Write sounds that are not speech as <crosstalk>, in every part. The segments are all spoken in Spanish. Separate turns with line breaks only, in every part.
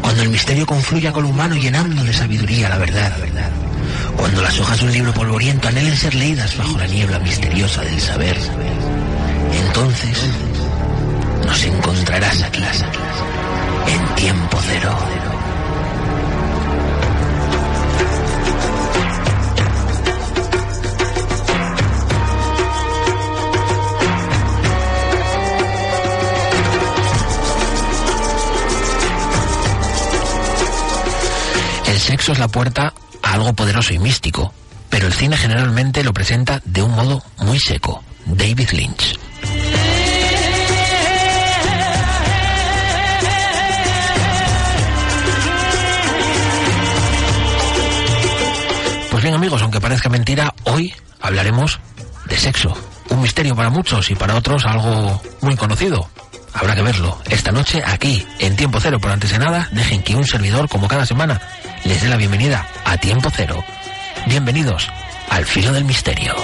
cuando el misterio confluya con lo humano llenando de sabiduría la verdad, cuando las hojas de un libro polvoriento anhelen ser leídas bajo la niebla misteriosa del saber, entonces nos encontrarás aquí, en tiempo cero. Sexo es la puerta a algo poderoso y místico, pero el cine generalmente lo presenta de un modo muy seco. David Lynch. Pues bien amigos, aunque parezca mentira, hoy hablaremos de sexo. Un misterio para muchos y para otros algo muy conocido. Habrá que verlo. Esta noche, aquí, en Tiempo Cero, por antes de nada, dejen que un servidor, como cada semana, les dé la bienvenida a Tiempo Cero. Bienvenidos al filo del misterio.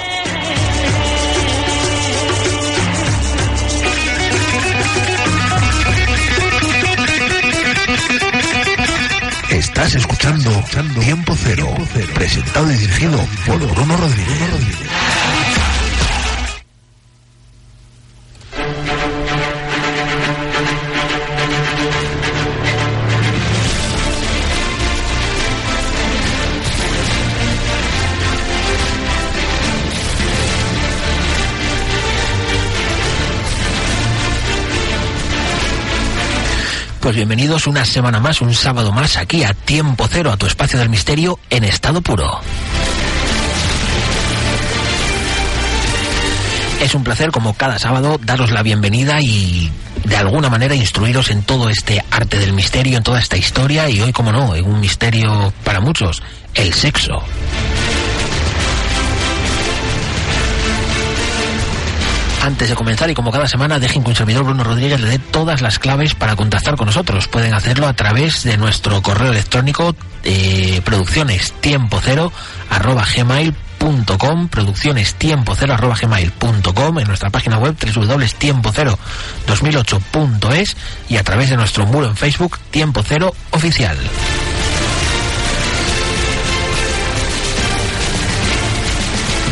Estás escuchando Tiempo Cero, presentado y dirigido por Bruno Rodríguez.
Pues bienvenidos una semana más, un sábado más, aquí a Tiempo Cero, a tu espacio del misterio en estado puro. Es un placer, como cada sábado, daros la bienvenida y de alguna manera instruiros en todo este arte del misterio, en toda esta historia y hoy, como no, en un misterio para muchos, el sexo. Antes de comenzar y como cada semana, dejen que un servidor Bruno Rodríguez le dé todas las claves para contactar con nosotros. Pueden hacerlo a través de nuestro correo electrónico eh, producciones tiempo cero arroba gmail.com producciones tiempo cero arroba gmail.com en nuestra página web www.tiempo cero 2008.es y a través de nuestro muro en Facebook Tiempo Cero Oficial.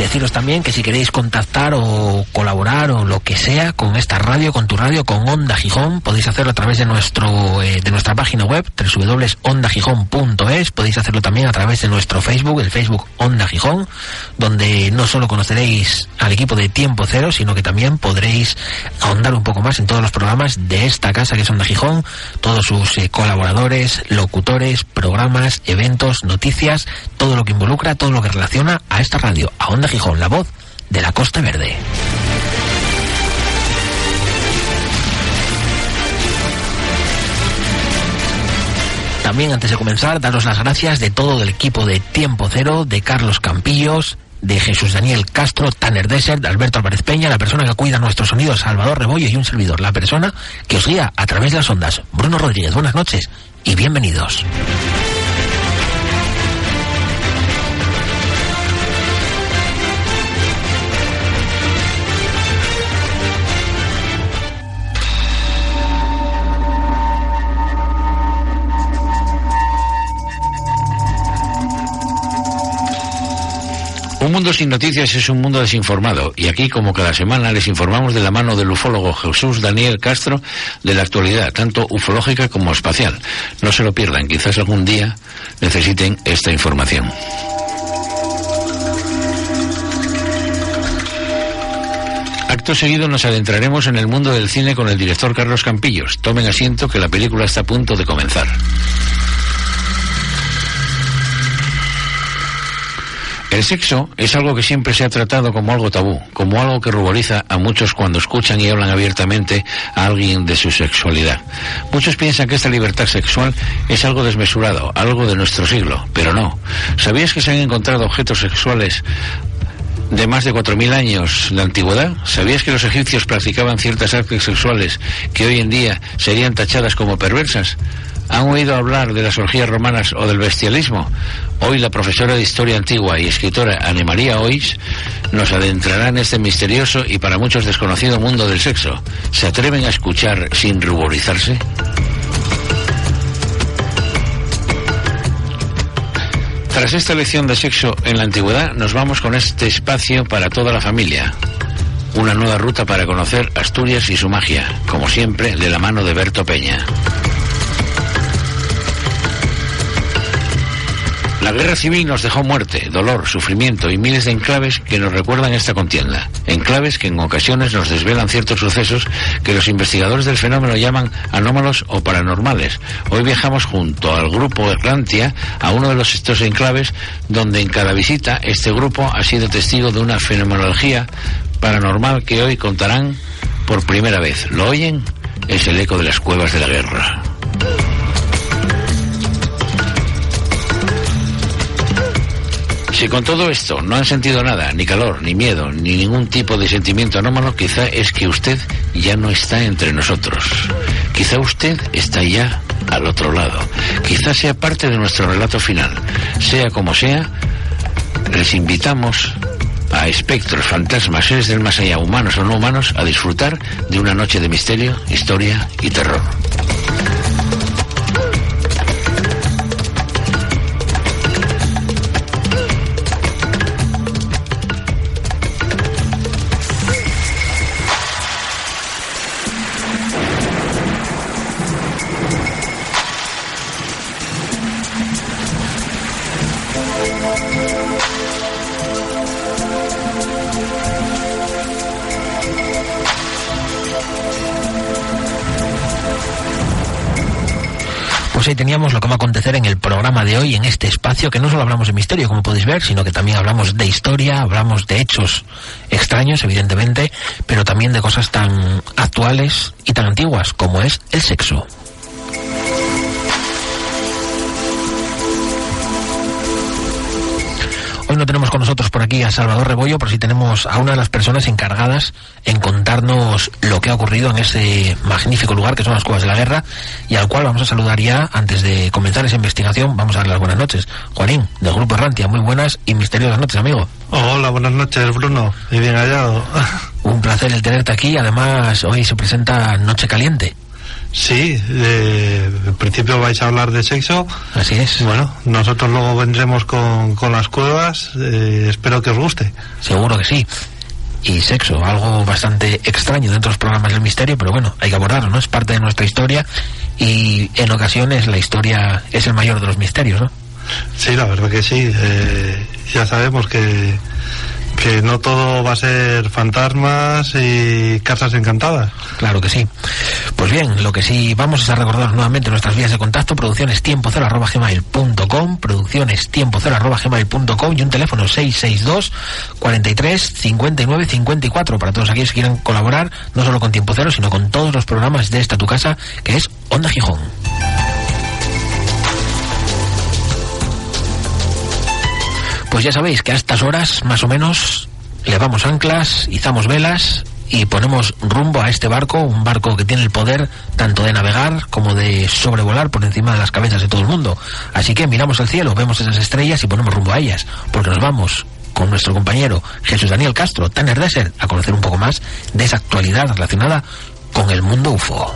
Deciros también que si queréis contactar o colaborar o lo que sea con esta radio, con tu radio, con Onda Gijón, podéis hacerlo a través de nuestro eh, de nuestra página web www.ondagijón.es, podéis hacerlo también a través de nuestro Facebook, el Facebook Onda Gijón, donde no solo conoceréis al equipo de Tiempo Cero, sino que también podréis ahondar un poco más en todos los programas de esta casa que es Onda Gijón, todos sus eh, colaboradores, locutores, programas, eventos, noticias, todo lo que involucra, todo lo que relaciona a esta radio, a Onda Gijón, la voz de la Costa Verde. También antes de comenzar, daros las gracias de todo el equipo de Tiempo Cero, de Carlos Campillos, de Jesús Daniel Castro, Tanner Desert, de Alberto Álvarez Peña, la persona que cuida nuestro sonido, Salvador Rebollo y un servidor, la persona que os guía a través de las ondas. Bruno Rodríguez, buenas noches y bienvenidos.
Un mundo sin noticias es un mundo desinformado y aquí, como cada semana, les informamos de la mano del ufólogo Jesús Daniel Castro de la actualidad, tanto ufológica como espacial. No se lo pierdan, quizás algún día necesiten esta información. Acto seguido nos adentraremos en el mundo del cine con el director Carlos Campillos. Tomen asiento que la película está a punto de comenzar. El sexo es algo que siempre se ha tratado como algo tabú, como algo que ruboriza a muchos cuando escuchan y hablan abiertamente a alguien de su sexualidad. Muchos piensan que esta libertad sexual es algo desmesurado, algo de nuestro siglo, pero no. ¿Sabías que se han encontrado objetos sexuales de más de 4.000 años de antigüedad? ¿Sabías que los egipcios practicaban ciertas artes sexuales que hoy en día serían tachadas como perversas? ¿Han oído hablar de las orgías romanas o del bestialismo? Hoy la profesora de Historia Antigua y escritora Ana María Ois nos adentrará en este misterioso y para muchos desconocido mundo del sexo. ¿Se atreven a escuchar sin ruborizarse? Tras esta lección de sexo en la antigüedad, nos vamos con este espacio para toda la familia. Una nueva ruta para conocer Asturias y su magia, como siempre, de la mano de Berto Peña. La guerra civil nos dejó muerte, dolor, sufrimiento y miles de enclaves que nos recuerdan esta contienda. Enclaves que en ocasiones nos desvelan ciertos sucesos que los investigadores del fenómeno llaman anómalos o paranormales. Hoy viajamos junto al grupo Atlantia a uno de los estos enclaves donde en cada visita este grupo ha sido testigo de una fenomenología paranormal que hoy contarán por primera vez. ¿Lo oyen? Es el eco de las cuevas de la guerra. Si con todo esto no han sentido nada, ni calor, ni miedo, ni ningún tipo de sentimiento anómalo, quizá es que usted ya no está entre nosotros. Quizá usted está ya al otro lado. Quizá sea parte de nuestro relato final. Sea como sea, les invitamos a espectros, fantasmas, seres del más allá, humanos o no humanos, a disfrutar de una noche de misterio, historia y terror.
Pues teníamos lo que va a acontecer en el programa de hoy, en este espacio, que no solo hablamos de misterio, como podéis ver, sino que también hablamos de historia, hablamos de hechos extraños, evidentemente, pero también de cosas tan actuales y tan antiguas como es el sexo. No tenemos con nosotros por aquí a Salvador Rebollo, pero sí tenemos a una de las personas encargadas en contarnos lo que ha ocurrido en ese magnífico lugar que son las Cuevas de la Guerra y al cual vamos a saludar ya antes de comenzar esa investigación. Vamos a dar las buenas noches. Juanín, del Grupo Errantia, muy buenas y misteriosas noches, amigo.
Hola, buenas noches, Bruno. Y bien hallado.
Un placer el tenerte aquí. Además, hoy se presenta Noche Caliente.
Sí, eh, en principio vais a hablar de sexo.
Así es.
Bueno, nosotros luego vendremos con, con las cuevas. Eh, espero que os guste.
Seguro que sí. Y sexo, algo bastante extraño dentro de los programas del misterio, pero bueno, hay que abordarlo, ¿no? Es parte de nuestra historia y en ocasiones la historia es el mayor de los misterios, ¿no?
Sí, la verdad que sí. Eh, ya sabemos que, que no todo va a ser fantasmas y casas encantadas.
Claro que sí. Pues bien, lo que sí vamos es a recordar nuevamente nuestras vías de contacto, producciones tiempo cero arroba gmail.com, producciones tiempo cero arroba gmail.com y un teléfono 662 43 59 54 para todos aquellos que quieran colaborar no solo con tiempo cero, sino con todos los programas de esta tu casa que es Onda Gijón. Pues ya sabéis que a estas horas, más o menos, levamos anclas, izamos velas y ponemos rumbo a este barco, un barco que tiene el poder tanto de navegar como de sobrevolar por encima de las cabezas de todo el mundo. Así que miramos al cielo, vemos esas estrellas y ponemos rumbo a ellas, porque nos vamos con nuestro compañero Jesús Daniel Castro, Tanner Desert, a conocer un poco más de esa actualidad relacionada con el mundo UFO.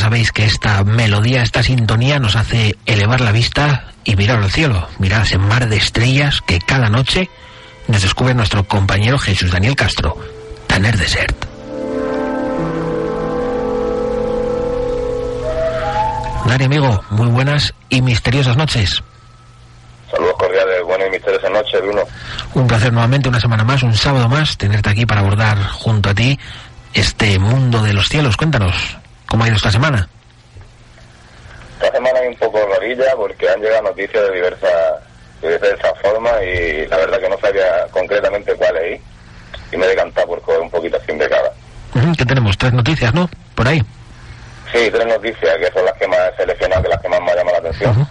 Sabéis que esta melodía, esta sintonía nos hace elevar la vista y mirar al cielo, mirar ese mar de estrellas que cada noche nos descubre nuestro compañero Jesús Daniel Castro, Tanner Desert. Dani amigo, muy buenas y misteriosas noches.
Saludos cordiales, buenas y misteriosas noches, Bruno.
Un placer nuevamente, una semana más, un sábado más, tenerte aquí para abordar junto a ti este mundo de los cielos. Cuéntanos, ¿cómo ha ido esta semana?
Esta semana hay un poco rarilla porque han llegado noticias de diversas, de diversas formas y la verdad que no sabía concretamente cuál es y me he decantado por coger un poquito así de cada.
Ujú, ¿Qué tenemos? Tres noticias, ¿no? Por ahí.
Sí, tres noticias que son las que más he seleccionado, que las que más me han llamado la atención.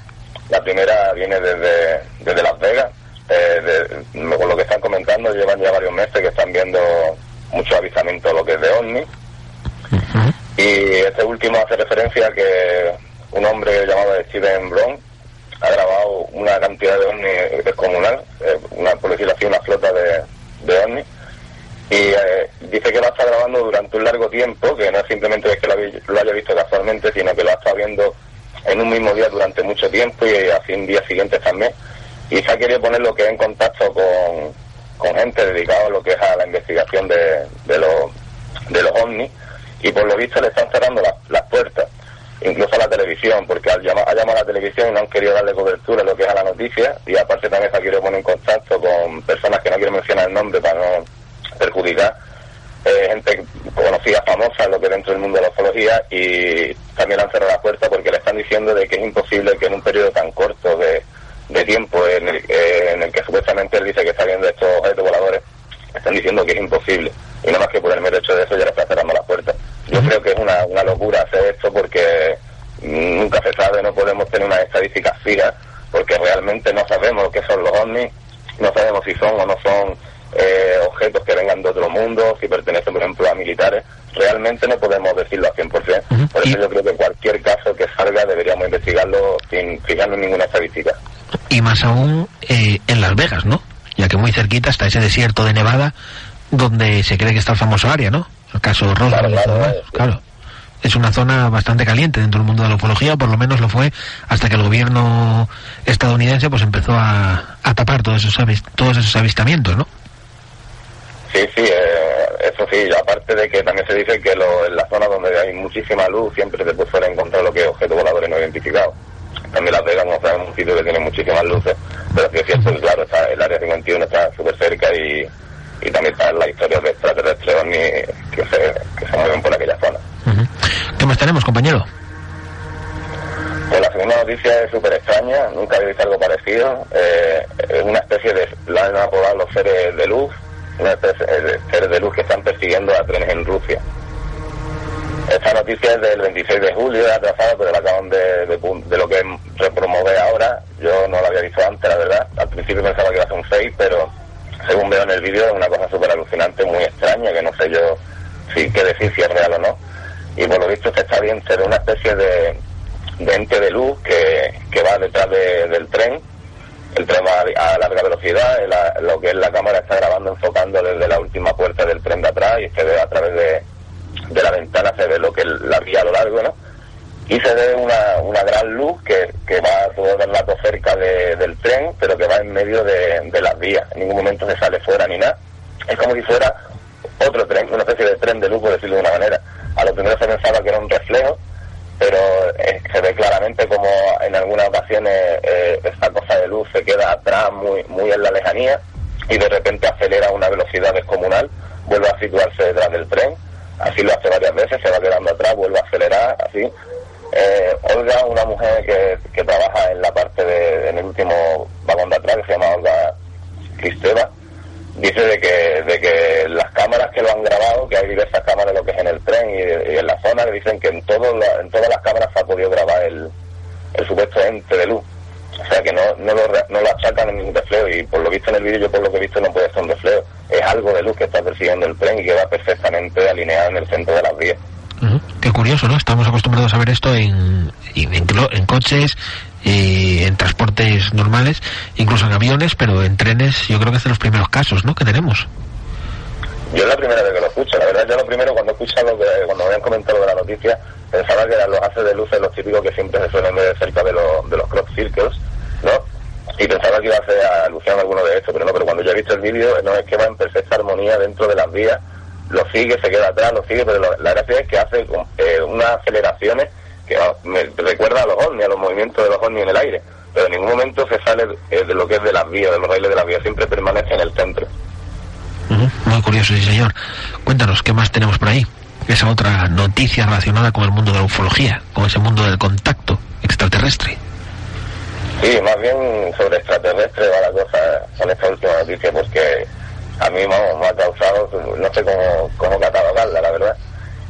La primera viene desde, desde Las Vegas. Eh, de- con lo que están comentando, llevan ya varios meses que están viendo muchos avistamientos, lo que es de OVNI. Y este último hace referencia a que un hombre llamado Steven Brown ha grabado una cantidad de ovnis descomunal, eh, una, por decirlo así, una flota de, de ovnis. Y eh, dice que lo estado grabando durante un largo tiempo, que no es simplemente que lo, haya- visto casualmente, sino que lo ha estado viendo en un mismo día durante mucho tiempo y así en días siguientes también. Y se ha querido poner lo que en contacto con, gente dedicada a lo que es a la investigación de los, de los ovnis y por lo visto le están cerrando las, puertas, incluso a la televisión, porque al llama- ha llamado a la televisión y no han querido darle cobertura a lo que es a la noticia y aparte también se ha querido poner en contacto con personas que no quiero mencionar el nombre para no perjudicar, eh, gente conocida, famosa, lo que dentro del mundo de la ufología y también han cerrado la puerta porque le están diciendo de que es imposible que en un periodo tan corto de, tiempo en el, eh, en el que supuestamente él dice que está viendo estos objetos voladores, están diciendo que es imposible. Y nada más que por el mero hecho de eso ya le está cerrando las puertas. Yo creo que es una, una locura hacer esto porque mm, nunca se sabe, no podemos tener unas estadísticas fijas porque realmente no sabemos qué son los ovnis, no sabemos si son o no son eh, objetos que vengan de otro mundo, si pertenecen, por ejemplo, a militares. Realmente no podemos decirlo al 100%.
Ujú.
Por
Y-
eso yo creo que cualquier caso que salga deberíamos investigarlo sin fijarnos en ninguna estadística.
Y más aún eh, en Las Vegas, ¿no? Ya que muy cerquita está ese desierto de Nevada donde se cree que está el famoso área, ¿no? El caso Roswell
Claro,
y todo
claro,
demás.
sí.
Claro. Es una zona bastante caliente dentro del mundo de la ufología, o por lo menos lo fue hasta que el gobierno estadounidense pues empezó a, a tapar todos esos, todos esos avistamientos, ¿no?
Sí, sí, eh, eso sí, aparte de que también se dice que lo- en la zona donde hay muchísima luz siempre se puede encontrar lo que es objetos voladores no identificados. También Las Vegas, como sabemos, es un sitio que tiene muchísimas luces, pero sí es cierto claro, está, el área 51 está súper cerca y, y también está la historia de extraterrestres ovni que se, que se mueven por aquella zona.
¿Qué más tenemos, compañero?
Pues la segunda noticia es súper extraña, nunca había visto algo parecido. Eh, es una especie de, la han apodado los seres de luz, una especie de seres de luz que están persiguiendo a trenes en Rusia. Esta noticia es del 26 de julio, es atrasada, pero la acaban de, de, lo que repromover ahora. Yo no la había visto antes, la verdad. Al principio pensaba que iba a ser un fake, pero según veo en el vídeo es una cosa súper alucinante, muy extraña, que no sé yo si qué decir si es real o no. Y por lo visto se está bien ser una especie de, de ente de luz que, que va detrás de- del tren. El tren va a, larga velocidad, lo que es la cámara está grabando enfocando desde la última puerta del tren de atrás y se ve a través de, de la ventana, se ve lo que es la vía a lo largo, ¿no? Y se ve una, una gran luz que, que va todo el rato cerca de- del tren, pero que va en medio de, de las vías. En ningún momento se sale fuera ni nada. Es como si fuera otro tren, una especie de tren de luz, por decirlo de una manera. A lo primero se pensaba que era un reflejo, pero eh, se ve claramente como en algunas ocasiones eh, esta cosa de luz se queda atrás, muy, muy en la lejanía, y de repente acelera a una velocidad descomunal, vuelve a situarse detrás del tren, así lo hace varias veces, se va quedando atrás, vuelve a acelerar, así. Eh, Olga, una mujer que, que trabaja en la parte de, en el último vagón de atrás, que se llama Olga Cristeva, dice de que, de que las cámaras que lo han grabado, que hay diversas cámaras lo que es en el tren y, en la zona, que dicen que en, todo la- en todas las cámaras se ha podido grabar el, el supuesto ente de luz. O sea que no, no, lo, no lo achacan en ningún reflejo y por lo visto en el vídeo, yo por lo que he visto no puede ser un reflejo. Es algo de luz que está persiguiendo el tren y que va perfectamente alineado en el centro de las vías.
Ujú. Qué curioso, ¿no? Estamos acostumbrados a ver esto en, en, en coches, eh, en transportes normales, incluso en aviones, pero en trenes yo creo que es de los primeros casos, ¿no? Que tenemos.
Yo es la primera vez que lo escucho, la verdad yo lo primero cuando he escuchado, que, cuando habían comentado de la noticia, pensaba que eran los haces de luces los típicos que siempre se suelen ver cerca de, los de los crop circles, ¿no? Y pensaba que iba a hacer alusión a alguno de estos, pero no, pero cuando yo he visto el vídeo, no es que va en perfecta armonía dentro de las vías, lo sigue, se queda atrás, lo sigue, pero lo- la gracia es que hace eh, unas aceleraciones que ah, me recuerda a los ovnis, a los movimientos de los ovnis en el aire, pero en ningún momento se sale eh, de lo que es de las vías, de los raíles de las vías, siempre permanece en el centro.
Muy curioso, sí, señor. Cuéntanos, ¿qué más tenemos por ahí? Esa otra noticia relacionada con el mundo de la ufología, con ese mundo del contacto extraterrestre.
Sí, más bien sobre extraterrestres va la cosa con esta última noticia, porque a mí me ha causado, no sé cómo, cómo catalogarla, la verdad.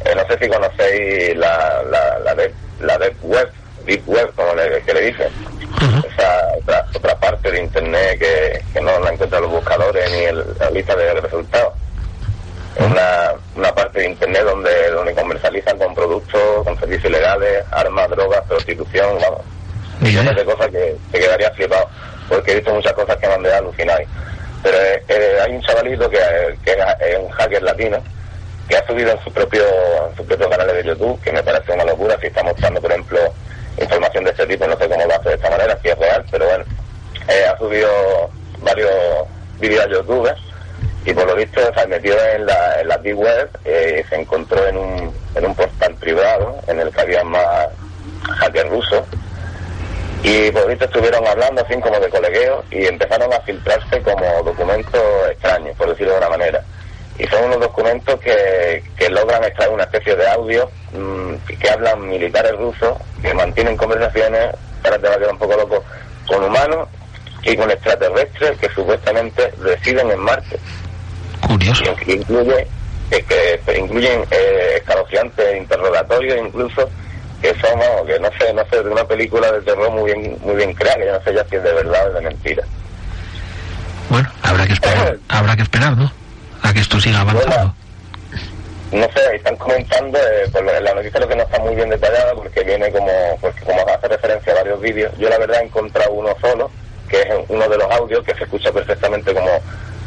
Eh, no sé si conocéis la, la, la, de, la Deep Web, Deep Web, como le, que le dicen. Esa otra, otra, parte de Internet que, que no la encuentran los buscadores ni el, la lista de resultados. Es una, una parte de Internet donde, donde comercializan con productos, con servicios ilegales, armas, drogas, prostitución, vamos. Millones de cosas que te quedaría flipado, porque he visto muchas cosas que me han dejado alucinar. Pero eh, eh, hay un chavalito que, que es un hacker latino que ha subido en su propio en su propio canal de YouTube, que me parece una locura, si está mostrando, por ejemplo, información de este tipo, no sé cómo lo hace de esta manera, si es real, pero bueno, eh, ha subido varios vídeos a YouTube y por lo visto se ha metido en la, en la Deep Web eh, se encontró en un, en un portal privado en el que había más hackers rusos y por visto estuvieron hablando así como de colegueo y empezaron a filtrarse como documentos extraños, por decirlo de una manera y son unos documentos que, que logran extraer una especie de audio mmm, que hablan militares rusos que mantienen conversaciones, ahora te va a quedar un poco loco, con humanos y con extraterrestres que supuestamente residen en Marte.
Curioso.
Y que incluye, que, que incluyen eh, escalofriantes interrogatorios incluso que son, vamos, que no sé, no sé, de una película de terror muy bien, muy bien creada, que yo no sé ya si es de verdad o de mentira.
Bueno, habrá que esperar, <laughs> habrá que esperar, ¿no? a que esto siga avanzando.
Bueno, no sé, están comentando, eh, pues la noticia lo que no está muy bien detallada porque viene como, porque como hace referencia a varios vídeos. Yo la verdad he encontrado uno solo, que es uno de los audios que se escucha perfectamente como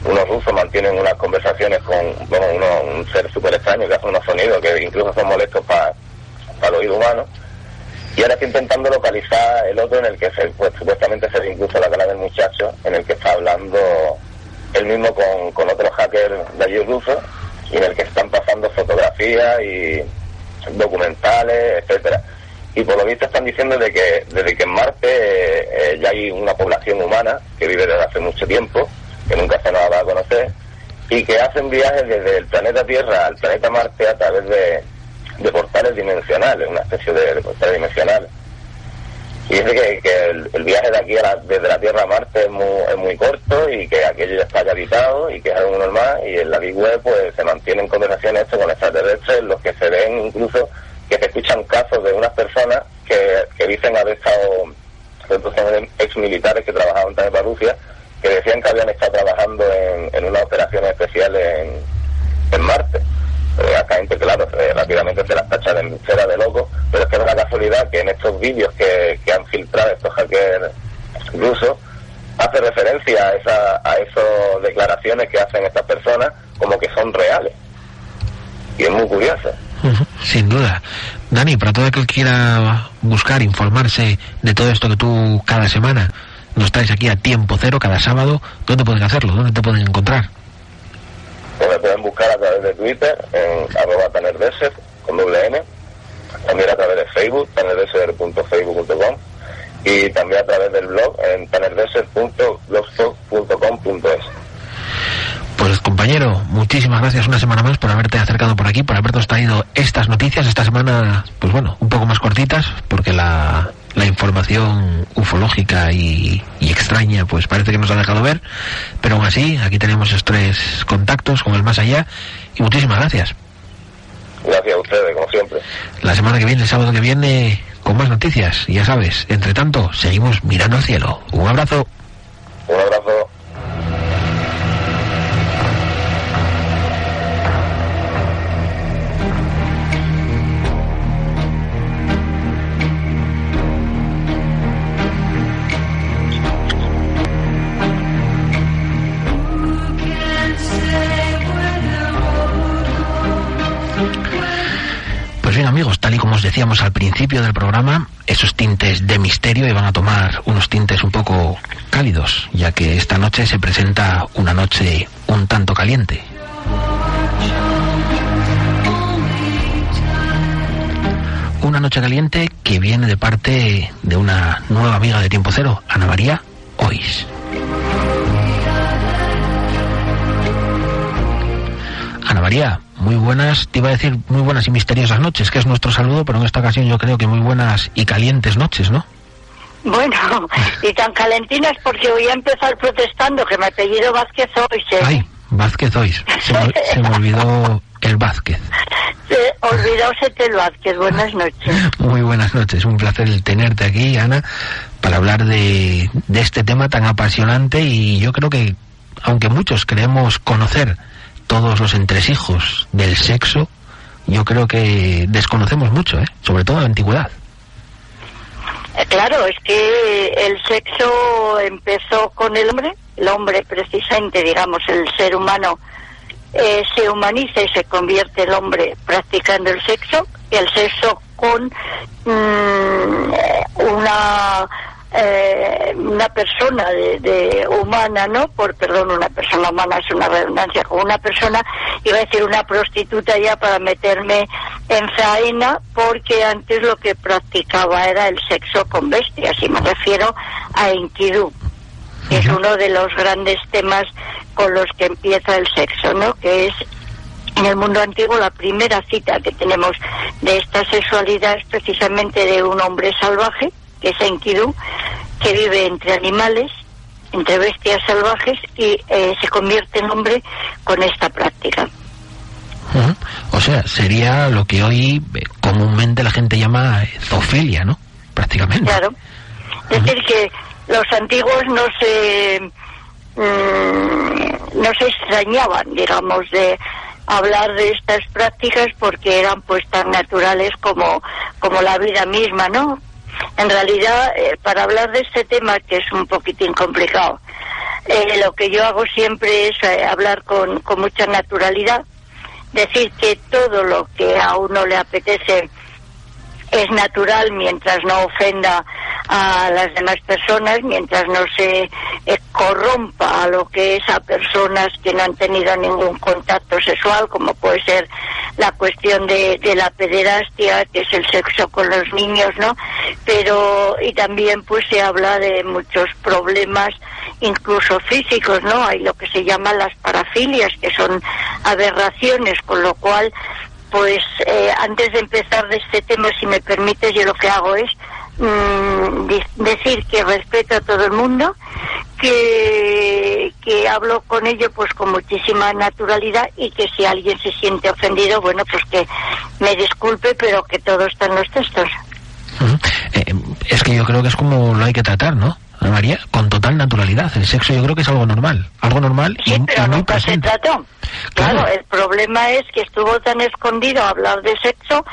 unos rusos mantienen unas conversaciones con bueno, uno, un ser súper extraño que hace unos sonidos que incluso son molestos para el oído humano. Y ahora estoy intentando localizar el otro en el que se, pues, supuestamente se incluso la cara del muchacho, en el que está hablando él mismo con, con otros hackers de allí rusos, y en el que están pasando fotografías y documentales, etcétera. Y por lo visto están diciendo de que desde que en Marte eh, ya hay una población humana que vive desde hace mucho tiempo, que nunca se nos va a conocer, y que hacen viajes desde el planeta Tierra al planeta Marte a través de, de portales dimensionales, una especie de, de portales dimensionales. Y dice que, que el, viaje de aquí a la, desde la Tierra a Marte es muy, es muy corto y que aquello ya está ya habitado y que es algo normal y en la Big Web pues se mantienen conversaciones con extraterrestres los que se ven incluso que se escuchan casos de unas personas que, que dicen haber estado ex militares que trabajaban también para Rusia que decían que habían estado trabajando en, en unas operaciones especiales en, en Marte eh, acá claro, eh, rápidamente se las tacha de cera de loco, pero es que es una casualidad que en estos vídeos que, que han filtrado estos hackers rusos, hace referencia a, esa, a esas declaraciones que hacen estas personas como que son reales. Y es muy curioso.
Sin duda. Dani, para todo aquel que quiera buscar, informarse de todo esto que tú cada semana nos traes aquí a tiempo cero, cada sábado, ¿dónde pueden hacerlo? ¿Dónde te pueden encontrar?
Pueden buscar a través de Twitter en arroba tanerdeser con doble N, también a través de Facebook, tanerdeser.facebook.com y también a través del blog en tanerdeser.blogspot.com.es.
Pues compañero, muchísimas gracias una semana más por haberte acercado por aquí, por habernos traído estas noticias. Esta semana, pues bueno, un poco más cortitas, porque la, la información ufológica y, y, extraña pues parece que nos ha dejado ver. Pero aún así aquí tenemos estos tres contactos con el más allá y muchísimas gracias.
Gracias a ustedes como siempre.
La semana que viene el sábado que viene con más noticias. Ya sabes entre tanto seguimos mirando al cielo. Un abrazo.
Un abrazo
amigos, tal y como os decíamos al principio del programa, esos tintes de misterio iban a tomar unos tintes un poco cálidos, ya que esta noche se presenta una noche un tanto caliente. Una noche caliente que viene de parte de una nueva amiga de Tiempo Cero, Ana María Ois. Ana María, muy buenas, te iba a decir muy buenas y misteriosas noches, que es nuestro saludo, pero en esta ocasión yo creo que muy buenas y calientes noches, ¿no?
Bueno, y tan calentinas porque voy a empezar protestando que me ha apellido Vázquez ¿sí?
Ay, Vázquez hoy. Se me, se me olvidó el Vázquez.
Se olvidóse el Vázquez. Buenas noches.
Muy buenas noches. Un placer el tenerte aquí, Ana, para hablar de, de este tema tan apasionante y yo creo que, aunque muchos creemos conocer todos los entresijos del sexo, yo creo que desconocemos mucho, ¿eh? sobre todo en la antigüedad.
Eh, Claro, es que el sexo empezó con el hombre, el hombre precisamente, digamos, el ser humano eh, se humaniza y se convierte el hombre practicando el sexo, el sexo con mm, una eh, una persona de, de humana, ¿no? Por perdón, una persona humana es una redundancia, con una persona, iba a decir una prostituta ya para meterme en faena, porque antes lo que practicaba era el sexo con bestias, y me refiero a Enkidu, que es uno de los grandes temas con los que empieza el sexo, ¿no? Que es en el mundo antiguo la primera cita que tenemos de esta sexualidad es precisamente de un hombre salvaje, que es Enkidu, que vive entre animales, entre bestias salvajes y eh, se convierte en hombre con esta práctica.
O sea, sería lo que hoy eh, comúnmente la gente llama eh, zoofilia, ¿no? Prácticamente.
Claro. Es decir, que los antiguos no se mm, no se extrañaban, digamos, de hablar de estas prácticas porque eran pues tan naturales como como la vida misma, ¿no? En realidad, eh, para hablar de este tema que es un poquitín complicado, eh, lo que yo hago siempre es eh, hablar con, con mucha naturalidad, decir que todo lo que a uno le apetece es natural mientras no ofenda a las demás personas, mientras no se corrompa a lo que es a personas que no han tenido ningún contacto sexual, como puede ser la cuestión de, la pederastia, que es el sexo con los niños, ¿no? Pero, y también pues se habla de muchos problemas, incluso físicos, ¿no? Hay lo que se llaman las parafilias, que son aberraciones, con lo cual pues eh, antes de empezar de este tema, si me permites, yo lo que hago es mm, decir que respeto a todo el mundo, que, que hablo con ello pues con muchísima naturalidad y que si alguien se siente ofendido, bueno, pues que me disculpe, pero que todo está en los textos.
Eh, es que yo creo que es como lo hay que tratar, ¿no? María, con total naturalidad. El sexo yo creo que es algo normal. Algo normal y,
Sí,
y
pero
muy
nunca se
presente.
trató.
Claro.
Claro, el problema es que estuvo tan escondido hablar de sexo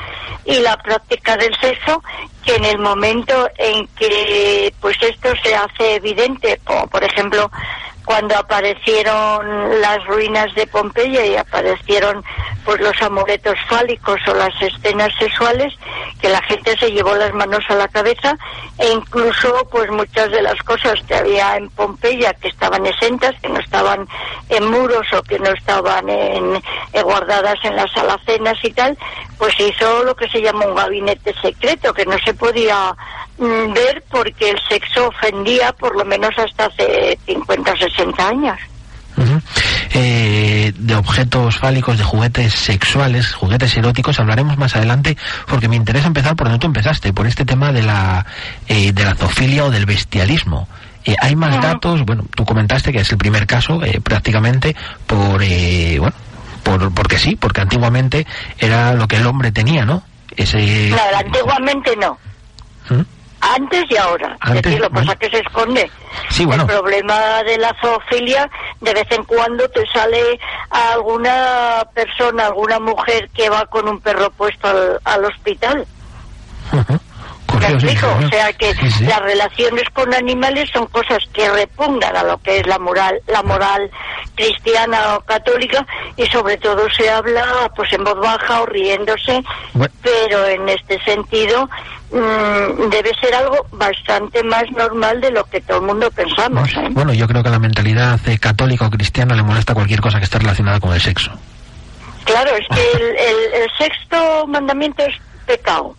y la práctica del sexo que en el momento en que pues esto se hace evidente, como por ejemplo cuando aparecieron las ruinas de Pompeya y aparecieron pues los amuletos fálicos o las escenas sexuales, que la gente se llevó las manos a la cabeza e incluso pues muchas de las cosas que había en Pompeya que estaban exentas, que no estaban en muros o que no estaban eh, guardadas en las alacenas y tal, pues hizo lo que se llama un gabinete secreto, que no se podía mm, ver porque el sexo ofendía por lo menos hasta hace 50 o 60 años.
Eh, de objetos fálicos, de juguetes sexuales, juguetes eróticos, hablaremos más adelante, porque me interesa empezar por donde tú empezaste, por este tema de la, eh, de la zoofilia o del bestialismo. Eh, hay más datos, bueno, tú comentaste que es el primer caso, eh, prácticamente, por, eh, bueno, por, porque sí, porque antiguamente era lo que el hombre tenía, ¿no? Ese...
Claro, antiguamente no.
¿Mm?
Antes y ahora.
Antes,
es decir, lo que
bueno.
pasa que se esconde.
Sí, bueno.
El problema de la zoofilia, de vez en cuando te sale a alguna persona, alguna mujer que va con un perro puesto al, al hospital.
Ujú.
¿Me. O sea que
Sí, sí.
las relaciones con animales son cosas que repugnan a lo que es la moral, la moral cristiana o católica y sobre todo se habla pues en voz baja o riéndose,
Bueno.
pero en este sentido mm, debe ser algo bastante más normal de lo que todo el mundo pensamos. ¿eh?
Bueno, yo creo que a la mentalidad eh, católica o cristiana le molesta cualquier cosa que esté relacionada con el sexo.
Claro, es que el, <laughs> el- el sexto mandamiento es pecado,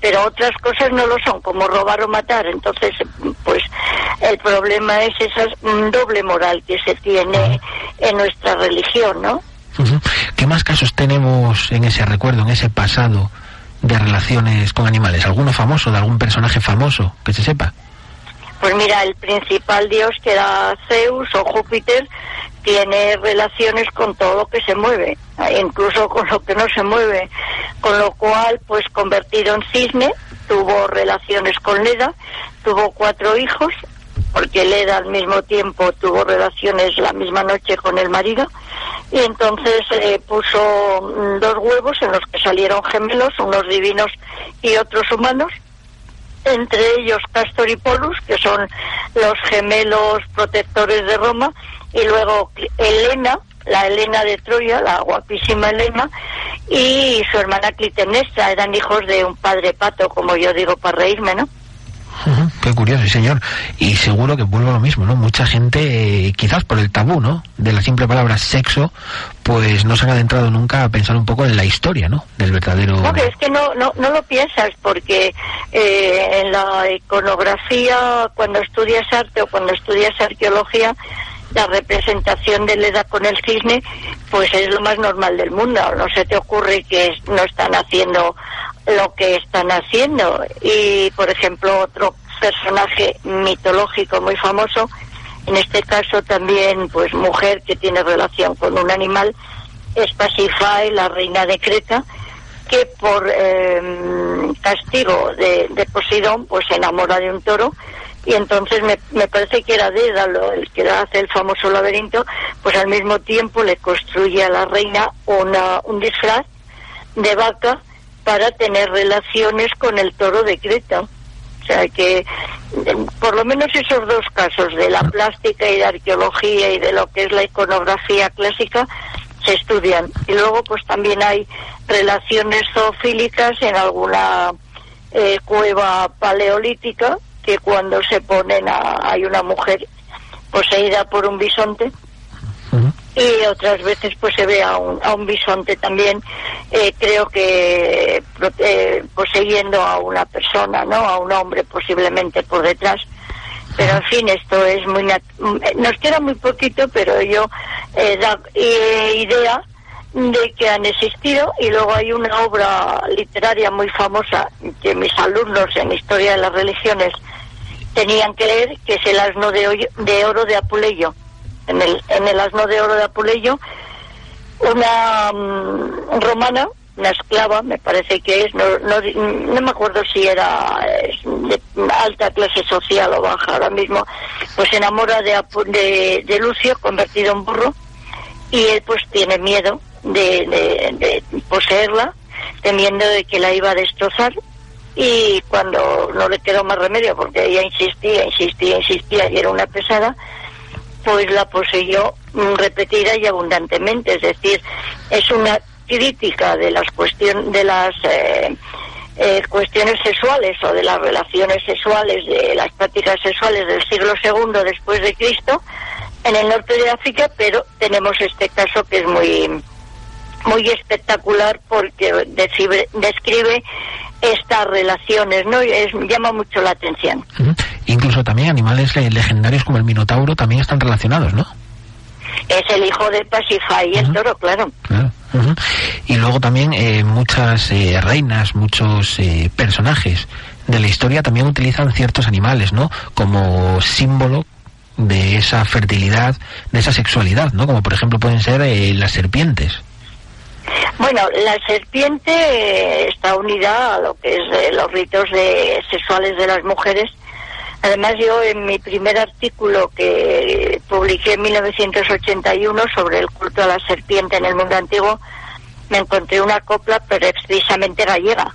pero otras cosas no lo son, como robar o matar. Entonces, pues el problema es esa mm, doble moral que se tiene en nuestra religión, ¿no?
¿Qué más casos tenemos en ese recuerdo, en ese pasado de relaciones con animales? ¿Alguno famoso, de algún personaje famoso que se sepa?
Pues mira, el principal dios que era Zeus o Júpiter, tiene relaciones con todo lo que se mueve, incluso con lo que no se mueve, con lo cual, pues convertido en cisne, tuvo relaciones con Leda, tuvo cuatro hijos, porque Leda al mismo tiempo tuvo relaciones la misma noche con el marido, y entonces eh, puso mm, dos huevos en los que salieron gemelos, unos divinos y otros humanos, entre ellos Castor y Polus, que son los gemelos protectores de Roma, y luego Elena, la Elena de Troya, la guapísima Elena, y su hermana Clitemnestra, eran hijos de un padre pato, como yo digo, para reírme, ¿no?
Qué curioso, señor. Y seguro que vuelvo a lo mismo, ¿no? Mucha gente, eh, quizás por el tabú, ¿no? De la simple palabra sexo, pues no se han adentrado nunca a pensar un poco en la historia, ¿no? Del verdadero...
No, es que no, no, no lo piensas, porque eh, en la iconografía, cuando estudias arte o cuando estudias arqueología, la representación de Leda con el cisne, pues es lo más normal del mundo. No se te ocurre que no están haciendo lo que están haciendo. Y, por ejemplo, otro personaje mitológico muy famoso, en este caso también, pues mujer que tiene relación con un animal, es Pasífae, la reina de Creta, que por em, castigo de, de Poseidón, pues se enamora de un toro y entonces me, me parece que era Dédalo el que hace el famoso laberinto, pues al mismo tiempo le construye a la reina una, un disfraz de vaca para tener relaciones con el toro de Creta. O sea que por lo menos esos dos casos de la plástica y de arqueología y de lo que es la iconografía clásica se estudian. Y luego pues también hay relaciones zoofílicas en alguna eh, cueva paleolítica que cuando se ponen a, hay una mujer poseída por un bisonte y otras veces pues se ve a un, a un bisonte también eh, creo que eh, poseyendo a una persona no a un hombre posiblemente por detrás. Pero en fin esto es muy nos queda muy poquito pero yo eh, da idea de que han existido y luego hay una obra literaria muy famosa que mis alumnos en historia de las religiones tenían que leer, que es el asno de, oro de Apuleyo. En el, en el asno de oro de Apuleyo, una mm, romana, una esclava, me parece que es, no, no, me acuerdo si era de alta clase social o baja ahora mismo, pues se enamora de, de, de Lucio, convertido en burro, y él pues tiene miedo de, poseerla, temiendo de que la iba a destrozar, y cuando no le quedó más remedio porque ella insistía, insistía, insistía y era una pesada, pues la poseyó mm, repetida y abundantemente, es decir, es una crítica de las cuestiones de las eh, eh, cuestiones sexuales o de las relaciones sexuales, de las prácticas sexuales del siglo II después de Cristo en el norte de África, pero tenemos este caso que es muy muy espectacular porque describe, describe estas relaciones, ¿no? Es, llama mucho la atención.
Incluso también animales legendarios como el minotauro también están relacionados, ¿no?
Es el hijo de Pasify y el toro, claro.
Y luego también eh, muchas eh, reinas, muchos eh, personajes de la historia también utilizan ciertos animales, ¿no? Como símbolo de esa fertilidad, de esa sexualidad, ¿no? Como por ejemplo pueden ser las serpientes.
Bueno, la serpiente eh, está unida a lo que es eh, los ritos de, sexuales de las mujeres. Además, yo en mi primer artículo que publiqué en 1981 sobre el culto a la serpiente en el mundo antiguo, me encontré una copla precisamente gallega.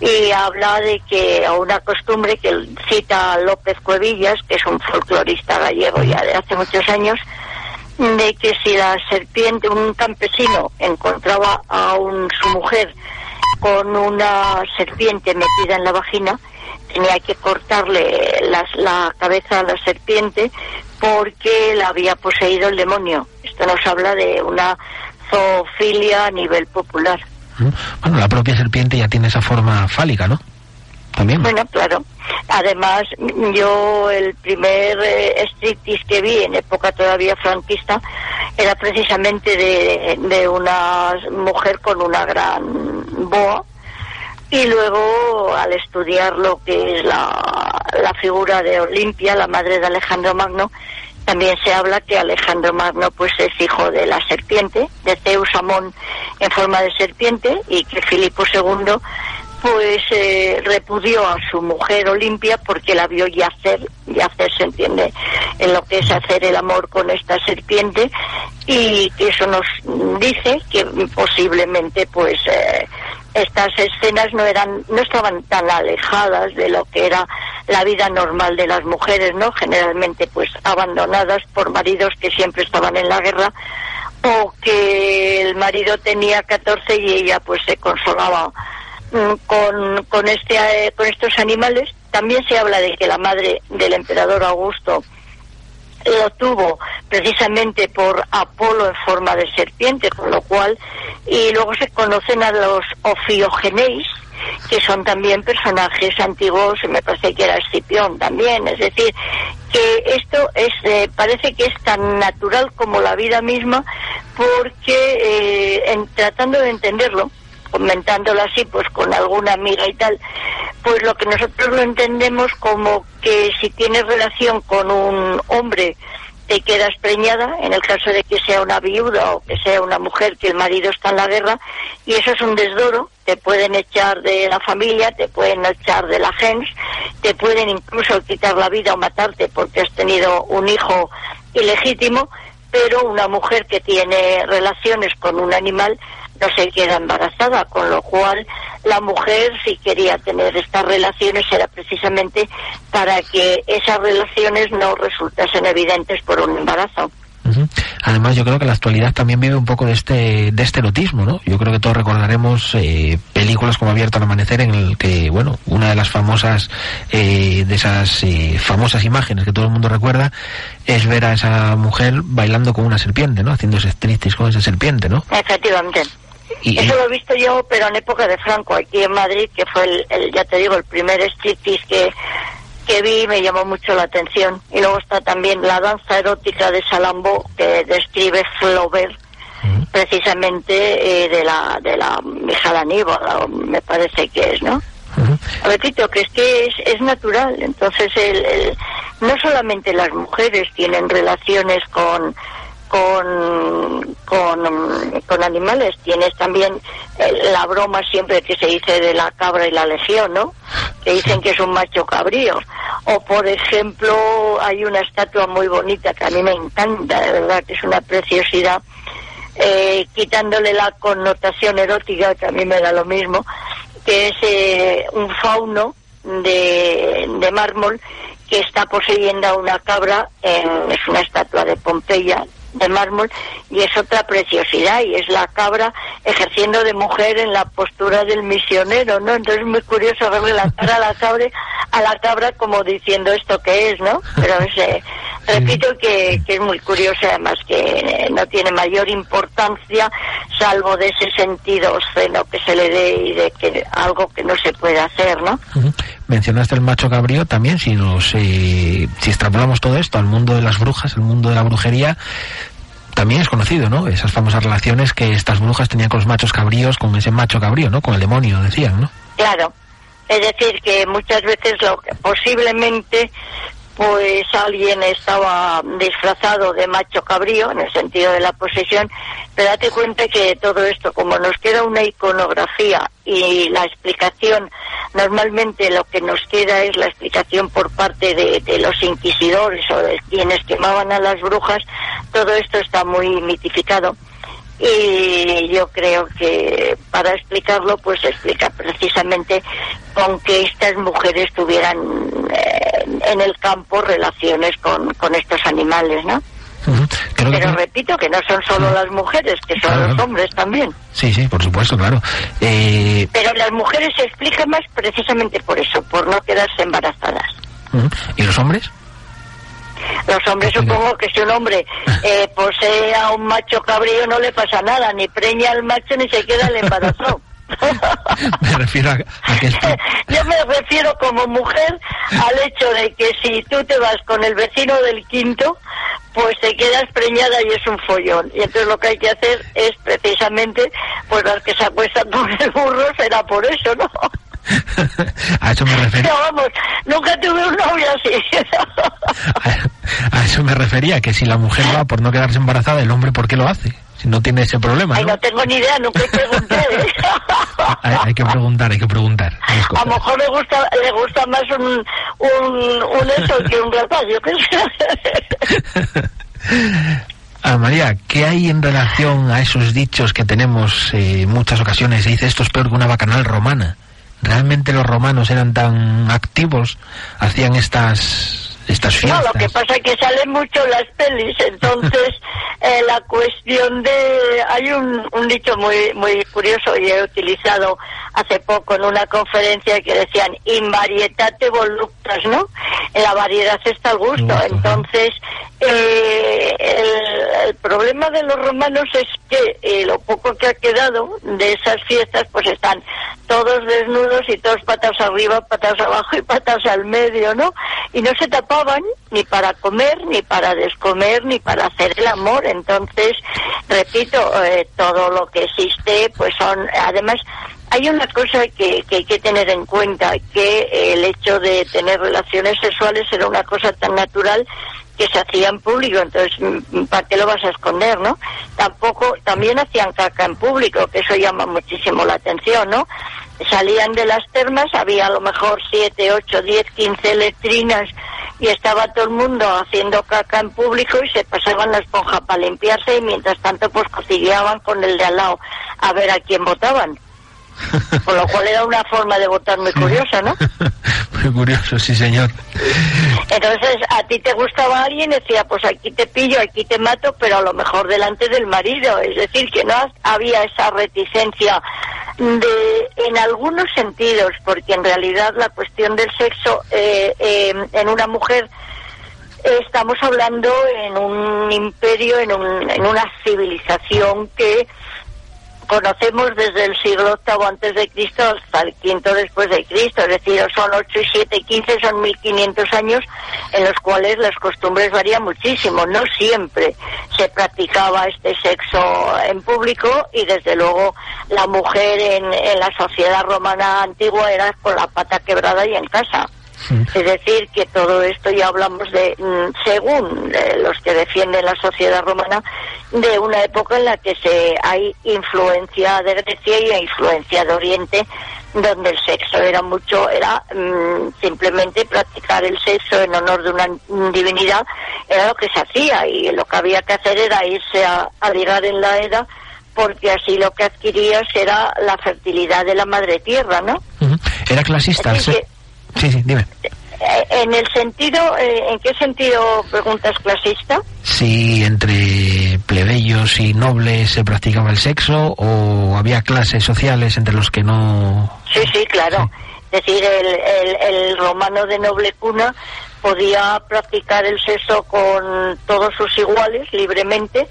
Y habla de que a una costumbre que cita López Cuevillas, que es un folclorista gallego ya de hace muchos años, de que si la serpiente, un campesino encontraba a un, su mujer con una serpiente metida en la vagina, tenía que cortarle la cabeza a la serpiente porque la había poseído el demonio. Esto nos habla de una zoofilia a nivel popular.
Bueno, la propia serpiente ya tiene esa forma fálica, ¿no?
Bueno, claro. Además, yo el primer eh, striptease que vi en época todavía franquista era precisamente de, una mujer con una gran boa y luego al estudiar lo que es la, la figura de Olimpia, la madre de Alejandro Magno, También se habla que Alejandro Magno pues es hijo de la serpiente, de Zeus Amón en forma de serpiente, y que Filipo II pues eh, repudió a su mujer Olimpia porque la vio yacer, yacer se entiende en lo que es hacer el amor con esta serpiente y eso nos dice que posiblemente pues eh, estas escenas no eran no estaban tan alejadas de lo que era la vida normal de las mujeres, ¿no? Generalmente pues abandonadas por maridos que siempre estaban en la guerra o que el marido tenía 14 y ella pues se consolaba con, con, este, eh, con estos animales. También se habla de que la madre del emperador Augusto lo tuvo precisamente por Apolo en forma de serpiente, con lo cual, y luego se conocen a los Ofiogeneis, que son también personajes antiguos, me parece que era Escipión también, es decir, que esto es eh, parece que es tan natural como la vida misma, porque eh, en, tratando de entenderlo, comentándolo así, pues con alguna amiga y tal, pues lo que nosotros lo entendemos como que si tienes relación con un hombre te quedas preñada, en el caso de que sea una viuda o que sea una mujer que el marido está en la guerra, y eso es un desdoro, te pueden echar de la familia, te pueden echar de la gens, te pueden incluso quitar la vida o matarte porque has tenido un hijo ilegítimo, pero una mujer que tiene relaciones con un animal no se queda embarazada, con lo cual la mujer si quería tener estas relaciones era precisamente para que esas relaciones no resultasen evidentes por un embarazo.
Además, yo creo que la actualidad también vive un poco de este, de este erotismo, ¿no? Yo creo que todos recordaremos eh, películas como Abierto al Amanecer, en el que, bueno, una de las famosas, eh, de esas eh, famosas imágenes que todo el mundo recuerda, es ver a esa mujer bailando con una serpiente, ¿no? Haciéndose striptease con esa serpiente, ¿no?
Efectivamente. Eso lo he visto yo, pero en época de Franco, aquí en Madrid, que fue el, ya te digo, el primer striptease que, que vi me llamó mucho la atención. Y luego está también la danza erótica de Salambo, que describe Flaubert, precisamente eh, de la de la Mijala me parece que es, ¿no? Repito, que es que es, es natural. Entonces, el, no solamente las mujeres tienen relaciones con con, con, animales. Tienes también eh, la broma siempre que se dice de la cabra y la legión, ¿no? Que dicen que es un macho cabrío. O, por ejemplo, hay una estatua muy bonita que a mí me encanta, de verdad, que es una preciosidad, eh, quitándole la connotación erótica, que a mí me da lo mismo, que es eh, un fauno de, de mármol que está poseyendo a una cabra, es una estatua de Pompeya, de mármol y es otra preciosidad y es la cabra ejerciendo de mujer en la postura del misionero, ¿no? Entonces es muy curioso verle la cara a la cabra, a la cabra como diciendo esto que es, ¿no? Pero repito que, que es muy curioso además que no tiene mayor importancia salvo de ese sentido obsceno que se le dé y de que algo que no se puede hacer, ¿no?
Mencionaste el macho cabrío también, si nos si extrapolamos todo esto al mundo de las brujas, el mundo de la brujería, también es conocido, ¿no? Esas famosas relaciones que estas brujas tenían con los machos cabríos, con ese macho cabrío, ¿no? Con el demonio, decían, ¿no?
Claro. Es decir, que muchas veces lo posiblemente pues alguien estaba disfrazado de macho cabrío en el sentido de la posesión, pero date cuenta que todo esto, como nos queda una iconografía y la explicación, normalmente lo que nos queda es la explicación por parte de, los inquisidores o de quienes quemaban a las brujas, todo esto está muy mitificado y yo creo que para explicarlo pues explica precisamente con que estas mujeres tuvieran eh, en el campo relaciones con, con estos animales, ¿no? Pero repito que no son solo las mujeres, que son los hombres también.
Sí, sí, por supuesto, claro. Eh...
Pero las mujeres se explican más precisamente por eso, por no quedarse embarazadas.
¿Y los hombres?
Los hombres supongo que si un hombre eh, <laughs> posee a un macho cabrío no le pasa nada, ni preña al macho ni se queda el embarazo. <laughs>
me refiero a, que <laughs>
Yo me refiero como mujer al hecho de que si tú te vas con el vecino del quinto, pues te quedas preñada y es un follón. Y entonces lo que hay que hacer es precisamente, pues las que se apuestan por el burro será por eso, ¿no? <laughs>
a eso me refiero.
vamos, nunca tuve un novio así.
a, eso me refería, que si la mujer va por no quedarse embarazada, el hombre, ¿por qué lo hace? Si no tiene ese problema.
Ay, no tengo ni idea, nunca he preguntado. ¿eh? <laughs>
hay, hay, que preguntar, hay que preguntar.
A lo mejor le gusta, le gusta más un, un, un eso que un rapaz, yo sé. <laughs>
Ah, María, ¿qué hay en relación a esos dichos que tenemos eh, en muchas ocasiones? Se dice esto es peor que una bacanal romana. ¿Realmente los romanos eran tan activos? ¿Hacían estas estas fiestas.
No, lo que pasa es que salen mucho las pelis, entonces <laughs> eh, la cuestión de... Hay un, un dicho muy, muy curioso y he utilizado hace poco en una conferencia que decían in varietate voluptas, ¿no? En la variedad está el gusto. Entonces, eh, el, problema de los romanos es que eh, lo poco que ha quedado de esas fiestas, pues están todos desnudos y todos patas arriba, patas abajo y patas al medio, ¿no? Y no se tapaban ni para comer, ni para descomer, ni para hacer el amor. Entonces, repito, eh, todo lo que existe, pues son, además, hay una cosa que, que, hay que tener en cuenta, que el hecho de tener relaciones sexuales era una cosa tan natural que se hacía en público, entonces, ¿para qué lo vas a esconder, no? Tampoco, también hacían caca en público, que eso llama muchísimo la atención, ¿no? Salían de las termas, había a lo mejor 7, 8, 10, 15 letrinas y estaba todo el mundo haciendo caca en público y se pasaban la esponja para limpiarse y mientras tanto pues cotilleaban con el de al lado a ver a quién votaban. <laughs> Con lo cual era una forma de votar muy curiosa, ¿no? <laughs>
Muy curioso, sí, señor.
Entonces, a ti te gustaba alguien, decía, pues aquí te pillo, aquí te mato, pero a lo mejor delante del marido. Es decir, que no había esa reticencia de, en algunos sentidos, porque en realidad la cuestión del sexo eh, eh, en una mujer estamos hablando en un imperio, en, un, en una civilización que conocemos desde el siglo VIII antes de Cristo hasta el quinto después de Cristo, es decir, son 8 y 7 y 15, son 1500 años en los cuales las costumbres varían muchísimo. No siempre se practicaba este sexo en público y desde luego la mujer en la sociedad romana antigua era con la pata quebrada y en casa. Es decir, que todo esto ya hablamos de, según los que defienden la sociedad romana, de una época en la que se hay influencia de Grecia y influencia de Oriente, donde el sexo era mucho, era mmm, simplemente practicar el sexo en honor de una divinidad, era lo que se hacía y lo que había que hacer era irse a, a ligar en la edad porque así lo que adquirías era la fertilidad de la madre tierra, ¿no?
Era clasista.
Es decir,
Sí, sí, dime.
En el sentido, eh, ¿en qué sentido preguntas clasista?
Si entre plebeyos y nobles se practicaba el sexo o había clases sociales entre los que no.
Sí, sí, claro. Sí. Es decir, el, el, el romano de noble cuna podía practicar el sexo con todos sus iguales libremente,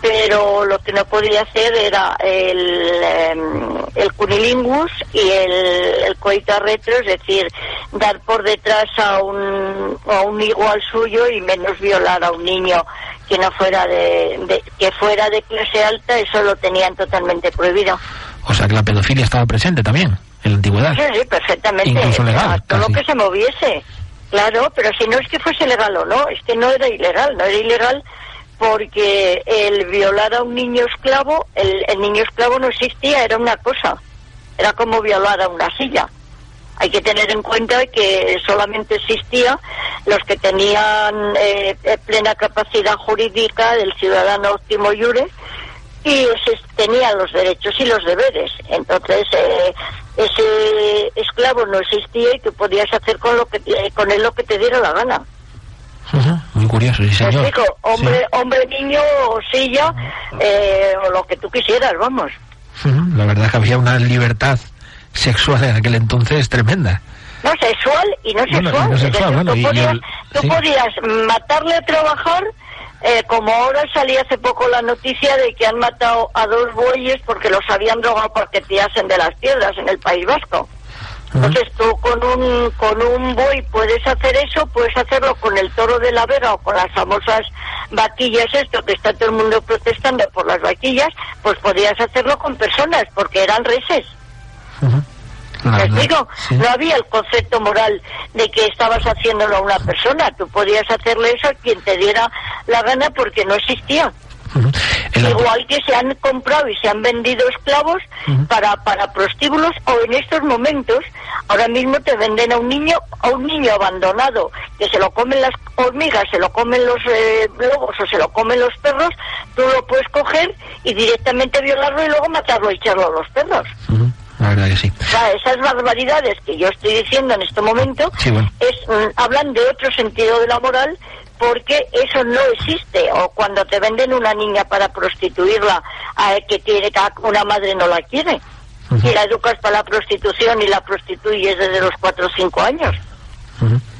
pero lo que no podía hacer era el, el cunilingus y el, el coito retro, es decir, dar por detrás a un, a un igual suyo y menos violar a un niño que no fuera de, de, que fuera de clase alta, eso lo tenían totalmente prohibido.
O sea que la pedofilia estaba presente también en la antigüedad.
Sí, sí, perfectamente.
Incluso legal.
Todo lo que se moviese. Claro, pero si no es que fuese legal o no, es que no era ilegal, no era ilegal porque el violar a un niño esclavo, el, el niño esclavo no existía, era una cosa, era como violar a una silla. Hay que tener en cuenta que solamente existía los que tenían eh, plena capacidad jurídica del ciudadano óptimo iure y ese tenían los derechos y los deberes. Entonces, eh, ese esclavo no existía y tú podías hacer con lo que con él lo que te diera la gana.
Uh -huh. Muy curioso, sí, señor.
Explico, hombre, sí. hombre, niño o silla, eh, o lo que tú quisieras, vamos.
Uh -huh. La verdad es que había una libertad sexual en aquel entonces tremenda.
No, sexual y no sexual.
Bueno, y no sexual bueno,
tú,
y,
podías,
el,
tú
sí.
podías matarle a trabajar eh, como ahora salía hace poco la noticia de que han matado a dos bueyes porque los habían drogado para que tirasen de las piedras en el País Vasco. Entonces tú con un, con un buey puedes hacer eso, puedes hacerlo con el toro de la Vega o con las famosas vaquillas, esto que está todo el mundo protestando por las vaquillas, pues podías hacerlo con personas porque eran reses.
Uh -huh.
¿Me explico? No había el concepto moral de que estabas haciéndolo a una persona. Tú podías hacerle eso a quien te diera la gana porque no existía. Igual que se han comprado y se han vendido esclavos para, para prostíbulos o en estos momentos, ahora mismo te venden a un niño, a un niño abandonado, que se lo comen las hormigas, se lo comen los eh, lobos o se lo comen los perros, tú lo puedes coger y directamente violarlo y luego matarlo y echarlo a los perros.
La verdad que sí.
esas barbaridades que yo estoy diciendo en este momento es, mm, hablan de otro sentido de la moral porque eso no existe. O cuando te venden una niña para prostituirla, que tiene una madre no la quiere. Y la educas para la prostitución y la prostituyes desde los 4 o 5 años.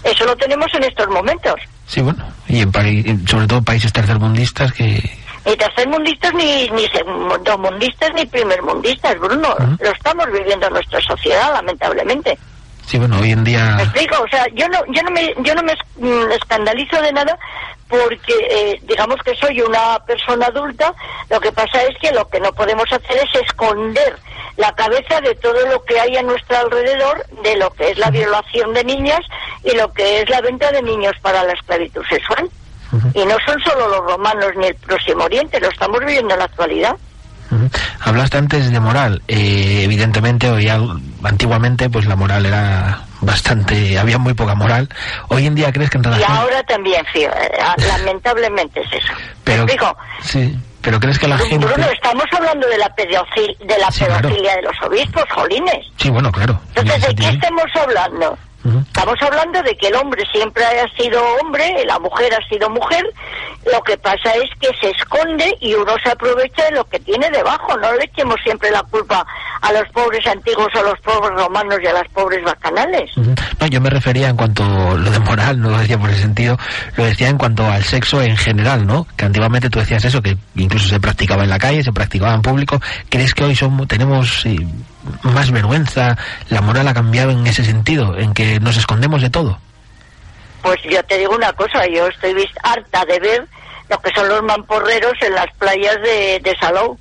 Eso lo tenemos en estos momentos.
Sí, bueno, y en sobre todo países tercermundistas que...
Ni tercermundistas, ni, ni segundomundistas, ni primermundistas, Bruno. Lo estamos viviendo en nuestra sociedad, lamentablemente.
Sí, bueno, hoy en día...
¿Me explico? O sea, yo no, yo no me, yo no me mm, escandalizo de nada porque eh, digamos que soy una persona adulta, lo que pasa es que lo que no podemos hacer es esconder la cabeza de todo lo que hay a nuestro alrededor, de lo que es la violación de niñas y lo que es la venta de niños para la esclavitud sexual. Y no son solo los romanos ni el Próximo Oriente, lo estamos viviendo en la actualidad.
Hablaste antes de moral. Eh, evidentemente, hoy antiguamente, pues la moral era bastante, había muy poca moral. Hoy en día crees que en relación...
Y ahora también, sí, eh, lamentablemente es eso.
Pero,
digo,
sí, pero crees que la gente...
Bruno, estamos hablando de la, pedofil, de la pedofilia de los obispos, jolines.
Sí, bueno, claro.
Entonces, ¿de qué estamos hablando? Estamos hablando de que el hombre siempre ha sido hombre, la mujer ha sido mujer, lo que pasa es que se esconde y uno se aprovecha de lo que tiene debajo. No le echemos siempre la culpa a los pobres antiguos, a los pobres romanos y a las pobres bacanales.
No, yo me refería en cuanto a lo de moral, no lo decía por ese sentido, lo decía en cuanto al sexo en general, ¿no? Que antiguamente tú decías eso, que incluso se practicaba en la calle, se practicaba en público. ¿Crees que hoy somos, tenemos más vergüenza, la moral ha cambiado en ese sentido, en que nos escondemos de todo.
Pues yo te digo una cosa, yo estoy harta de ver lo que son los mamporreros en las playas de, de Salou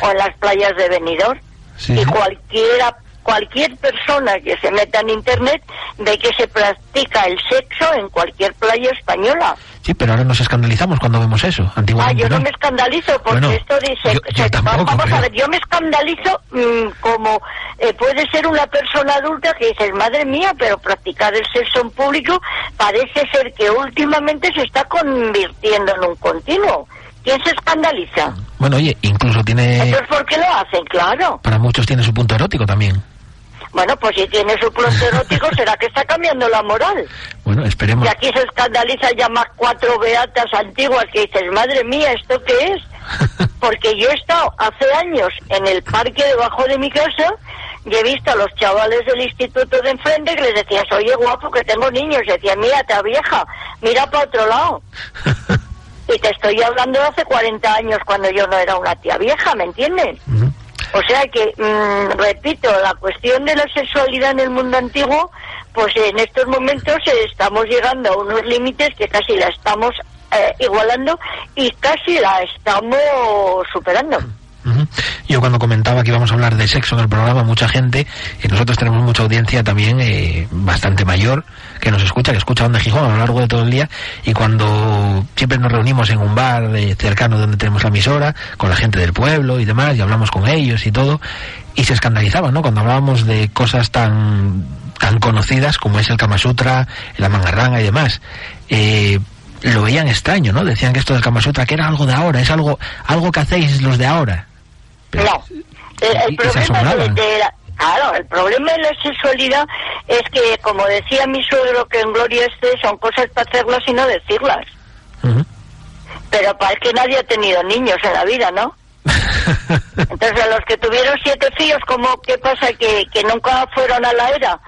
o en las playas de Benidorm. y cualquiera cualquier persona que se meta en internet ve que se practica el sexo en cualquier playa española.
Sí, pero ahora nos escandalizamos cuando vemos eso. Antiguamente
ah, yo no, me escandalizo porque esto dice...
Yo,
vamos a ver, yo me escandalizo mm, como eh, puede ser una persona adulta que dice, madre mía, pero practicar el sexo en público parece ser que últimamente se está convirtiendo en un continuo. ¿Quién se escandaliza?
Bueno, oye, incluso tiene...
Entonces, ¿por qué lo hacen? Claro.
Para muchos tiene su punto erótico también.
Bueno, pues si tiene su punto erótico, <laughs> será que está cambiando la moral.
Bueno, esperemos.
Y aquí se escandaliza ya más cuatro beatas antiguas que dices, madre mía, ¿esto qué es? <laughs> Porque yo he estado hace años en el parque debajo de mi casa y he visto a los chavales del instituto de enfrente que les decías, oye guapo, que tengo niños. Y decía, mira, te vieja, mira para otro lado. <laughs> y te estoy hablando de hace 40 años cuando yo no era una tía vieja, ¿me entiendes? O sea que, mm, repito, la cuestión de la sexualidad en el mundo antiguo, pues en estos momentos estamos llegando a unos límites que casi la estamos eh, igualando y casi la estamos superando.
Yo cuando comentaba que íbamos a hablar de sexo en el programa, mucha gente, y nosotros tenemos mucha audiencia también eh, bastante mayor, que nos escucha, que escucha Onda Gijón a lo largo de todo el día, y cuando siempre nos reunimos en un bar cercano donde tenemos la emisora, con la gente del pueblo y demás, y hablamos con ellos y todo, y se escandalizaban, ¿no? Cuando hablábamos de cosas tan tan conocidas como es el Kama Sutra, la mangarranga y demás. Eh, lo veían extraño, ¿no? Decían que esto del Kama Sutra que era algo de ahora, es algo algo que hacéis los de ahora
no. El, problema de, la, claro, el problema de la sexualidad es que, como decía mi suegro, que en Gloria esté, son cosas para hacerlas y no decirlas. Pero para que nadie ha tenido niños en la vida, ¿no? <laughs> Entonces, a los que tuvieron siete hijos, ¿cómo, ¿qué pasa? ¿Que, que nunca fueron a la era?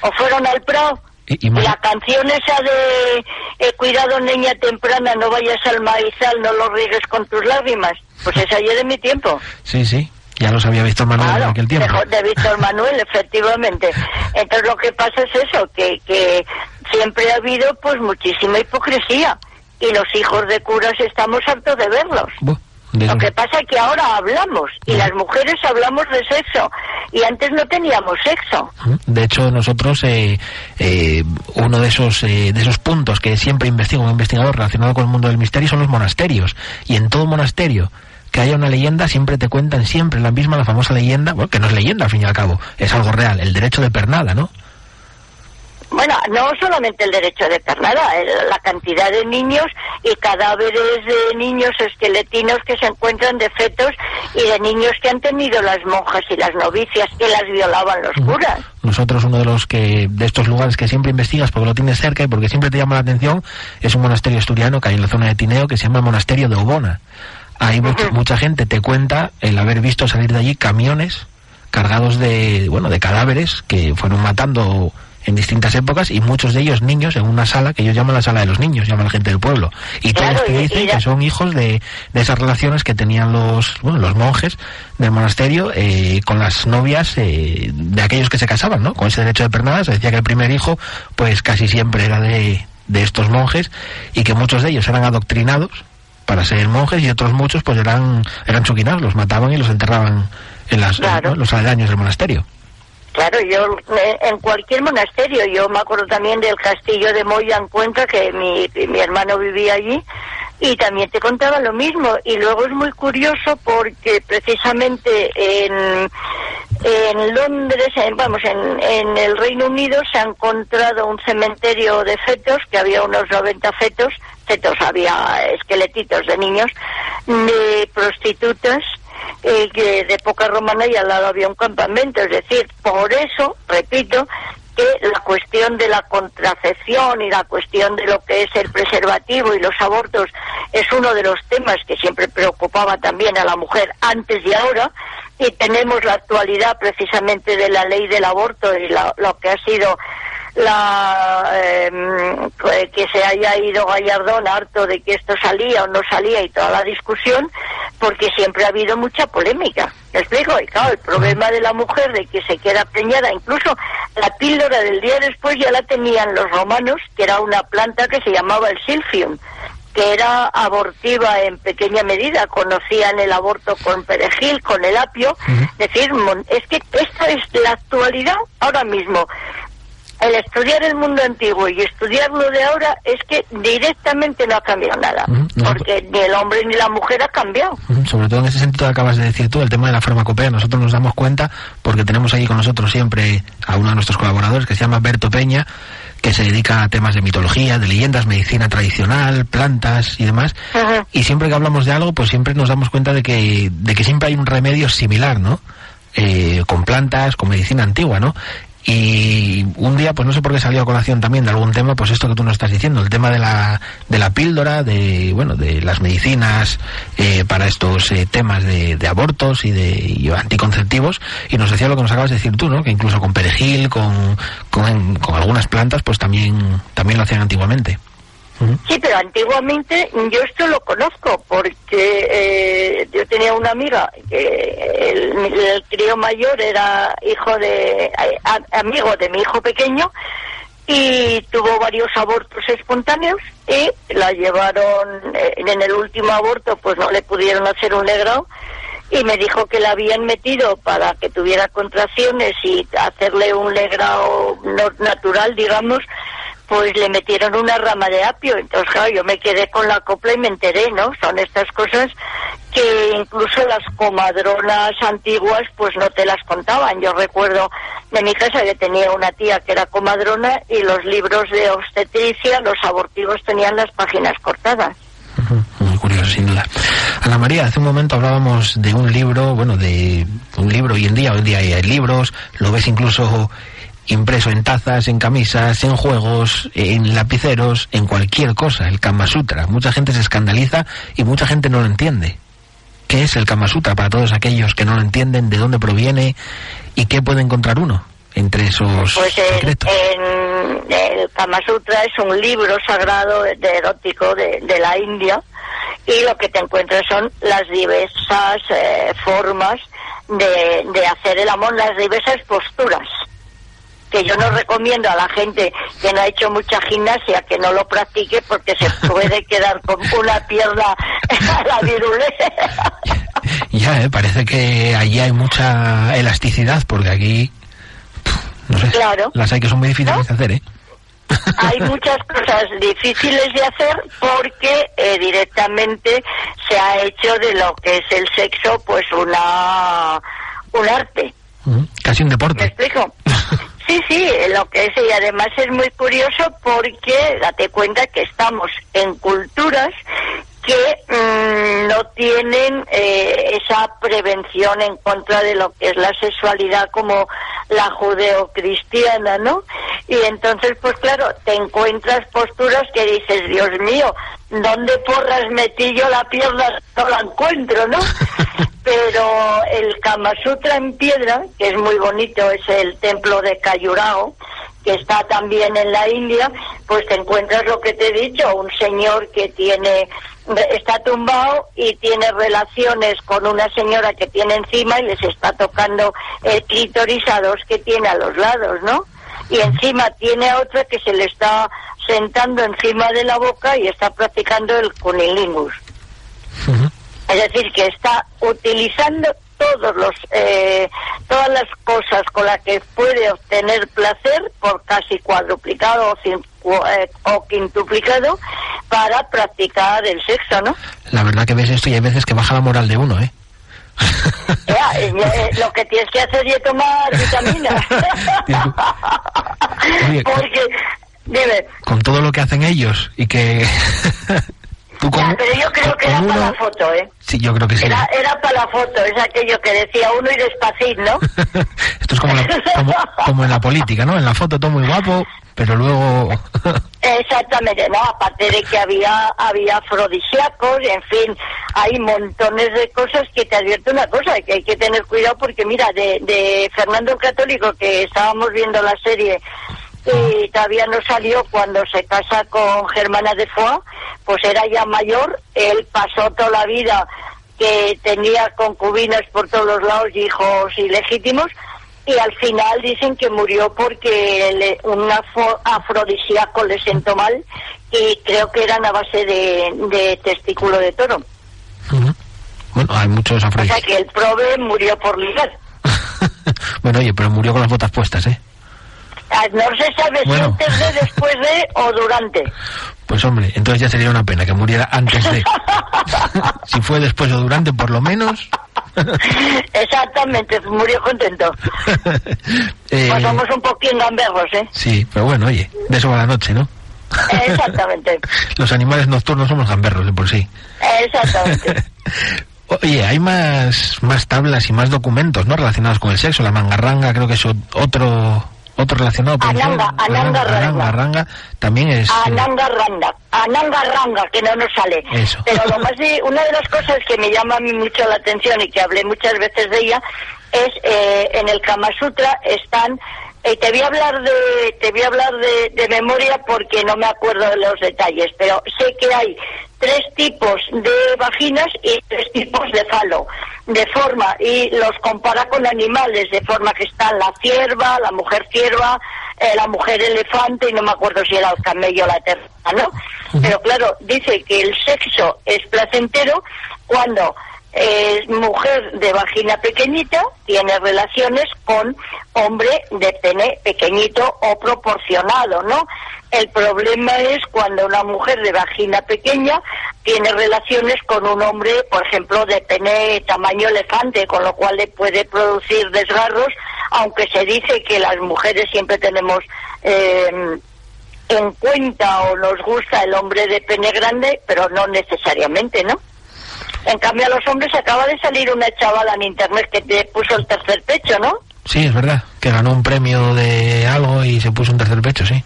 ¿O fueron al Prado? Y, la canción esa de eh, Cuidado niña temprana, no vayas al maizal, no lo riegues con tus lágrimas. Pues es ayer de mi tiempo.
Sí, sí. Ya los había visto Manuel en aquel tiempo.
De Víctor Manuel, <laughs> efectivamente. Entonces lo que pasa es eso, que, que siempre ha habido pues muchísima hipocresía y los hijos de curas estamos hartos de verlos. Lo que pasa es que ahora hablamos y las mujeres hablamos de sexo y antes no teníamos sexo.
De hecho, nosotros eh, eh, uno de esos eh, de esos puntos que siempre investigo un investigador relacionado con el mundo del misterio son los monasterios y en todo monasterio que haya una leyenda, siempre te cuentan siempre la misma, la famosa leyenda, bueno, que no es leyenda al fin y al cabo, es algo real, el derecho de pernada, ¿no?
Bueno, no solamente el derecho de pernada, la cantidad de niños y cadáveres de niños esqueletinos que se encuentran de fetos y de niños que han tenido las monjas y las novicias que las violaban los curas.
Nosotros uno de los que de estos lugares que siempre investigas porque lo tienes cerca y porque siempre te llama la atención es un monasterio asturiano que hay en la zona de Tineo que se llama Monasterio de Obona. Hay <laughs> mucha, gente te cuenta el haber visto salir de allí camiones cargados de, bueno, de cadáveres que fueron matando en distintas épocas y muchos de ellos niños en una sala que ellos llaman la sala de los niños, llaman la gente del pueblo. Y todos te dicen que son hijos de, de, esas relaciones que tenían los, bueno, los monjes del monasterio eh, con las novias eh, de aquellos que se casaban, ¿no? Con ese derecho de pernada se decía que el primer hijo pues casi siempre era de, de estos monjes y que muchos de ellos eran adoctrinados para ser monjes y otros muchos pues eran eran chuquinados, los mataban y los enterraban en las, los aledaños del monasterio.
Claro, yo en cualquier monasterio, yo me acuerdo también del castillo de Moya en Cuenca, que mi, mi hermano vivía allí, y también te contaba lo mismo. Y luego es muy curioso porque precisamente en, en Londres, en, vamos, en, en el Reino Unido se ha encontrado un cementerio de fetos, que había unos 90 fetos, había esqueletitos de niños, de prostitutas, que de época romana y al lado había un campamento. Es decir, por eso, repito, que la cuestión de la contracepción y la cuestión de lo que es el preservativo y los abortos es uno de los temas que siempre preocupaba también a la mujer antes y ahora y tenemos la actualidad precisamente de la ley del aborto y lo que ha sido la em, que se haya ido Gallardón harto de que esto salía o no salía y toda la discusión, porque siempre ha habido mucha polémica. ¿Me explico? Y claro, el problema de la mujer de que se queda preñada, incluso la píldora del día después ya la tenían los romanos, que era una planta que se llamaba el silfium que era abortiva en pequeña medida, conocían el aborto con perejil, con el apio, es decir, es que esta es la actualidad ahora mismo el estudiar el mundo antiguo y estudiar lo de ahora es que directamente no ha cambiado nada, porque ni el hombre ni la mujer ha cambiado.
Sobre todo en ese sentido acabas de decir tú, el tema de la farmacopea, nosotros nos damos cuenta porque tenemos ahí con nosotros siempre a uno de nuestros colaboradores que se llama Berto Peña, que se dedica a temas de mitología, de leyendas, medicina tradicional, plantas y demás. Y siempre que hablamos de algo, pues siempre nos damos cuenta de que, de que siempre hay un remedio similar, ¿no? Eh, con plantas, con medicina antigua, ¿no? Y un día, pues no sé por qué salió a colación también de algún tema, pues esto que tú nos estás diciendo, el tema de la, de la píldora, de, bueno, de las medicinas eh, para estos eh, temas de, de, abortos y de anticonceptivos, y nos decía lo que nos acabas de decir tú, ¿no? Que incluso con perejil, con, con, con algunas plantas, pues también, también lo hacían antiguamente.
Sí, pero antiguamente yo esto lo conozco porque eh, yo tenía una amiga que el, crío mayor era hijo de amigo de mi hijo pequeño y tuvo varios abortos espontáneos y la llevaron eh, en el último aborto pues no le pudieron hacer un legrado y me dijo que la habían metido para que tuviera contracciones y hacerle un legrado natural digamos pues le metieron una rama de apio. Entonces, claro, yo me quedé con la copla y me enteré, ¿no? Son estas cosas que incluso las comadronas antiguas pues no te las contaban. Yo recuerdo de mi casa que tenía una tía que era comadrona y los libros de obstetricia, los abortivos tenían las páginas cortadas.
Muy curioso, sin duda. Ana María, hace un momento hablábamos de un libro, bueno, de un libro hoy en día, hoy en día hay libros, lo ves incluso impreso en tazas, en camisas, en juegos, en lapiceros, en cualquier cosa, el Kama Sutra. Mucha gente se escandaliza y mucha gente no lo entiende. ¿Qué es el Kama Sutra para todos aquellos que no lo entienden, de dónde proviene y qué puede encontrar uno entre esos
pues secretos? el Kama Sutra es un libro sagrado de erótico de, la India y lo que te encuentras son las diversas eh, formas de, de hacer el amor, las diversas posturas que yo no recomiendo a la gente que no ha hecho mucha gimnasia que no lo practique porque se <laughs> puede quedar con una pierna <laughs> la virulé.
ya, ¿eh? parece que allí hay mucha elasticidad, porque aquí, no sé,
Claro.
las hay que son muy difíciles de hacer, ¿eh?
Hay <laughs> muchas cosas difíciles de hacer porque eh, directamente se ha hecho de lo que es el sexo pues una un arte.
Casi un
¿Me
deporte.
explico? Sí, sí, lo que es y además es muy curioso porque date cuenta que estamos en culturas que mm, no tienen eh, esa prevención en contra de lo que es la sexualidad como la judeocristiana, ¿no? Y entonces, pues claro, te encuentras posturas que dices, Dios mío, ¿dónde porras metí yo la pierna? No la encuentro, ¿no? <laughs> Pero el Kama Sutra en piedra, que es muy bonito, es el templo de Kayurao, que está también en la India, pues te encuentras lo que te he dicho, un señor que tiene está tumbado y tiene relaciones con una señora que tiene encima y les está tocando el clítoris a dos que tiene a los lados, ¿no? Y encima tiene a otra que se le está sentando encima de la boca y está practicando el cunilingus. Es decir, que está utilizando todos los, eh, todas las cosas con las que puede obtener placer por casi cuadruplicado o, cincu- eh, o quintuplicado para practicar el sexo, ¿no?
La verdad que ves esto y hay veces que baja la moral de uno, ¿eh?
Ya, eh, lo que tienes que hacer es tomar vitaminas. <laughs> Porque, dime,
Con todo lo que hacen ellos y que... tú con,
ya, pero yo creo que era para la foto, ¿eh?
Sí, yo creo que sí.
Era, era para la foto, es aquello que decía uno y despacito, ¿no? <laughs>
Esto es como, la- como, como en la política, ¿no? En la foto todo muy guapo, pero luego... <laughs>
Exactamente, no, aparte de que había había afrodisíacos, en fin, hay montones de cosas que te advierto una cosa, que hay que tener cuidado porque mira, de, de Fernando el Católico, que estábamos viendo la serie y todavía no salió cuando se casa con Germana de Foix, pues era ya mayor, él pasó toda la vida que tenía concubinas por todos los lados y hijos ilegítimos, y al final dicen que murió porque le- un afrodisíaco le sentó mal y creo que eran a base de, de testículo de toro.
Bueno, hay muchos
O sea
afrodisíacos.
que el prove murió por ligar. <laughs>
bueno, oye, pero murió con las botas puestas, ¿eh?
Ah, No se sabe
Bueno.
si antes de, después de o durante.
Pues hombre, entonces ya sería una pena que muriera antes de. <laughs> si fue después o durante, por lo menos.
Exactamente, murió contento. <laughs>
Eh,
Pues somos un poquín gamberros, ¿eh?
sí, pero bueno, oye, de eso va la noche, ¿no?
Exactamente, <laughs>
Los animales nocturnos somos gamberros de por sí.
exactamente.
Oye, hay más, más tablas y más documentos, ¿no? Relacionados con el sexo. La mangarranga creo que es otro otro relacionado. ser.
Ananga, ananga,
Ananga,
ranga.
ranga, también es... eh,
Ananga Ranga, Ananga Ranga, que no nos sale.
Eso.
Pero lo más de, una de las cosas que me llama a mí mucho la atención y que hablé muchas veces de ella es eh, en el Kama Sutra están eh, te voy a hablar de te voy a hablar de, de memoria porque no me acuerdo de los detalles, pero sé que hay tres tipos de vaginas y tres tipos de falo, de forma, y los compara con animales, de forma que están la cierva, la mujer cierva, eh, la mujer elefante, y no me acuerdo si era el camello o la terna, ¿no? Pero claro, dice que el sexo es placentero cuando es mujer de vagina pequeñita, tiene relaciones con hombre de pene pequeñito o proporcionado, ¿no? El problema es cuando una mujer de vagina pequeña tiene relaciones con un hombre, por ejemplo, de pene tamaño elefante, con lo cual le puede producir desgarros, aunque se dice que las mujeres siempre tenemos eh, en cuenta o nos gusta el hombre de pene grande, pero no necesariamente, ¿no? En cambio, a los hombres acaba de salir una chavala en internet que te puso el tercer pecho, ¿no?
Sí, es verdad, que ganó un premio de algo y se puso un tercer pecho, sí.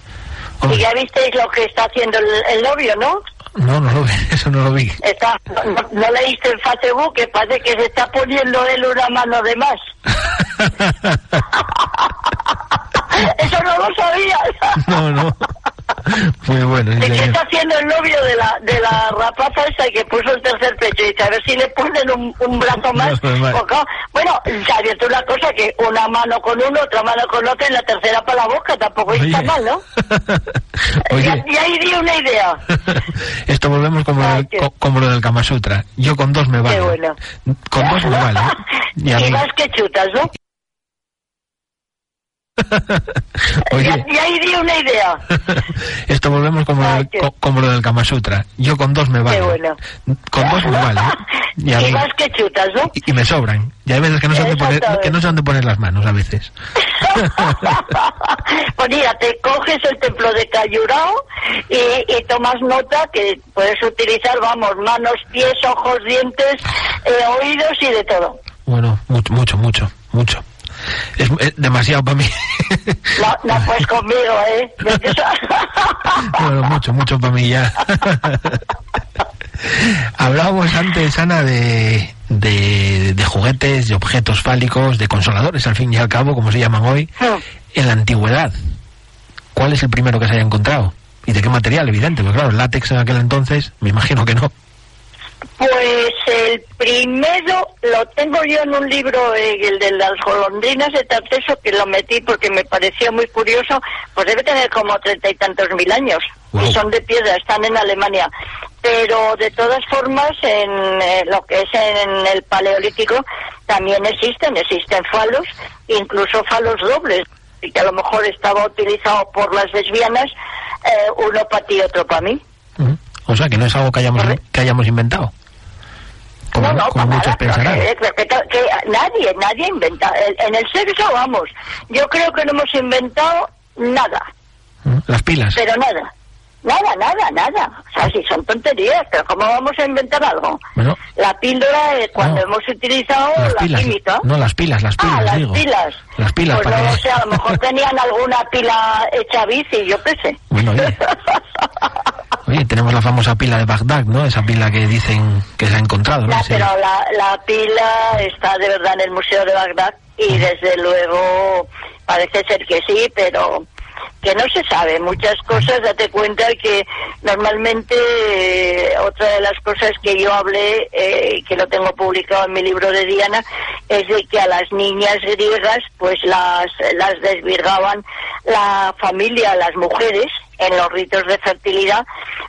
Y ya visteis lo que está haciendo el, el novio, ¿no?
no, no lo vi, <laughs> eso no lo vi.
Está, no, no leíste en Facebook que parece que se está poniendo él una mano de más. <laughs> <laughs> Eso no lo sabías.
No, no. <laughs> Muy bueno, sí,
¿Y qué
señor.
está haciendo el novio de la, de la rapaza esa que puso el tercer pecho? Y a ver si le ponen un, un brazo más. Porque, bueno, se ha abierto una cosa que una mano con uno, otra mano con otra y la tercera para la boca. Tampoco está mal, ¿no? <laughs>
Oye,
Y, y ahí di una idea. <laughs>
esto volvemos como,
Ay,
co- como lo del Kama Sutra. Yo con dos me vale.
Qué bueno.
Con dos me vale. Y
y más que chutas, ¿no? <laughs>
Oye,
Y, y ahí di una idea. <laughs>
esto volvemos como,
Ay,
co- como lo del Kama Sutra. Yo con dos me vale.
Qué bueno.
Con dos me vale. <laughs> Y, a
y más que chutas, ¿no?
y- y me sobran. Y hay veces que no sé dónde poner, que no sé dónde poner las manos a veces.
pues mira, te coges el templo de Cayurao y, y tomas nota que puedes utilizar, vamos, manos, pies, ojos, dientes, eh, oídos y de todo.
Bueno, mucho, mucho, mucho, mucho. Es, es demasiado para mí.
No, no pues conmigo, ¿eh? <laughs>
Bueno, mucho, mucho para mí ya. <laughs> Hablábamos antes, Ana, de, de, de juguetes, de objetos fálicos, de consoladores, al fin y al cabo, como se llaman hoy, en la antigüedad. ¿Cuál es el primero que se haya encontrado? ¿Y de qué material? Evidente, porque claro, látex en aquel entonces, me imagino que no.
Pues el primero lo tengo yo en un libro, eh, el de las golondrinas de Tarteso, que lo metí porque me pareció muy curioso, pues debe tener como treinta y tantos mil años.
Wow.
Y son de piedra, están en Alemania. Pero de todas formas, en eh, lo que es en el paleolítico, también existen, existen falos, incluso falos dobles, y que a lo mejor estaba utilizado por las lesbianas, eh, uno para ti y otro para mí.
O sea, que no es algo que hayamos, que hayamos inventado. Como,
no, no,
como
para
muchos
nada,
pensarán.
que- que- que- que nadie, nadie inventa. En el sexo, vamos, yo creo que no hemos inventado nada,
Ujú. Las pilas.
pero nada. Nada, nada, nada. O sea, si son tonterías, pero ¿cómo vamos a inventar algo?
Bueno,
La píldora es cuando
No.
hemos utilizado
las
la
pilas.
química.
No, las pilas, las pilas,
ah, las
digo.
pilas.
Las pilas,
Pues
para
no
que-
a lo mejor <laughs> tenían alguna pila hecha bici, yo qué sé.
Bueno, oye. <laughs> Oye, tenemos la famosa pila de Bagdad, ¿no? Esa pila que dicen que se ha encontrado, ¿no?
Ya, pero la, la pila está de verdad en el Museo de Bagdad y desde luego parece ser que sí, pero que no se sabe muchas cosas. Date cuenta que normalmente eh, otra de las cosas que yo hablé, eh, que lo tengo publicado en mi libro de Diana, es de que a las niñas griegas pues las, las desvirgaban la familia, las mujeres, en los ritos de fertilidad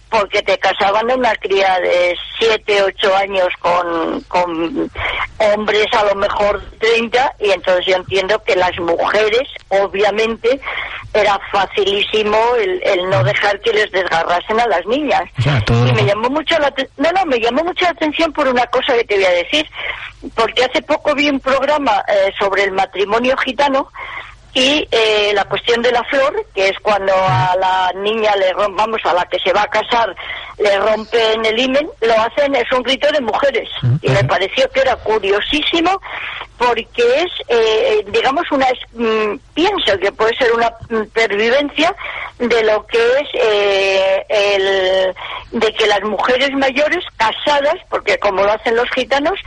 porque te casaban una cría de 7, 8 años con, con hombres a lo mejor 30 y entonces yo entiendo que las mujeres obviamente era facilísimo el, el no dejar que les desgarrasen a las niñas. Y me llamó mucho la no no me llamó mucho la atención por una cosa que te voy a decir porque hace poco vi un programa eh, sobre el matrimonio gitano y eh, la cuestión de la flor, que es cuando a la niña le rom- vamos a la que se va a casar, le rompen el himen, lo hacen, es un rito de mujeres. Y me pareció que era curiosísimo porque es, eh, digamos, una, es- mm, pienso que puede ser una mm, pervivencia de lo que es eh, el, de que las mujeres mayores casadas, porque como lo hacen los gitanos,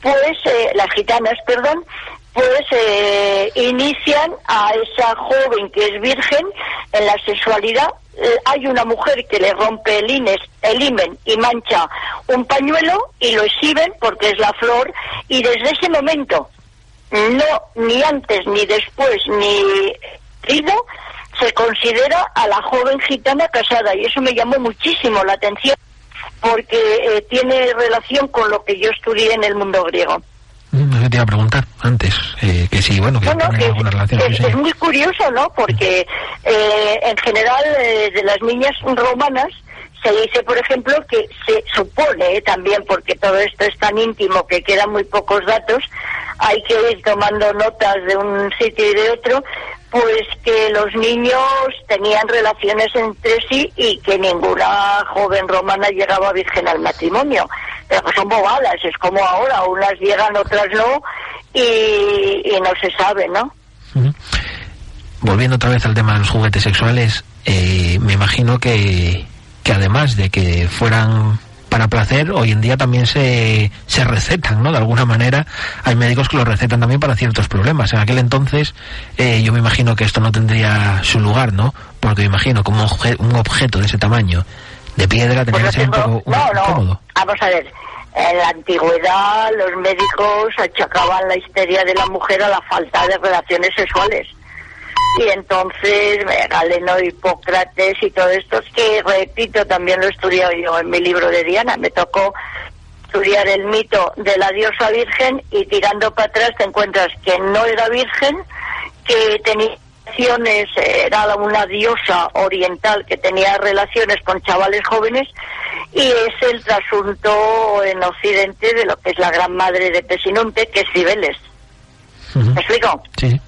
pues, eh, las gitanas, perdón, pues eh, inician a esa joven que es virgen en la sexualidad. Eh, hay una mujer que le rompe el, ines, el himen y mancha un pañuelo y lo exhiben porque es la flor y desde ese momento, no ni antes ni después ni ido, se considera a la joven gitana casada y eso me llamó muchísimo la atención porque eh, tiene relación con lo que yo estudié en el mundo griego.
Eso te iba a preguntar antes, eh, que sí, bueno, que
No, no,
tiene
que
alguna relación.
es,
sí,
es
señor.
muy curioso, ¿no? Porque eh, en general eh, de las niñas romanas se dice, por ejemplo, que se supone eh, también, porque todo esto es tan íntimo que quedan muy pocos datos, hay que ir tomando notas de un sitio y de otro, pues que los niños tenían relaciones entre sí y que ninguna joven romana llegaba virgen al matrimonio. Son bobadas, es como ahora, unas llegan, otras no, y, no se sabe, ¿no?
Volviendo otra vez al tema de los juguetes sexuales, eh, me imagino que, que además de que fueran para placer, hoy en día también se, se recetan, ¿no? De alguna manera, hay médicos que lo recetan también para ciertos problemas. En aquel entonces, eh, yo me imagino que esto no tendría su lugar, ¿no? Porque me imagino como un objeto de ese tamaño, de piedra, tendría
Pues
que ser un
lo
poco
tengo- no, no.
cómodo.
Vamos a ver. En la antigüedad los médicos achacaban la histeria de la mujer a la falta de relaciones sexuales. Y entonces Galeno, Hipócrates y todo esto, es que repito, también lo he estudiado yo en mi libro de Diana, me tocó estudiar el mito de la diosa virgen y tirando para atrás te encuentras que no era virgen, que tenía relaciones, eh, era una diosa oriental que tenía relaciones con chavales jóvenes y es el trasunto en Occidente de lo que es la gran madre de Pesinunte, que es Cibeles. ¿Me explico?
Sí.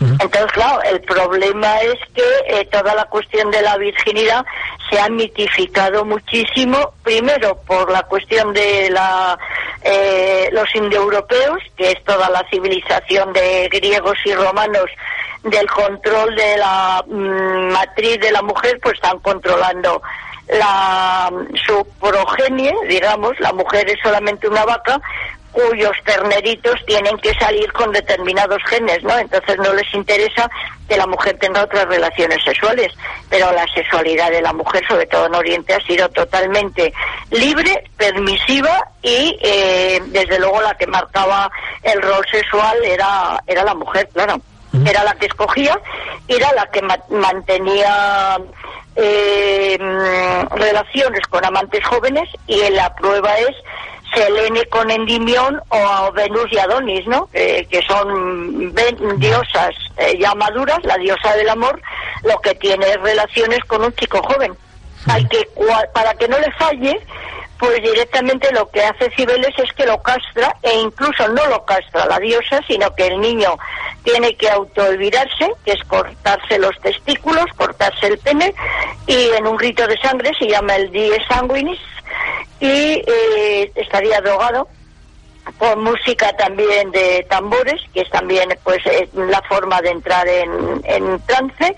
Entonces, claro, el problema es que eh, toda la cuestión de la virginidad se ha mitificado muchísimo, primero por la cuestión de la, eh, los indoeuropeos, que es toda la civilización de griegos y romanos, del control de la mm, matriz de la mujer, pues están controlando la, su progenie, digamos, la mujer es solamente una vaca, cuyos terneritos tienen que salir con determinados genes, ¿no? Entonces no les interesa que la mujer tenga otras relaciones sexuales, pero la sexualidad de la mujer, sobre todo en Oriente, ha sido totalmente libre, permisiva y eh, desde luego la que marcaba el rol sexual era, era la mujer, claro. Era la que escogía, era la que ma- mantenía eh, mm, relaciones con amantes jóvenes y la prueba es Selene con Endimión o Venus y Adonis, ¿no? Eh, que son diosas eh, ya maduras, la diosa del amor, lo que tiene es relaciones con un chico joven. Hay que, para que no le falle, pues directamente lo que hace Cibeles es que lo castra e incluso no lo castra la diosa, sino que el niño tiene que autoolvidarse, que es cortarse los testículos, cortarse el pene y en un rito de sangre se llama el die sanguinis y eh, estaría drogado con música también de tambores, que es también pues la forma de entrar en, trance,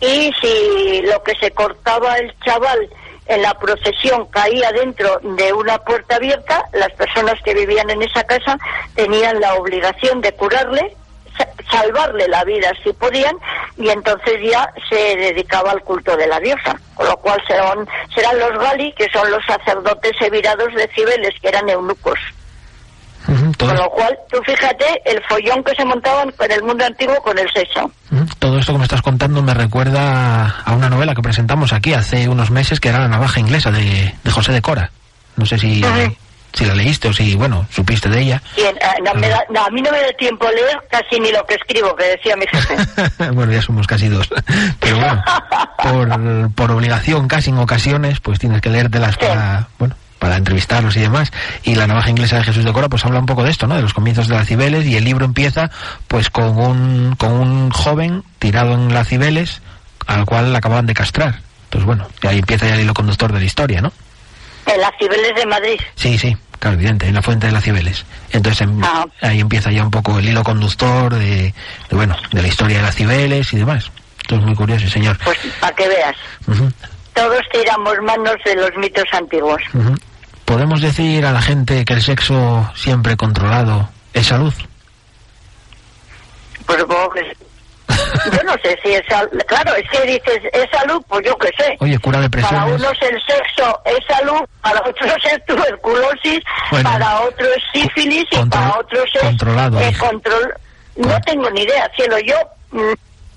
y si lo que se cortaba el chaval en la procesión caía dentro de una puerta abierta, las personas que vivían en esa casa tenían la obligación de curarle, salvarle la vida si podían, y entonces ya se dedicaba al culto de la diosa, con lo cual serán, serán los gali, que son los sacerdotes evirados de Cibeles, que eran eunucos. Con lo cual, tú fíjate el follón que se montaban en el mundo antiguo con el sexo.
todo esto que me estás contando me recuerda a una novela que presentamos aquí hace unos meses que era La navaja inglesa de, de José de Cora. No sé si. Si la leíste o si, bueno, supiste de ella.
Y en- ah, no me da- no, a mí no me da tiempo leer casi ni lo que escribo, que decía mi jefe. <laughs>
bueno, ya somos casi dos. Pero bueno, por, por obligación, casi en ocasiones, pues tienes que leértelas
Sí.
para, bueno, para entrevistarlos y demás. Y la navaja inglesa de Jesús de Cora, pues habla un poco de esto, ¿no? De los comienzos de las Cibeles y el libro empieza, pues con un, con un joven tirado en las Cibeles al cual acababan de castrar. Entonces, bueno, ahí empieza ya el hilo conductor de la historia, ¿no?
en las Cibeles de Madrid.
Sí, sí, claro, evidente, en la fuente de las Cibeles. Entonces em-
Ah.
ahí empieza ya un poco el hilo conductor de, de, bueno, de la historia de las Cibeles y demás. Esto es muy curioso, señor.
Pues para que veas.
Ujú,
Todos tiramos manos de los mitos antiguos.
ujú. ¿Podemos decir a la gente que el sexo siempre controlado es salud?
Pues supongo que sí. Yo no sé si es salud. Claro, es que dices, ¿es salud? Pues yo qué sé.
Oye, cura
Para
depresiones.
unos el sexo es salud, para otros <laughs> es tuberculosis,
Bueno.
para otros es sífilis y para otros es
controlado,
eh, control. No tengo ni idea, cielo. Yo mm,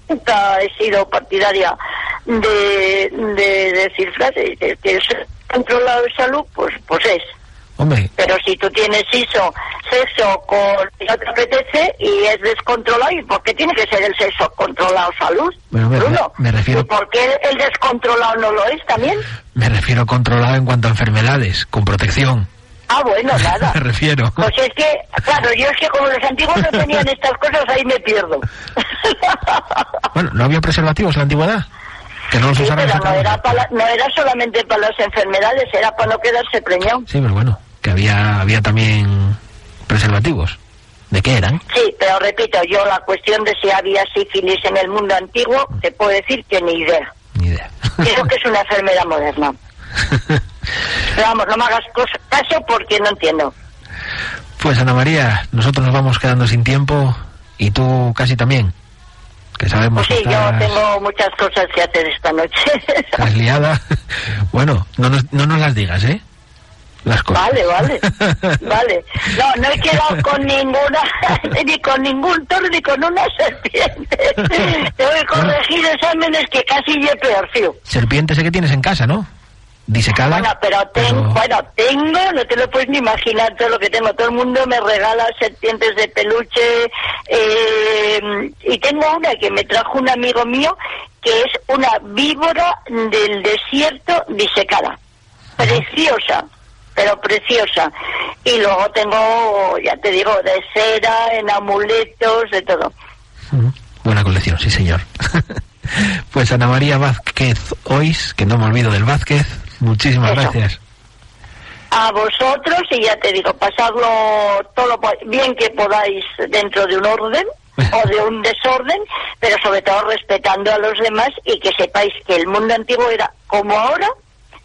nunca he sido partidaria de, de decir frases que, que es controlado es salud, pues, pues es.
Hombre,
Pero si tú tienes iso, sexo con que no te apetece y es descontrolado, ¿y por qué tiene que ser el sexo controlado salud?
Bueno, me-
Bruno?
me refiero-
¿Y por qué el descontrolado no lo es también?
me refiero controlado en cuanto a enfermedades, con protección.
Ah, bueno, <laughs> nada.
Me refiero.
Pues es que, claro, yo es que como los antiguos no tenían estas cosas, ahí me pierdo. <laughs>
Bueno, ¿no había preservativos en la antigüedad? Que no los
Sí,
usaran
pero no era, para, no era solamente para las enfermedades, era para no quedarse preñado.
Sí, pero bueno, que había, había también preservativos. ¿De qué eran?
Sí, pero repito, yo la cuestión de si había sífilis en el mundo antiguo, te puedo decir que ni idea.
Ni idea.
Creo que es una enfermedad moderna. <laughs> Pero vamos, no me hagas caso porque no entiendo.
Pues Ana María, nosotros nos vamos quedando sin tiempo y tú casi también. que sabemos
Pues sí,
que
yo
estás,
tengo muchas cosas que hacer esta noche. <laughs>
estás liada. <laughs> Bueno, no nos, no nos las digas, ¿eh? Las cosas.
Vale, vale, <laughs> vale. No, no he quedado con ninguna, <laughs> ni con ningún toro, ni con una serpiente. Tengo que corregir exámenes que casi yo peor, fío.
Serpiente sé que tienes en casa, ¿no? Disecada.
Bueno, pero, tengo, bueno, tengo, no te lo puedes ni imaginar todo lo que tengo. Todo el mundo me regala serpientes de peluche eh, y tengo una que me trajo un amigo mío que es una víbora del desierto disecada. Preciosa, pero preciosa. Y luego tengo, ya te digo, de cera, en amuletos, de todo.
Buena colección, sí señor. <laughs> pues Ana María Vázquez Ois, que no me olvido del Vázquez, muchísimas
Eso.
gracias.
a vosotros y ya te digo, pasarlo todo lo bien que podáis dentro de un orden o de un <laughs> desorden, pero sobre todo respetando a los demás y que sepáis que el mundo antiguo era como ahora,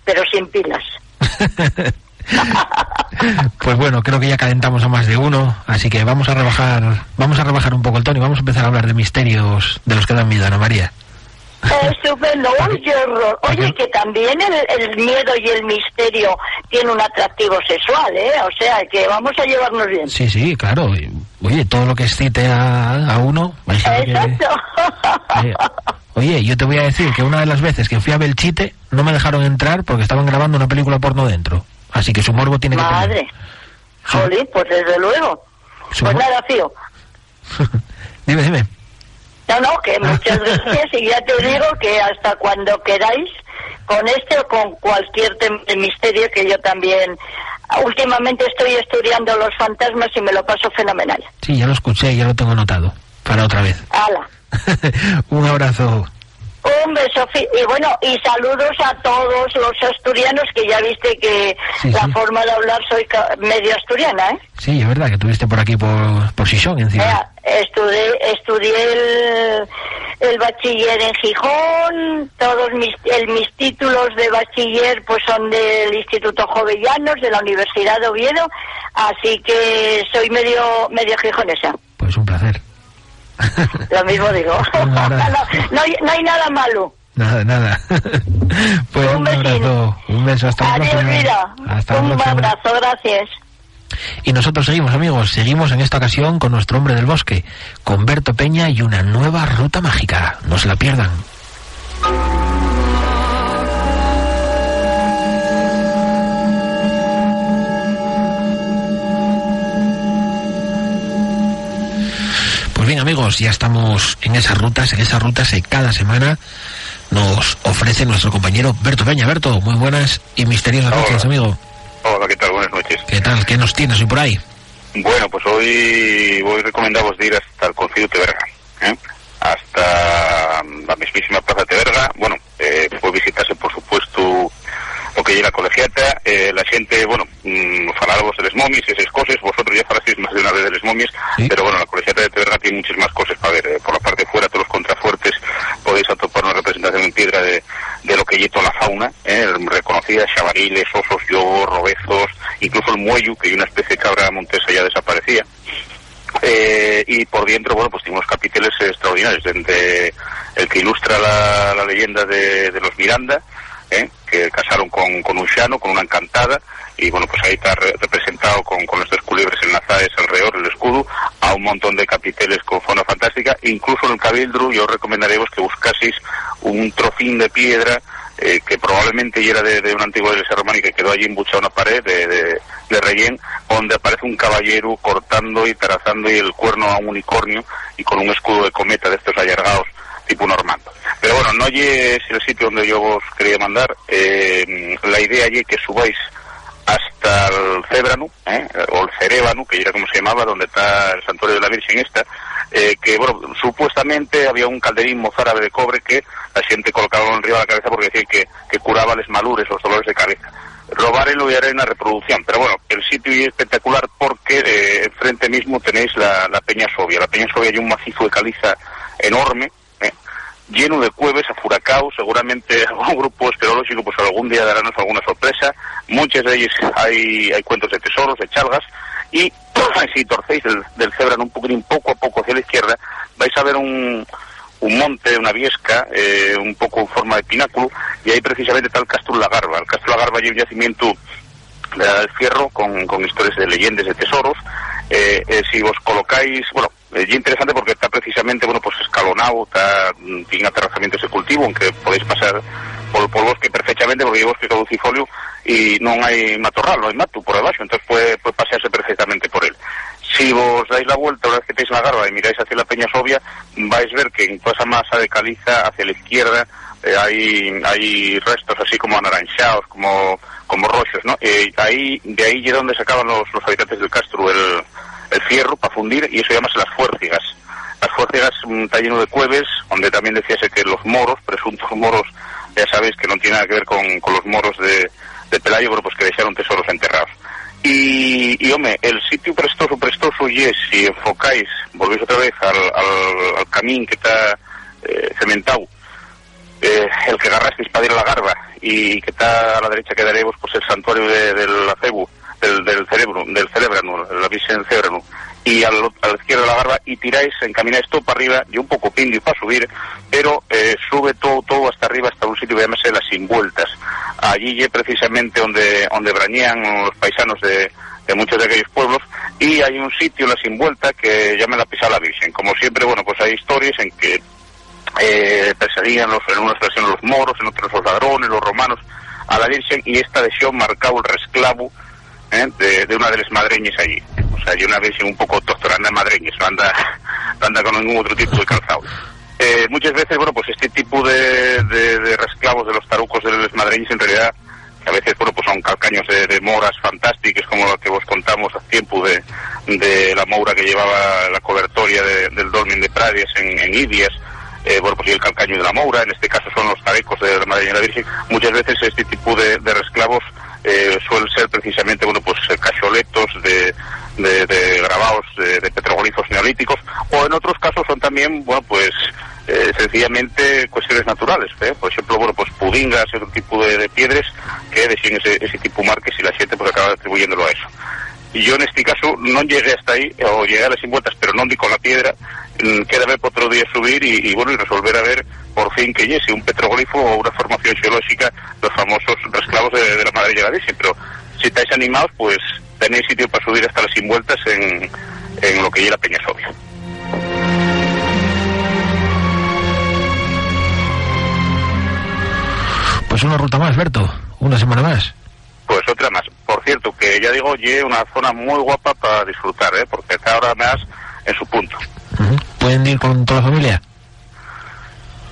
pero sin pilas. <laughs> <laughs>
Pues bueno, creo que ya calentamos a más de uno, así que vamos a rebajar, vamos a rebajar un poco el tono y vamos a empezar a hablar de misterios de los que dan miedo, Ana María.
Estupendo, qué horror. Oye, que también el, el miedo y el misterio tiene un atractivo sexual, ¿eh? O sea, que vamos a llevarnos bien.
Sí, sí, claro. Oye, todo lo que excite a, a uno. que-
Exacto. <laughs>
Oye, yo te voy a decir que una de las veces que fui a Belchite no me dejaron entrar porque estaban grabando una película porno dentro. Así que su morbo tiene que
Madre. Jolín, pues desde luego. Pues
mor-
nada, Fío. <laughs>
dime, dime.
No, no, que muchas <laughs> gracias y ya te digo que hasta cuando queráis, con este o con cualquier misterio que yo también últimamente estoy estudiando los fantasmas y me lo paso fenomenal.
Sí, ya lo escuché, ya lo tengo anotado. Para otra vez.
Hala. <laughs>
Un abrazo.
Un beso y bueno, y saludos a todos los asturianos que ya viste que
Sí,
la
sí.
forma de hablar soy medio asturiana, ¿eh?
Sí, es verdad que tuviste por aquí por, por Sison encima.
Mira, estudié, estudié el, el bachiller en Gijón, todos mis, el- mis títulos de bachiller pues son del Instituto Jovellanos, de la Universidad de Oviedo, así que soy medio, medio gijonesa.
Pues un placer. <laughs>
Lo mismo digo. <laughs> No, no hay, no hay nada malo.
Nada, nada. <laughs> pues
Un
un, abrazo. Un beso. Hasta la
Adiós,
próxima.
vida.
Hasta la
Un abrazo, gracias.
Y nosotros seguimos, amigos. Seguimos en esta ocasión con nuestro hombre del bosque, con Berto Peña y una nueva ruta mágica. No se la pierdan. Amigos, ya estamos en esas rutas, en esas rutas que cada semana nos ofrece nuestro compañero Berto Peña. Berto, muy buenas y misteriosas
Hola.
noches, amigo.
Hola, ¿qué tal? Buenas noches.
¿Qué tal? ¿Qué nos tienes hoy por ahí?
Bueno, pues hoy voy recomendaros de ir hasta el Concilio de Verga, ¿eh? hasta la mismísima Plaza de Verga. Bueno, eh, puede visitarse, por supuesto, o que llega a colegiata, eh, la xente, bueno, mm, falarvos de les momies, esas cosas, vosotros ya falasteis más de una vez de les momies,
Sí.
pero bueno, la colegiata de Teverga tiene muchísimas cosas para ver, eh, por la parte de fuera, todos los contrafuertes, podéis atopar una representación en piedra de, de lo que lleva toda la fauna, eh, reconocida, chavariles, osos, lobos, robezos, incluso el muello, que hay una especie de cabra montesa ya desaparecía, eh, y por dentro, bueno, pues tiene unos capiteles extraordinarios, desde el que ilustra la, la leyenda de, de los Miranda, ¿eh? que casaron con, con un llano, con una encantada, y bueno, pues ahí está re- representado con, con los dos culebres enlazadas alrededor, el escudo, a un montón de capiteles con fauna fantástica, incluso en el Cabildru yo os recomendaríamos que buscaseis un trocín de piedra eh, que probablemente ya era de, de una antigua iglesia románica que quedó allí embuchada en una pared de, de, de rellén, donde aparece un caballero cortando y tarazando y el cuerno a un unicornio y con un escudo de cometa de estos allargados tipo normando. Pero bueno, no es el sitio donde yo os quería mandar. Eh, la idea allí que subáis hasta el Cébrano, ¿eh? o el Cerébano, que era como se llamaba, donde está el santuario de la Virgen esta, eh, que bueno, supuestamente había un calderín mozárabe de cobre que la gente colocaba arriba de la cabeza porque decía que, que curaba les malures, los dolores de cabeza. Robar en lo haré una reproducción, pero bueno, el sitio es espectacular porque eh, enfrente mismo tenéis la, la Peña Sovia. La Peña Sovia hay un macizo de caliza enorme. Lleno de cueves, afuracaos, seguramente <laughs> algún grupo esperológico pues algún día darán alguna sorpresa, muchas de ellas hay, hay cuentos de tesoros, de chalgas, y <clears throat> si torcéis del, del Cebran un poquitín poco a poco hacia la izquierda, vais a ver un, un monte, una viesca, eh, un poco en forma de pináculo, y ahí precisamente está el Castro La Garba. El Castro La Garba hay un yacimiento de la del fierro con, con historias de leyendas, de tesoros. Eh, eh, si os colocáis, bueno, es interesante porque está precisamente, bueno, pues escalonado, está, mm, tiene aterrazamientos de cultivo, aunque podéis pasar por, por bosque perfectamente, porque hay bosque caducifolio y no hay matorral, no hay mato por debajo, entonces puede, puede pasearse perfectamente por él. Si vos dais la vuelta, una vez que tenéis la garba y miráis hacia la Peña Sobia, vais a ver que en toda esa masa de caliza hacia la izquierda eh, hay, hay restos así como anaranjados, como, como rochos, ¿no? Eh, ahí, de ahí es donde sacaban los, los habitantes del Castro el fierro para fundir y eso llamase las fuércigas. Las fuércigas mm, está lleno de cueves, donde también decíase que los moros, presuntos moros, ya sabéis que no tiene nada que ver con, los moros de, de Pelayo, pero pues que dejaron tesoros enterrados. Y, y, hombre, el sitio prestoso, prestoso, y es, si enfocáis, volvéis otra vez al, al, al camín que está eh, cementado, eh, el que agarrasteis para ir a la garba, y que está a la derecha quedaremos pues el santuario de, del acebu, del, del cerebro, del cerebrano, la Virgen cerebrano, y al, a la izquierda de la garba, y tiráis, encamináis todo para arriba, y un poco pindio para subir, pero eh, sube todo, todo hasta arriba, hasta un sitio que llama las Sin Vueltas. Allí es precisamente donde, donde los paisanos de, muchos de aquellos pueblos, y hay un sitio, la Sin Vuelta, que llama la Pisala Virgen. Como siempre, bueno, pues hay historias en que eh, perseguían los, en unas versiones los moros, en otras los ladrones, los romanos, a la Virgen, y esta adhesión marcaba el resclavo ¿eh? de, de, una de las madreñas allí. O sea, hay una Virgen un poco doctoranda en madreñas, no anda, <laughs> no anda con ningún otro tipo de <laughs> calzado. Eh, muchas veces, bueno, pues este tipo de, de, de resclavos de los tarucos de los madreños en realidad que a veces, bueno, pues son calcaños de, de moras fantásticas, como lo que vos contamos hace tiempo de, de la moura que llevaba la cobertoria de, del dolmen de Pradias en, en Idias, eh, bueno, pues y el calcaño de la moura, en este caso son los tarecos de la Madre de la Virgen, muchas veces este tipo de, de resclavos eh, suelen ser precisamente, bueno, pues cacholetos de, de, de grabados de, de, petroglifos neolíticos, o en otros casos son también, bueno, pues eh, sencillamente cuestiones naturales, ¿eh? por ejemplo, bueno, pues pudingas, otro tipo de, de piedras que decían ese, ese tipo marques y la gente pues acaba atribuyéndolo a eso. Y yo en este caso no llegué hasta ahí, o llegué a las vueltas, pero no di con la piedra, queda ver por otro día subir y, bueno, y resolver a ver por fin que es un petroglifo o una formación geológica, los famosos resclavos de, de la madre Virgen, pero si estáis animados, pues tenéis sitio para subir hasta las vueltas en, en lo que lleva Peña Sobia.
Pues una ruta más, Berto, una semana más.
Pues otra más. Por cierto, que ya digo, oye, una zona muy guapa para disfrutar, ¿eh? porque está ahora más en su punto.
Uh -huh. ¿Pueden ir con toda la familia?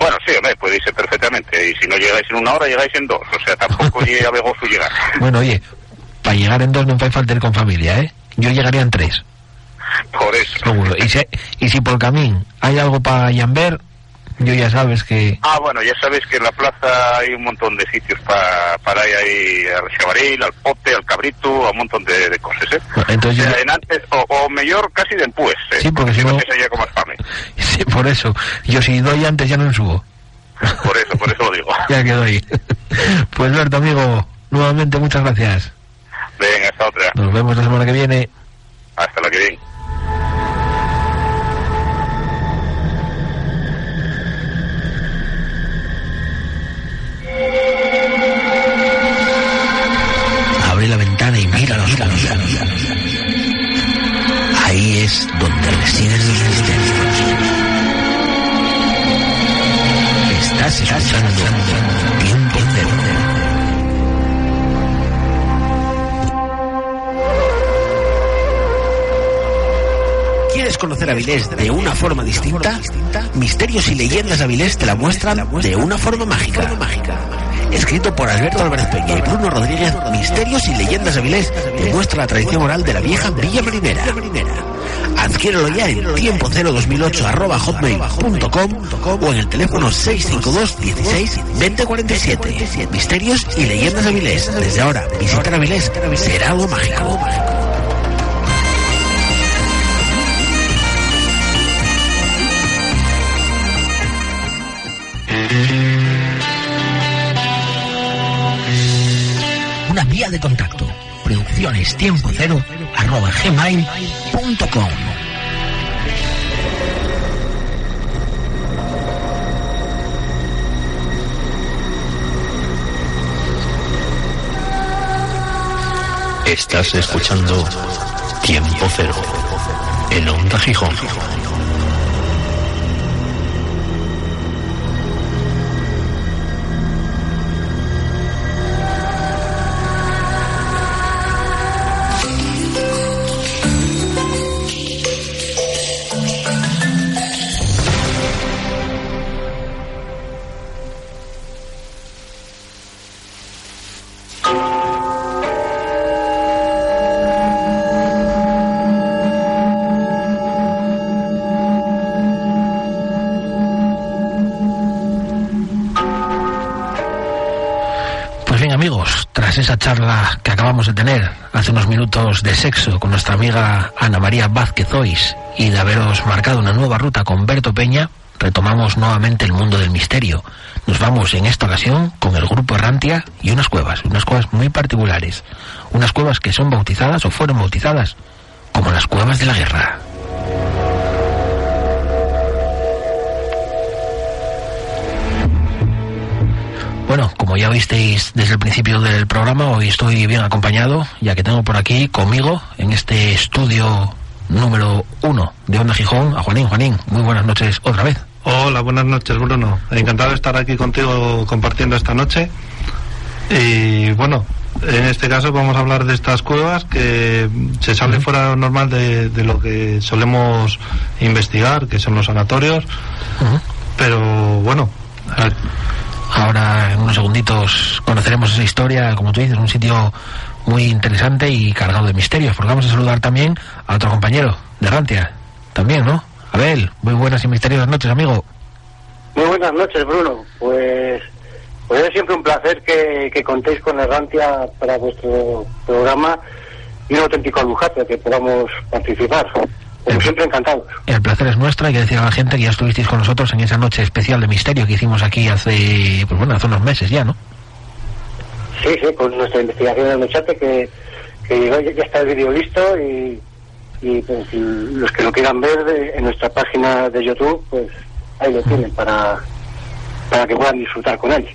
Bueno, sí, hombre, puede irse perfectamente. Y si no llegáis en una hora, llegáis en dos. O sea, tampoco llega su llegar. <laughs>
Bueno, oye, para llegar en dos no hace falta ir con familia, ¿eh? Yo llegaría en tres.
Por eso.
Seguro. Y si, y si por camino hay algo para Llamber, yo ya sabes que...
Ah, bueno, ya sabes que en la plaza hay un montón de sitios para para ir ahí al Chavaril, al Pote, al Cabrito, a un montón de, de cosas, ¿eh?
Entonces yo...
en antes, o, o mejor casi de después, ¿eh?
Sí, porque, porque si no...
Fame. <laughs>
Sí, por eso. Yo si doy antes ya no subo.
Por eso, por eso lo digo. <laughs>
ya que doy. <laughs> pues Berto, amigo, nuevamente muchas gracias.
Venga, hasta otra.
Nos vemos la semana que viene.
Hasta la que viene.
Es donde residen los misterios. Estás escuchando conocer Avilés de una forma distinta? Misterios y leyendas de Avilés te la muestran de una forma mágica. Escrito por Alberto Álvarez Peña y Bruno Rodríguez, Misterios y leyendas de Avilés te muestra la tradición oral de la vieja Villa Marinera. Adquiérelo ya en tiempo 2008 arroba hotmail.com o en el teléfono 652 16 2047. Misterios y leyendas de Avilés. Desde ahora, visitar Avilés será algo mágico. vía de contacto producciones tiempo cero arroba gmail.com
Estás escuchando Tiempo Cero en Onda Gijón.
Unos minutos de sexo con nuestra amiga Ana María Vázquez Ois y de haberos marcado una nueva ruta con Berto Peña, retomamos nuevamente el mundo del misterio. Nos vamos en esta ocasión con el grupo Errantia y unas cuevas, unas cuevas muy particulares, unas cuevas que son bautizadas o fueron bautizadas como las cuevas de la guerra. Bueno, como ya visteis desde el principio del programa, hoy estoy bien acompañado, ya que tengo por aquí conmigo, en este estudio número uno de Onda Gijón, a Juanín. Juanín, muy buenas noches otra vez.
Hola, buenas noches, Bruno. Encantado de estar aquí contigo compartiendo esta noche. Y bueno, en este caso vamos a hablar de estas cuevas que se sale fuera normal de, de lo que solemos investigar, que son los sanatorios. Pero bueno,
Ahora, en unos segunditos, conoceremos esa historia, como tú dices, un sitio muy interesante y cargado de misterios. Porque vamos a saludar también a otro compañero de Rantia, también, ¿no? Abel, muy buenas y misteriosas noches, amigo.
Muy buenas noches, Bruno. Pues, pues es siempre un placer que, que contéis con Errantia para vuestro programa y un auténtico lujazo que podamos participar. Como siempre, encantados.
El placer es nuestro, hay que decir a la gente que ya estuvisteis con nosotros en esa noche especial de misterio que hicimos aquí hace, pues bueno, hace unos meses ya, ¿no?
Sí, sí, con nuestra investigación en el que, que llegó, ya, ya está el vídeo listo y, y, pues, los que lo quieran ver de- en nuestra página de YouTube, pues ahí lo tienen para, para que puedan disfrutar con él.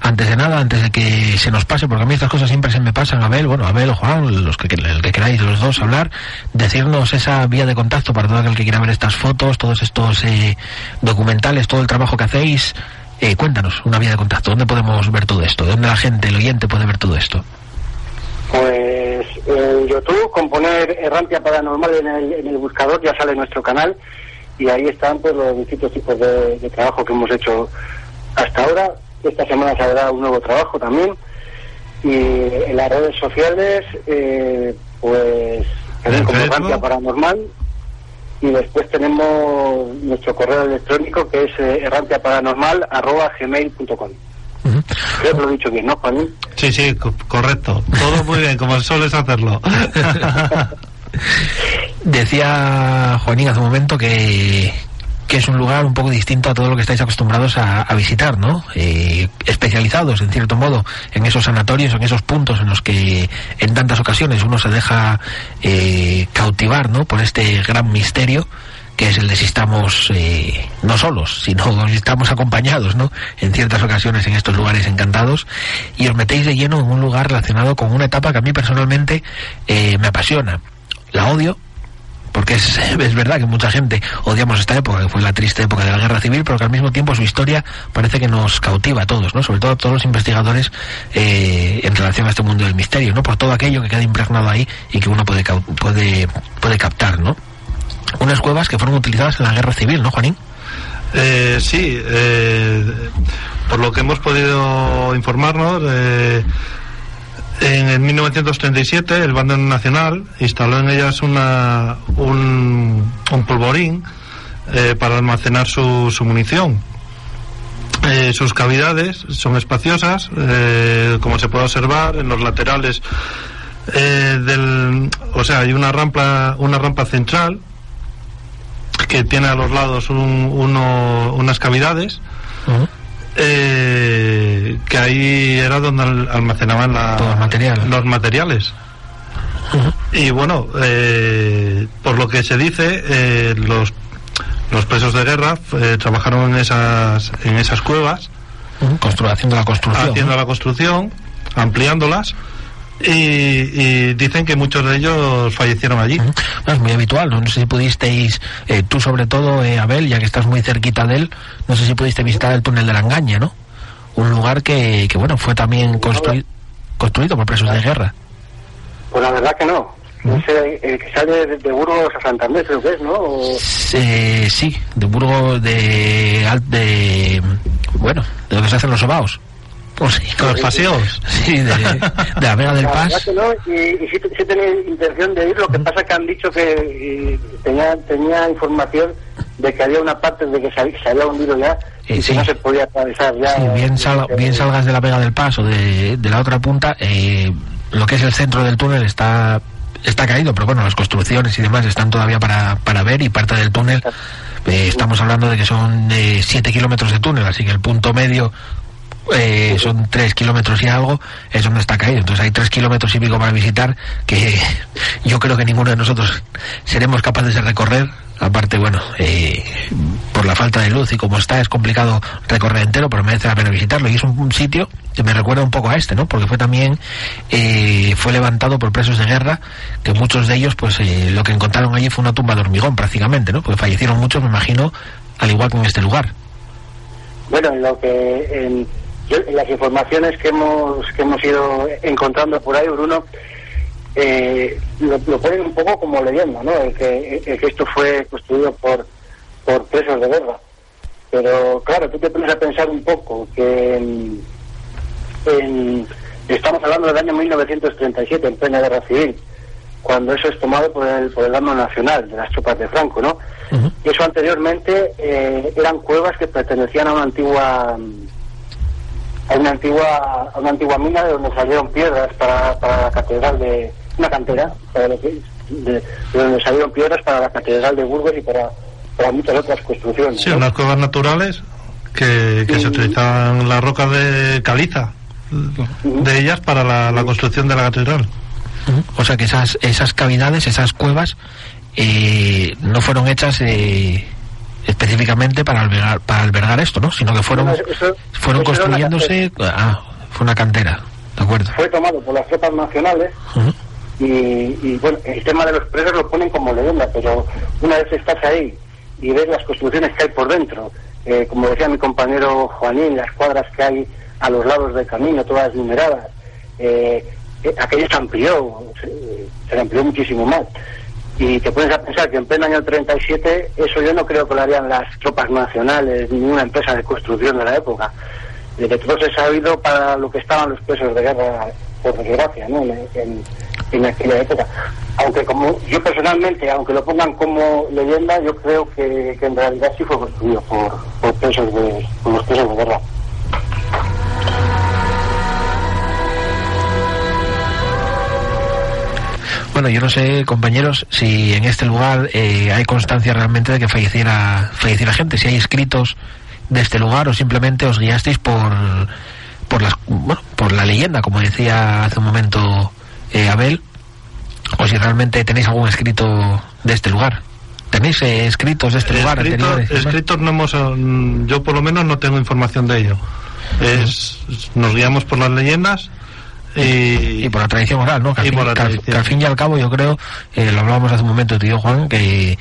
Antes de nada, antes de que se nos pase, porque a mí estas cosas siempre se me pasan, Abel, bueno, Abel o Juan, los que, el que queráis, los dos hablar, decirnos esa vía de contacto para todo aquel que quiera ver estas fotos, todos estos eh, documentales, todo el trabajo que hacéis. Eh, cuéntanos una vía de contacto, ¿dónde podemos ver todo esto? ¿Dónde la gente, el oyente puede ver todo esto?
Pues en YouTube, con poner Errantia Paranormal en el, en el buscador, ya sale nuestro canal y ahí están pues los distintos tipos de, de trabajo que hemos hecho hasta ahora. Esta semana saldrá un nuevo trabajo también. Y en las redes sociales, eh, pues
Facebook?
Errantia Paranormal. Y después tenemos nuestro correo electrónico que es eh, errantiaparanormal.gmail.com. Creo que lo he dicho bien, ¿no, Juan?
sí, sí, co- correcto. Todo muy bien, como sueles hacerlo. <laughs>
Decía Juanín hace un momento que, que es un lugar un poco distinto a todo lo que estáis acostumbrados a, visitar, ¿no? Eh, especializados, en cierto modo, en esos sanatorios, en esos puntos en los que en tantas ocasiones uno se deja eh, cautivar, ¿no? Por este gran misterio que es el de si estamos eh, no solos, sino <laughs> si estamos acompañados, ¿no? En ciertas ocasiones en estos lugares encantados y os metéis de lleno en un lugar relacionado con una etapa que a mí personalmente eh, me apasiona. La odio, porque es, es verdad que mucha gente odiamos esta época, que fue la triste época de la guerra civil, pero que al mismo tiempo su historia parece que nos cautiva a todos, ¿no? Sobre todo a todos los investigadores eh, en relación a este mundo del misterio, ¿no? Por todo aquello que queda impregnado ahí y que uno puede, puede, puede captar, ¿no? Unas cuevas que fueron utilizadas en la guerra civil, ¿no, Juanín?
Eh, sí, eh, por lo que hemos podido informarnos, eh, en el 1937 el Bando Nacional instaló en ellas una, un, un polvorín eh, para almacenar su, munición. Eh, sus cavidades son espaciosas, eh, como se puede observar en los laterales del, o sea, hay una rampa, una rampa central que tiene a los lados un- uno- unas cavidades eh, que ahí era donde al- almacenaban la-
Todo el material.
los materiales. Y bueno, eh, por lo que se dice, eh, los, los presos de guerra eh, trabajaron en esas, en esas cuevas,
Constru- haciendo la construcción.
haciendo
¿no?
la construcción, ampliándolas y, y dicen que muchos de ellos fallecieron allí.
No, es muy habitual, no, No sé si pudisteis, eh, tú sobre todo, eh, Abel, ya que estás muy cerquita de él, no sé si pudiste visitar el túnel de la Engaña, ¿no? Un lugar que, que bueno, fue también construi- construido por presos de guerra.
Pues la verdad que no. Ese, el que sale de, de Burgos a Santander, creo que es, ¿no? O-
Eh, sí, de Burgos de, de, bueno, de lo que se hacen los sobaos. Pues sí,
Con los paseos.
Sí, de, de la Vega del Paz.
no, y, y sí, sí tenía intención de ir, lo que pasa que han dicho que eh, tenía, tenía información de que había una parte de que se, había- se había hundido ya
Eh,
y
sí.
que no se podía atravesar ya.
Sí, bien, sal-
Eh,
bien salgas de la Vega del Paz o de, de la otra punta, eh, lo que es el centro del túnel está está caído, pero bueno, las construcciones y demás están todavía para, para ver y parte del túnel, eh, estamos hablando de que son 7 kilómetros de túnel, así que el punto medio eh, son 3 kilómetros y algo, es donde está caído. Entonces hay 3 kilómetros y pico para visitar que <laughs> yo creo que ninguno de nosotros seremos capaces de recorrer. Aparte, bueno, eh, por la falta de luz y como está, es complicado recorrer entero, pero merece la pena visitarlo. Y es un, sitio que me recuerda un poco a este, ¿no? Porque fue también, eh, fue levantado por presos de guerra, que muchos de ellos, pues eh, lo que encontraron allí fue una tumba de hormigón prácticamente, ¿no? Porque fallecieron muchos, me imagino, al igual que en este lugar.
Bueno, en lo que yo- en las informaciones que hemos que hemos ido encontrando por ahí, Bruno, eh, lo, lo ponen un poco como leyenda, ¿no? El que, el que esto fue construido por por presos de guerra. Pero claro, tú te pones a pensar un poco que en- en- estamos hablando del año 1937, en plena guerra civil, cuando eso es tomado por el, por el bando nacional de las tropas de Franco, ¿no? Y eso anteriormente eh, eran cuevas que pertenecían a una antigua a una antigua a una antigua mina de donde salieron piedras para, para la catedral de una cantera para lo que- de, de donde salieron piedras para la catedral de Burgos y para, para muchas otras construcciones.
Sí,
¿no?
unas cuevas naturales que, que se utilizaban las rocas de caliza de ellas para la, la construcción de la catedral.
O sea que esas, esas cavidades, esas cuevas, eh, no fueron hechas eh, específicamente para albergar, para albergar esto, ¿no? Sino que fueron,
Bueno, eso-
fueron
eso
construyéndose. Ah, fue una cantera, de acuerdo.
Fue tomado por las tropas nacionales y, bueno, el tema de los presos lo ponen como leyenda, pero una vez estás ahí y ves las construcciones que hay por dentro, eh, como decía mi compañero Juanín, las cuadras que hay a los lados del camino, todas numeradas, eh, eh, aquello se amplió, se, se amplió muchísimo más. Y te pones a pensar que en pleno año 37 eso yo no creo que lo harían las tropas nacionales ni una empresa de construcción de la época. De que todo se ha sabido para lo que estaban los presos de guerra, por desgracia, ¿no? En, en- aquella época. Aunque como yo personalmente, aunque lo pongan como leyenda, yo creo que, que en realidad sí fue construido por, por presos de, por los presos de guerra.
Bueno, yo no sé, compañeros, si en este lugar eh, hay constancia realmente de que falleciera, falleciera gente, si hay escritos de este lugar o simplemente os guiasteis por, por, las, bueno, por la leyenda, como decía hace un momento eh, Abel, o si realmente tenéis algún escrito de este lugar. ¿Tenéis eh, escritos de este lugar
Escritos,
anteriores?
escritos no hemos, mm, yo por lo menos no tengo información de ello. Es, nos guiamos por las leyendas y,
y por la tradición oral, ¿no? Que al, fin,
por la
que al-
tradición.
que al fin y al cabo yo creo, eh, lo hablábamos hace un momento, tío Juan, que,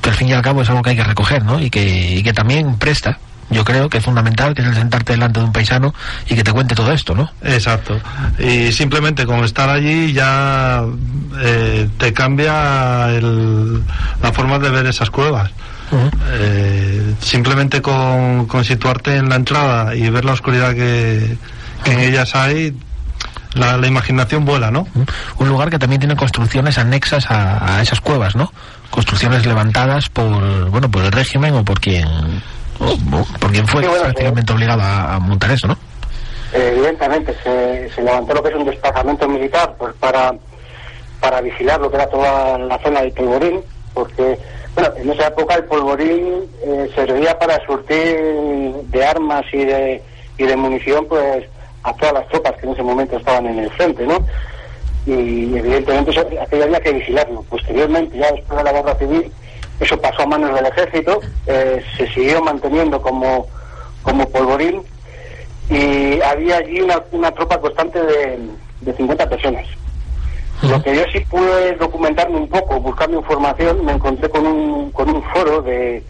que al fin y al cabo es algo que hay que recoger, ¿no? Y que, y que también presta, yo creo que es fundamental, que es el sentarte delante de un paisano y que te cuente todo esto, ¿no?
Exacto. Y simplemente con estar allí ya eh, te cambia el- la forma de ver esas cuevas. Eh, simplemente con, con situarte en la entrada y ver la oscuridad que, que en ellas hay, la, la imaginación vuela, ¿no?
Un lugar que también tiene construcciones anexas a, a esas cuevas, ¿no? Construcciones levantadas por, bueno, por el régimen o por quien, o- o por quien fue
Sí, bueno,
prácticamente obligado a, a montar eso, ¿no?
Eh, evidentemente se, se levantó lo que es un desplazamiento militar pues para, para vigilar lo que era toda la zona del polvorín, porque bueno, en esa época el polvorín eh, servía para surtir de armas y de, y de munición pues a todas las tropas que en ese momento estaban en el frente, ¿no? Y evidentemente eso, aquello había que vigilarlo. Posteriormente, ya después de la guerra civil, eso pasó a manos del ejército, eh, se siguió manteniendo como, como polvorín y había allí una, una tropa constante de, de 50 personas. Lo que yo sí pude documentarme un poco, buscando información, me encontré con un, con un foro de,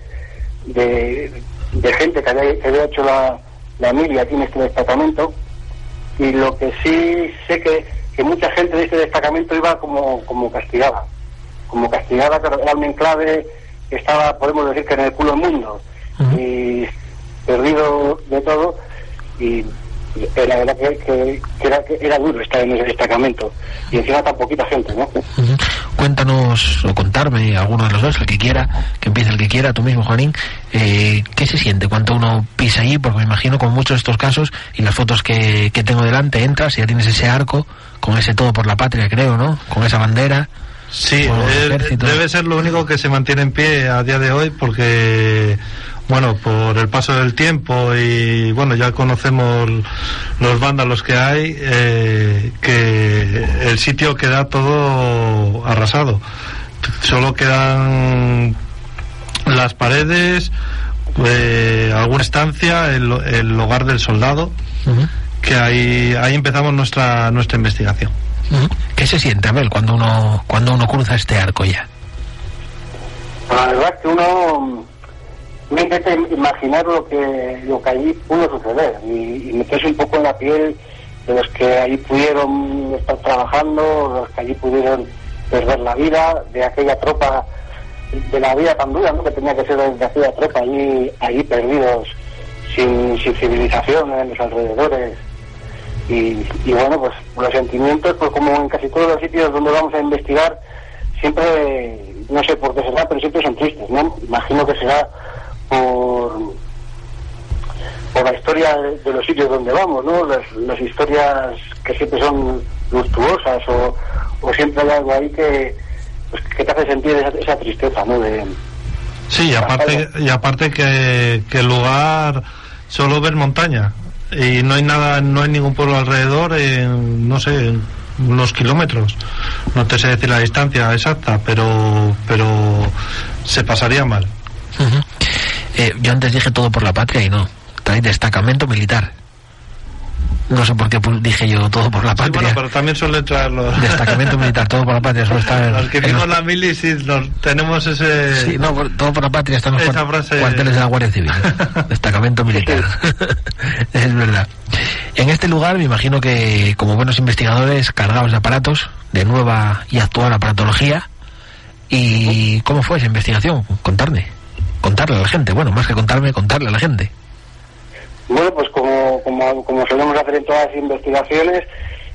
de, gente que había, hecho la, la milia aquí en este destacamento y lo que sí sé que, que mucha gente de este destacamento iba como, como castigada, como castigada, pero era un enclave que estaba, podemos decir que en el culo del mundo y perdido de todo y la verdad que, era, que, era, duro estar en ese destacamento y encima tan poquita gente, ¿no?
Cuéntanos o contarme, alguno de los dos, el que quiera, que empiece el que quiera, tú mismo, Juanín, eh, ¿qué se siente cuando uno pisa allí? Porque me imagino con muchos de estos casos y las fotos que, que tengo delante, entras y ya tienes ese arco con ese todo por la patria, creo, ¿no? Con esa bandera.
Sí, debe ser lo único que se mantiene en pie a día de hoy porque bueno, por el paso del tiempo y bueno, ya conocemos los vándalos que hay, eh, que el sitio queda todo arrasado. Solo quedan las paredes, eh, alguna estancia, el, el, hogar del soldado, que ahí, ahí empezamos nuestra, nuestra investigación.
¿Qué se siente, Abel, cuando uno, cuando uno cruza este arco ya?
La verdad que uno me imaginar lo que, lo que allí pudo suceder y, y meterse un poco en la piel de los que allí pudieron estar trabajando, los que allí pudieron perder la vida, de aquella tropa, de la vida tan dura ¿no? que tenía que ser de aquella tropa allí, allí perdidos, sin, sin civilización en los alrededores. Y, y, bueno, pues los sentimientos, pues como en casi todos los sitios donde vamos a investigar, siempre, no sé por qué será, pero siempre son tristes, ¿no? Imagino que será por, por la historia de, los sitios donde vamos, ¿no? Las, historias que siempre son lustuosas o, o siempre hay algo ahí que, pues, que te hace sentir esa, tristeza, ¿no? De,
sí, y aparte, y aparte que, que el lugar solo ver montaña y no hay nada, no hay ningún pueblo alrededor, en, no sé, en unos kilómetros. No te sé decir la distancia exacta, pero, pero se pasaría mal.
Eh, yo antes dije todo por la patria y no. Trae destacamento militar. No sé por qué dije yo todo por la patria.
Sí, bueno, pero también suele traerlo.
Destacamento militar, todo por la patria. Solo está <laughs>
los que vimos la mili, sí, tenemos ese.
Sí, no, todo por la patria está en los cuarteles de la Guardia Civil. <laughs> Destacamento militar. <laughs> es verdad. En este lugar, me imagino que, como buenos investigadores, cargados de aparatos, de nueva y actual aparatología. ¿Y cómo fue esa investigación? Contarme contarle a la gente. Bueno, más que contarme, contarle a la gente.
Bueno, pues como, como, como solemos hacer en todas las investigaciones,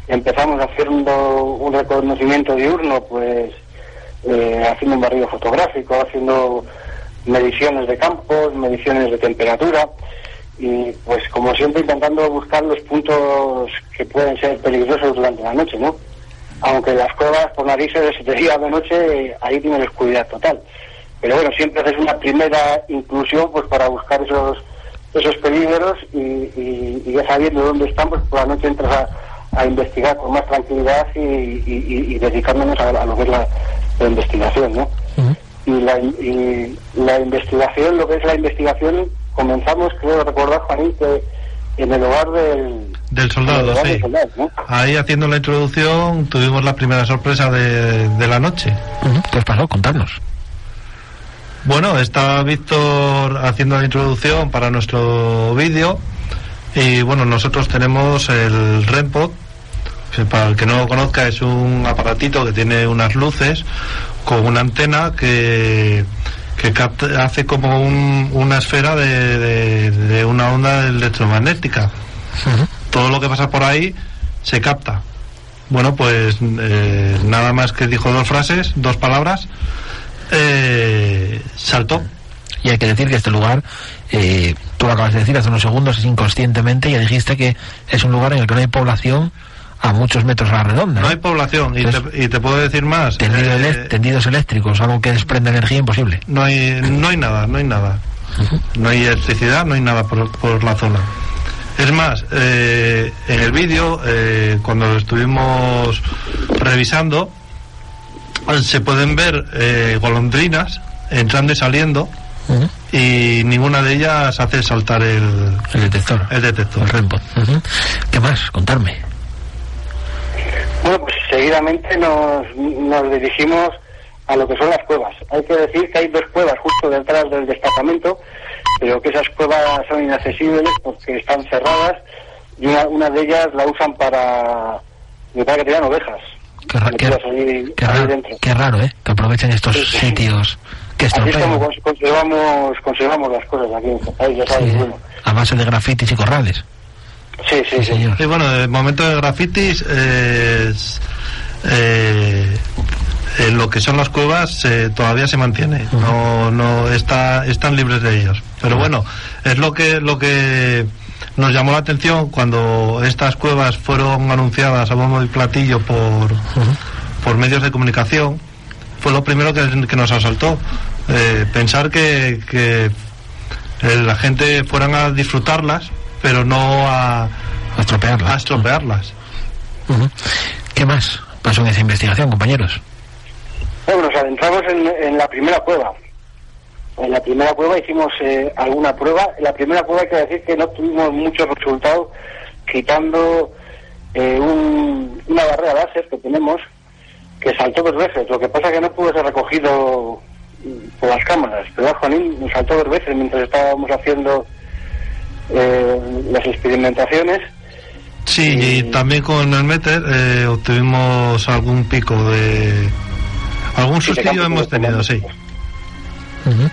empezamos haciendo un reconocimiento diurno, pues eh, haciendo un barrido fotográfico, haciendo mediciones de campos, mediciones de temperatura y pues como siempre intentando buscar los puntos que pueden ser peligrosos durante la noche, ¿no? Aunque las cuevas por narices de día de noche ahí tienen oscuridad total. Pero bueno, siempre haces una primera inclusión pues para buscar esos esos peligros y, ya sabiendo dónde están, pues por la noche entras a, investigar con más tranquilidad y, dedicándonos a, lo que es la, investigación, ¿no? y, la, y la investigación, lo que es la investigación, comenzamos, creo recordar, Juanín, que en el hogar del,
del soldado, sí. Ahí haciendo la introducción tuvimos la primera sorpresa de, de la noche.
¿Qué os pasó? Contarnos.
Bueno, está Víctor haciendo la introducción para nuestro vídeo y bueno, nosotros tenemos el REMPOD, que para el que no lo conozca es un aparatito que tiene unas luces con una antena que, que hace como una esfera de, una onda electromagnética. Todo lo que pasa por ahí se capta. Bueno, pues eh, nada más que dijo dos frases, dos palabras eh, saltó.
Y hay que decir que este lugar, eh, tú lo acabas de decir hace unos segundos, es inconscientemente, ya dijiste que es un lugar en el que no hay población a muchos metros a la redonda.
No hay población, y, te, puedo decir más.
Eh, tendidos eléctricos, algo que desprende energía imposible.
No hay, no hay nada, no hay nada. No hay electricidad, no hay nada por, por la zona. Es más, eh, en el vídeo, eh, cuando estuvimos revisando, se pueden ver golondrinas entrando y saliendo y ninguna de ellas hace saltar el,
el detector.
El detector.
El ¿Qué más? Contarme.
Bueno, pues seguidamente nos, nos dirigimos a lo que son las cuevas. Hay que decir que hay dos cuevas justo detrás del destacamento, pero que esas cuevas son inaccesibles porque están cerradas y una, una de ellas la usan para, me parece que tiran ovejas.
Qué, ra- qué-
salir
raro,
dentro.
qué raro, ¿eh? Que aprovechen estos
Sí, sí, sí.
sitios que
Así es como
estropean.
cons- conservamos, conservamos las cosas aquí en este país, ya sabes,
Sí,
bueno.
a base de grafitis y corrales.
Sí, sí, sí.
señor.
Y bueno, el momento de grafitis es, eh, en lo que son las cuevas eh, todavía se mantiene, no, no está, están libres de ellos. Pero bueno, es lo que lo que nos llamó la atención cuando estas cuevas fueron anunciadas a bombo y platillo por, por medios de comunicación. Fue lo primero que, que nos asaltó. Eh, pensar que, que eh, la gente fueran a disfrutarlas, pero no a,
A estropearla.
a estropearlas.
¿Qué más pasó en esa investigación, compañeros?
Bueno, nos adentramos en, en la primera cueva. En la primera cueva hicimos eh, alguna prueba. En la primera cueva hay que decir que no tuvimos muchos resultados, quitando eh, un- una barrera láser que tenemos que saltó dos veces. Lo que pasa que no pudo ser recogido por las cámaras. Pero Juanín saltó dos veces mientras estábamos haciendo eh, las experimentaciones.
Sí, y
Y-
también con el meter eh, obtuvimos algún pico de... Algún
Sí,
sustillo hemos tenido, sí.
Ujú.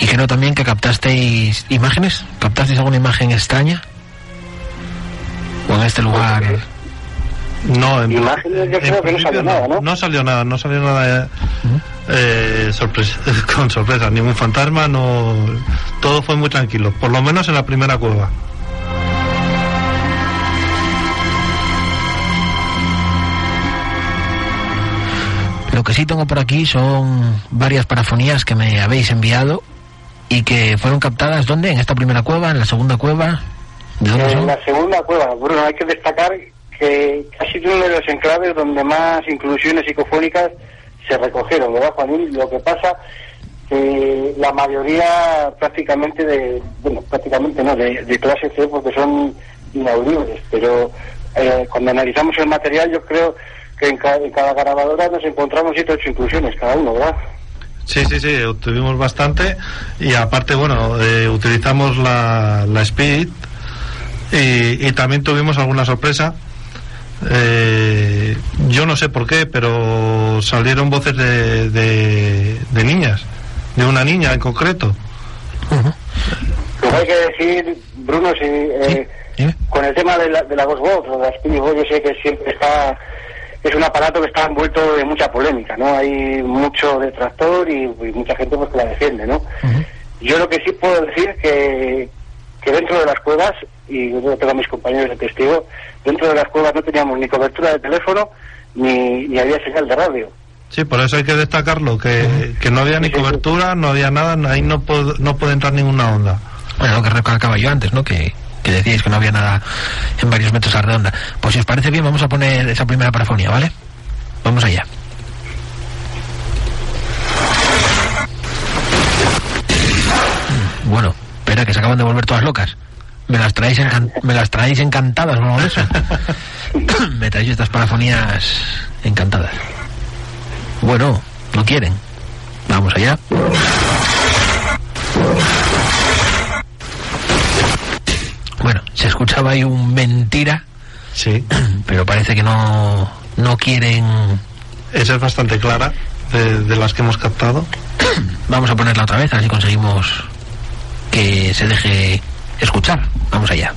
Y creo también que captasteis imágenes. ¿Captasteis alguna imagen extraña? ¿O en este lugar?
No, en,
Imágenes yo creo que no salió nada, ¿no?
No salió nada, no salió nada eh, sorpresa, <laughs> con sorpresa, ningún fantasma, no... Todo fue muy tranquilo, por lo menos en la primera cueva.
Lo que sí tengo por aquí son varias parafonías que me habéis enviado y que fueron captadas ¿dónde? ¿En esta primera cueva? ¿En la segunda cueva? ¿De dónde
En
son?
la segunda cueva, Bruno, hay que destacar que ha sido uno de los enclaves donde más inclusiones psicofónicas se recogieron, ¿verdad, Juanín? Lo que pasa que la mayoría prácticamente de, bueno, prácticamente no, de, clase C porque son inaudibles, pero eh, cuando analizamos el material yo creo que en, ca- en cada grabadora nos encontramos siete ocho inclusiones cada uno, ¿verdad?
Sí, sí, sí, obtuvimos bastante y aparte, bueno, eh, utilizamos la, la Speed y, y también tuvimos alguna sorpresa. Eh, yo no sé por qué, pero salieron voces de, de, de niñas, de una niña en concreto.
Luego hay que decir, Bruno, si eh, con el tema de la, de la Ghostbox o de Boy, yo sé que siempre está, es un aparato que está envuelto en mucha polémica, ¿no? Hay mucho detractor y, y mucha gente pues que la defiende, ¿no? Yo lo que sí puedo decir que, que dentro de las cuevas, y yo tengo a mis compañeros de testigo, dentro de las cuevas no teníamos ni cobertura de teléfono ni, ni había señal de radio.
Sí, por eso hay que destacarlo, que, que no había ni cobertura, no había nada, ahí no, pod- no puede entrar ninguna onda.
Bueno, lo que recalcaba yo antes, ¿no? Que, que decíais que no había nada en varios metros a la redonda. Pues si os parece bien, vamos a poner esa primera parafonía, ¿vale? Vamos allá. Bueno, espera, que se acaban de volver todas locas. Me las traéis, encan- me las traéis encantadas, ¿no? Eso. <coughs> me traéis estas parafonías encantadas. Bueno, no quieren. Vamos allá. Bueno, se escuchaba ahí un mentira,
Sí, <coughs>
pero parece que no, no quieren.
esa es bastante clara de, de las que hemos captado. <coughs>
Vamos a ponerla otra vez, a ver si conseguimos que se deje escuchar. Vamos allá.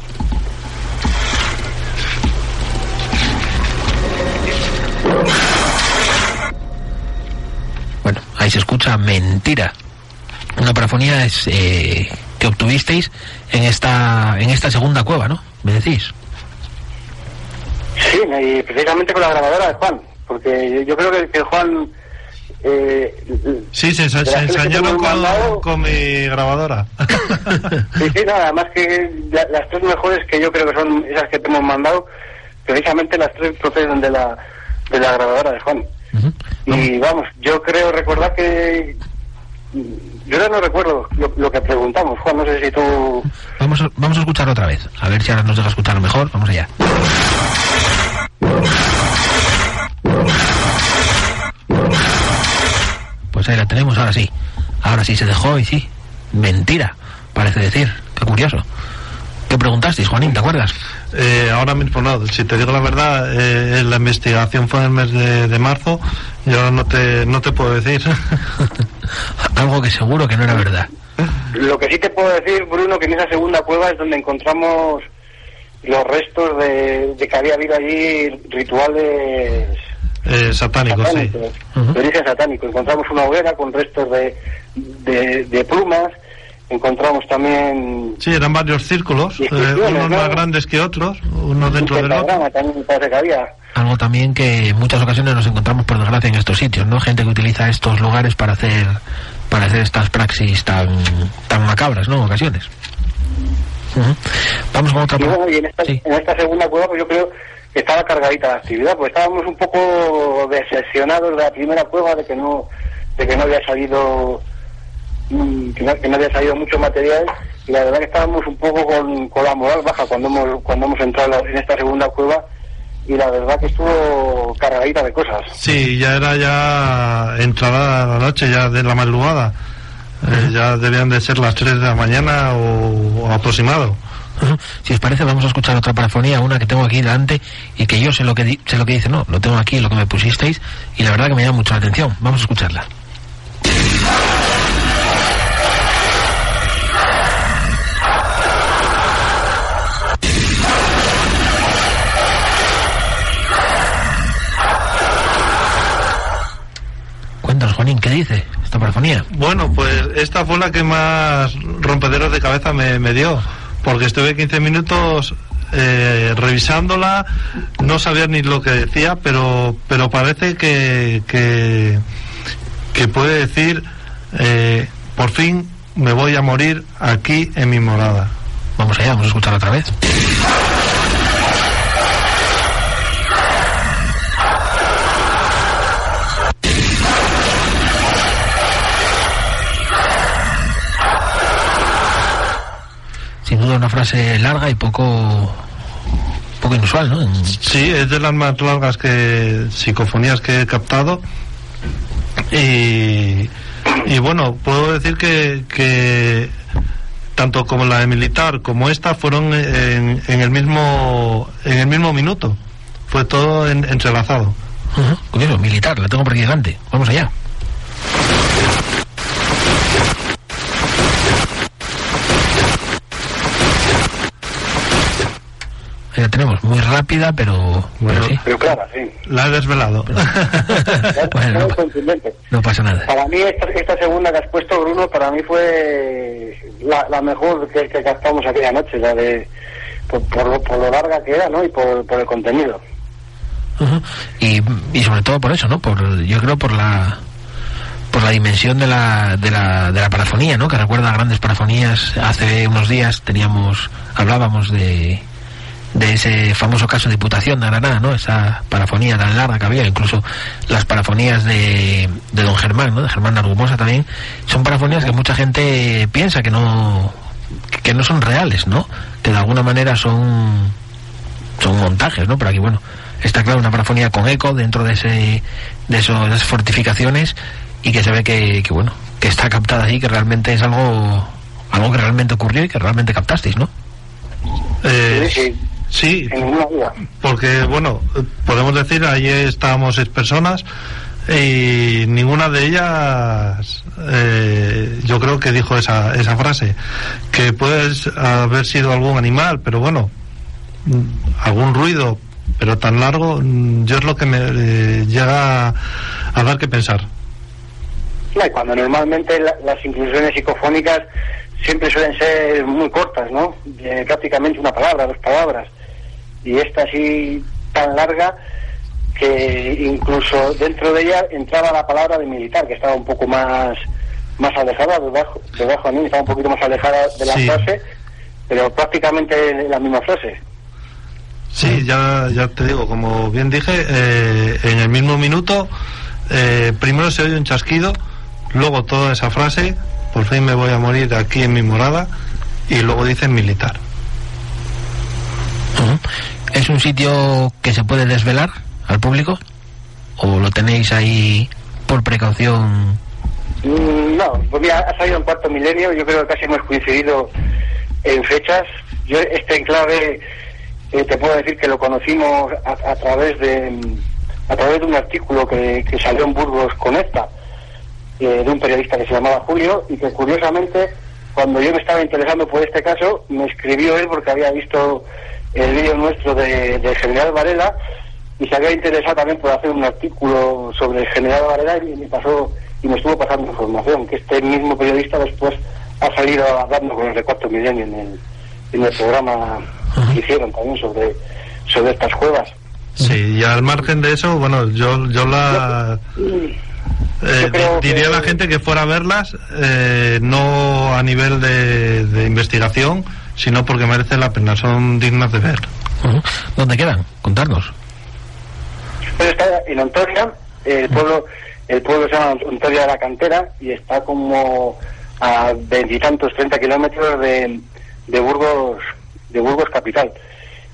Bueno, ahí se escucha mentira. Una parafonía es eh, que obtuvisteis en esta en esta segunda cueva, ¿no? Me decís.
Sí, y precisamente con la grabadora de Juan, porque yo, creo que Juan... Eh,
Sí, se, se
que
ensañaron
mandado,
con, con mi grabadora. <laughs>
Sí, sí, nada más que la- las tres mejores que yo creo que son esas que te hemos mandado, precisamente las tres proceden de la, de la grabadora de Juan. Y vamos, yo creo recordar que... Yo ya no recuerdo lo, lo que preguntamos, Juan, no sé si tú...
Vamos a, vamos a escuchar otra vez. A ver si ahora nos deja escuchar mejor. Vamos allá. Pues ahí la tenemos, ahora sí. Ahora sí se dejó y sí. Mentira, parece decir. Qué curioso. ¿Qué preguntasteis, Juanín? ¿Te acuerdas?
Eh, ahora mismo no, si te digo la verdad, eh, la investigación fue en el mes de, de marzo, yo no te, no te puedo decir. <laughs>
Algo que seguro que no era verdad.
Lo que sí te puedo decir, Bruno, que en esa segunda cueva es donde encontramos los restos de, de que había habido allí rituales
Eh, satánico, sí.
satánicos, de origen satánico. Encontramos una hoguera con restos de, de, de plumas, encontramos también
Sí, eran varios círculos, eh, unos
¿no?
más grandes que otros, uno
un
dentro del otro.
también me parece que había.
Algo también que en muchas ocasiones nos encontramos por desgracia en estos sitios, ¿no? Gente que utiliza estos lugares para hacer para hacer estas praxis tan tan macabras, ¿no? En ocasiones. Ujú. Vamos con otra
Y bueno, y en esta,
Sí.
en esta segunda cueva, pues yo creo estaba cargadita la actividad, pues estábamos un poco decepcionados de la primera cueva, de que no, de que no había salido, mm, que no, que no había salido mucho material, y la verdad que estábamos un poco con, con la moral baja cuando hemos, cuando hemos entrado en esta segunda cueva, y la verdad que estuvo cargadita de cosas.
Sí, ya era ya entrada la noche, ya de la madrugada. Eh, ya debían de ser las 3 de la mañana o aproximado.
Si os parece, vamos a escuchar otra parafonía, una que tengo aquí delante y que yo sé lo que di- sé lo que dice, no, lo tengo aquí, lo que me pusisteis y la verdad que me llama mucho la atención. Vamos a escucharla. Cuéntanos, Juanín, ¿qué dice esta parafonía?
Bueno, pues esta fue la que más rompederos de cabeza me dio, porque estuve 15 minutos eh, revisándola, no sabía ni lo que decía, pero, pero parece que, que, puede decir, eh, por fin me voy a morir aquí en mi morada.
Vamos allá, vamos a escucharla otra vez. Sin duda una frase larga y poco poco inusual, ¿no?
Sí, es de las más largas que psicofonías que he captado. Y, y bueno, puedo decir que, que tanto como la de militar como esta fueron en, en el mismo en el mismo minuto. Fue todo en- entrelazado.
Ujú, Curioso, militar, la tengo por aquí delante. Vamos allá. Tenemos, muy rápida, pero bueno, sí.
Pero claro, sí.
La he desvelado. <laughs>
Bueno, no, pasa nada.
Para mí esta, esta segunda que has puesto, Bruno, para mí fue la, la mejor que, que captamos aquella noche, la de por, por lo, por lo larga que era, ¿no? Y por, por el contenido.
Y, y sobre todo por eso, ¿no? Por, yo creo por la por la dimensión de la, de la, de la parafonía, ¿no? Que recuerda a grandes parafonías. Hace unos días teníamos, hablábamos de, de ese famoso caso de Diputación de Granada, ¿no? Esa parafonía tan larga que había, incluso las parafonías de, de Don Germán, ¿no? De Germán Argumosa también, son parafonías que mucha gente piensa que no que no son reales, ¿no? Que de alguna manera son son montajes, ¿no? Pero aquí, bueno, está claro una parafonía con eco dentro de ese de, eso- de esas fortificaciones y que se ve que, que, bueno, que está captada ahí, que realmente es algo algo que realmente ocurrió y que realmente captasteis, ¿no?
Eh,
Sí, sí,
sí,
sin ninguna duda.
porque bueno, podemos decir, ahí estábamos seis personas y ninguna de ellas eh, yo creo que dijo esa, esa frase, que puede haber sido algún animal, pero bueno, algún ruido, pero tan largo, yo es lo que me eh, llega a dar que pensar.
No, y cuando normalmente la- las inclusiones psicofónicas siempre suelen ser muy cortas, ¿no? De prácticamente una palabra, dos palabras. Y esta así tan larga que incluso dentro de ella entraba la palabra de militar, que estaba un poco más más alejada, debajo, debajo de mí, estaba un poquito más alejada de la
Sí.
frase, pero prácticamente la misma frase.
Sí, ya, ya te digo, como bien dije, eh, en el mismo minuto, eh, primero se oye un chasquido, luego toda esa frase, por fin me voy a morir aquí en mi morada, y luego dicen militar.
¿Es un sitio que se puede desvelar al público? ¿O lo tenéis ahí por precaución
Mm, No, pues mira, ha salido en cuarto milenio, yo creo que casi hemos coincidido en fechas. Yo este enclave eh, te puedo decir que lo conocimos a, a través de a través de un artículo que, que salió en Burgos Conecta eh, de un periodista que se llamaba Julio y que curiosamente cuando yo me estaba interesando por este caso me escribió él porque había visto el vídeo nuestro de, de General Varela y se había interesado también por hacer un artículo sobre el General Varela y me pasó y me estuvo pasando información que este mismo periodista después ha salido hablando con el de cuarto milenio en el, en el programa que hicieron también sobre sobre estas cuevas.
Sí, y al margen de eso, bueno, yo, yo la...
Yo
di- diría a la gente que fuera a verlas, eh, no a nivel de, de investigación, sino porque merecen la pena, son dignas de ver.
Ujú. ¿Dónde quedan? Contarnos.
Pero está en Ontoria, el pueblo, el pueblo se llama Ontoria de la Cantera y está como a veintitantos, treinta kilómetros de, de Burgos, de Burgos capital.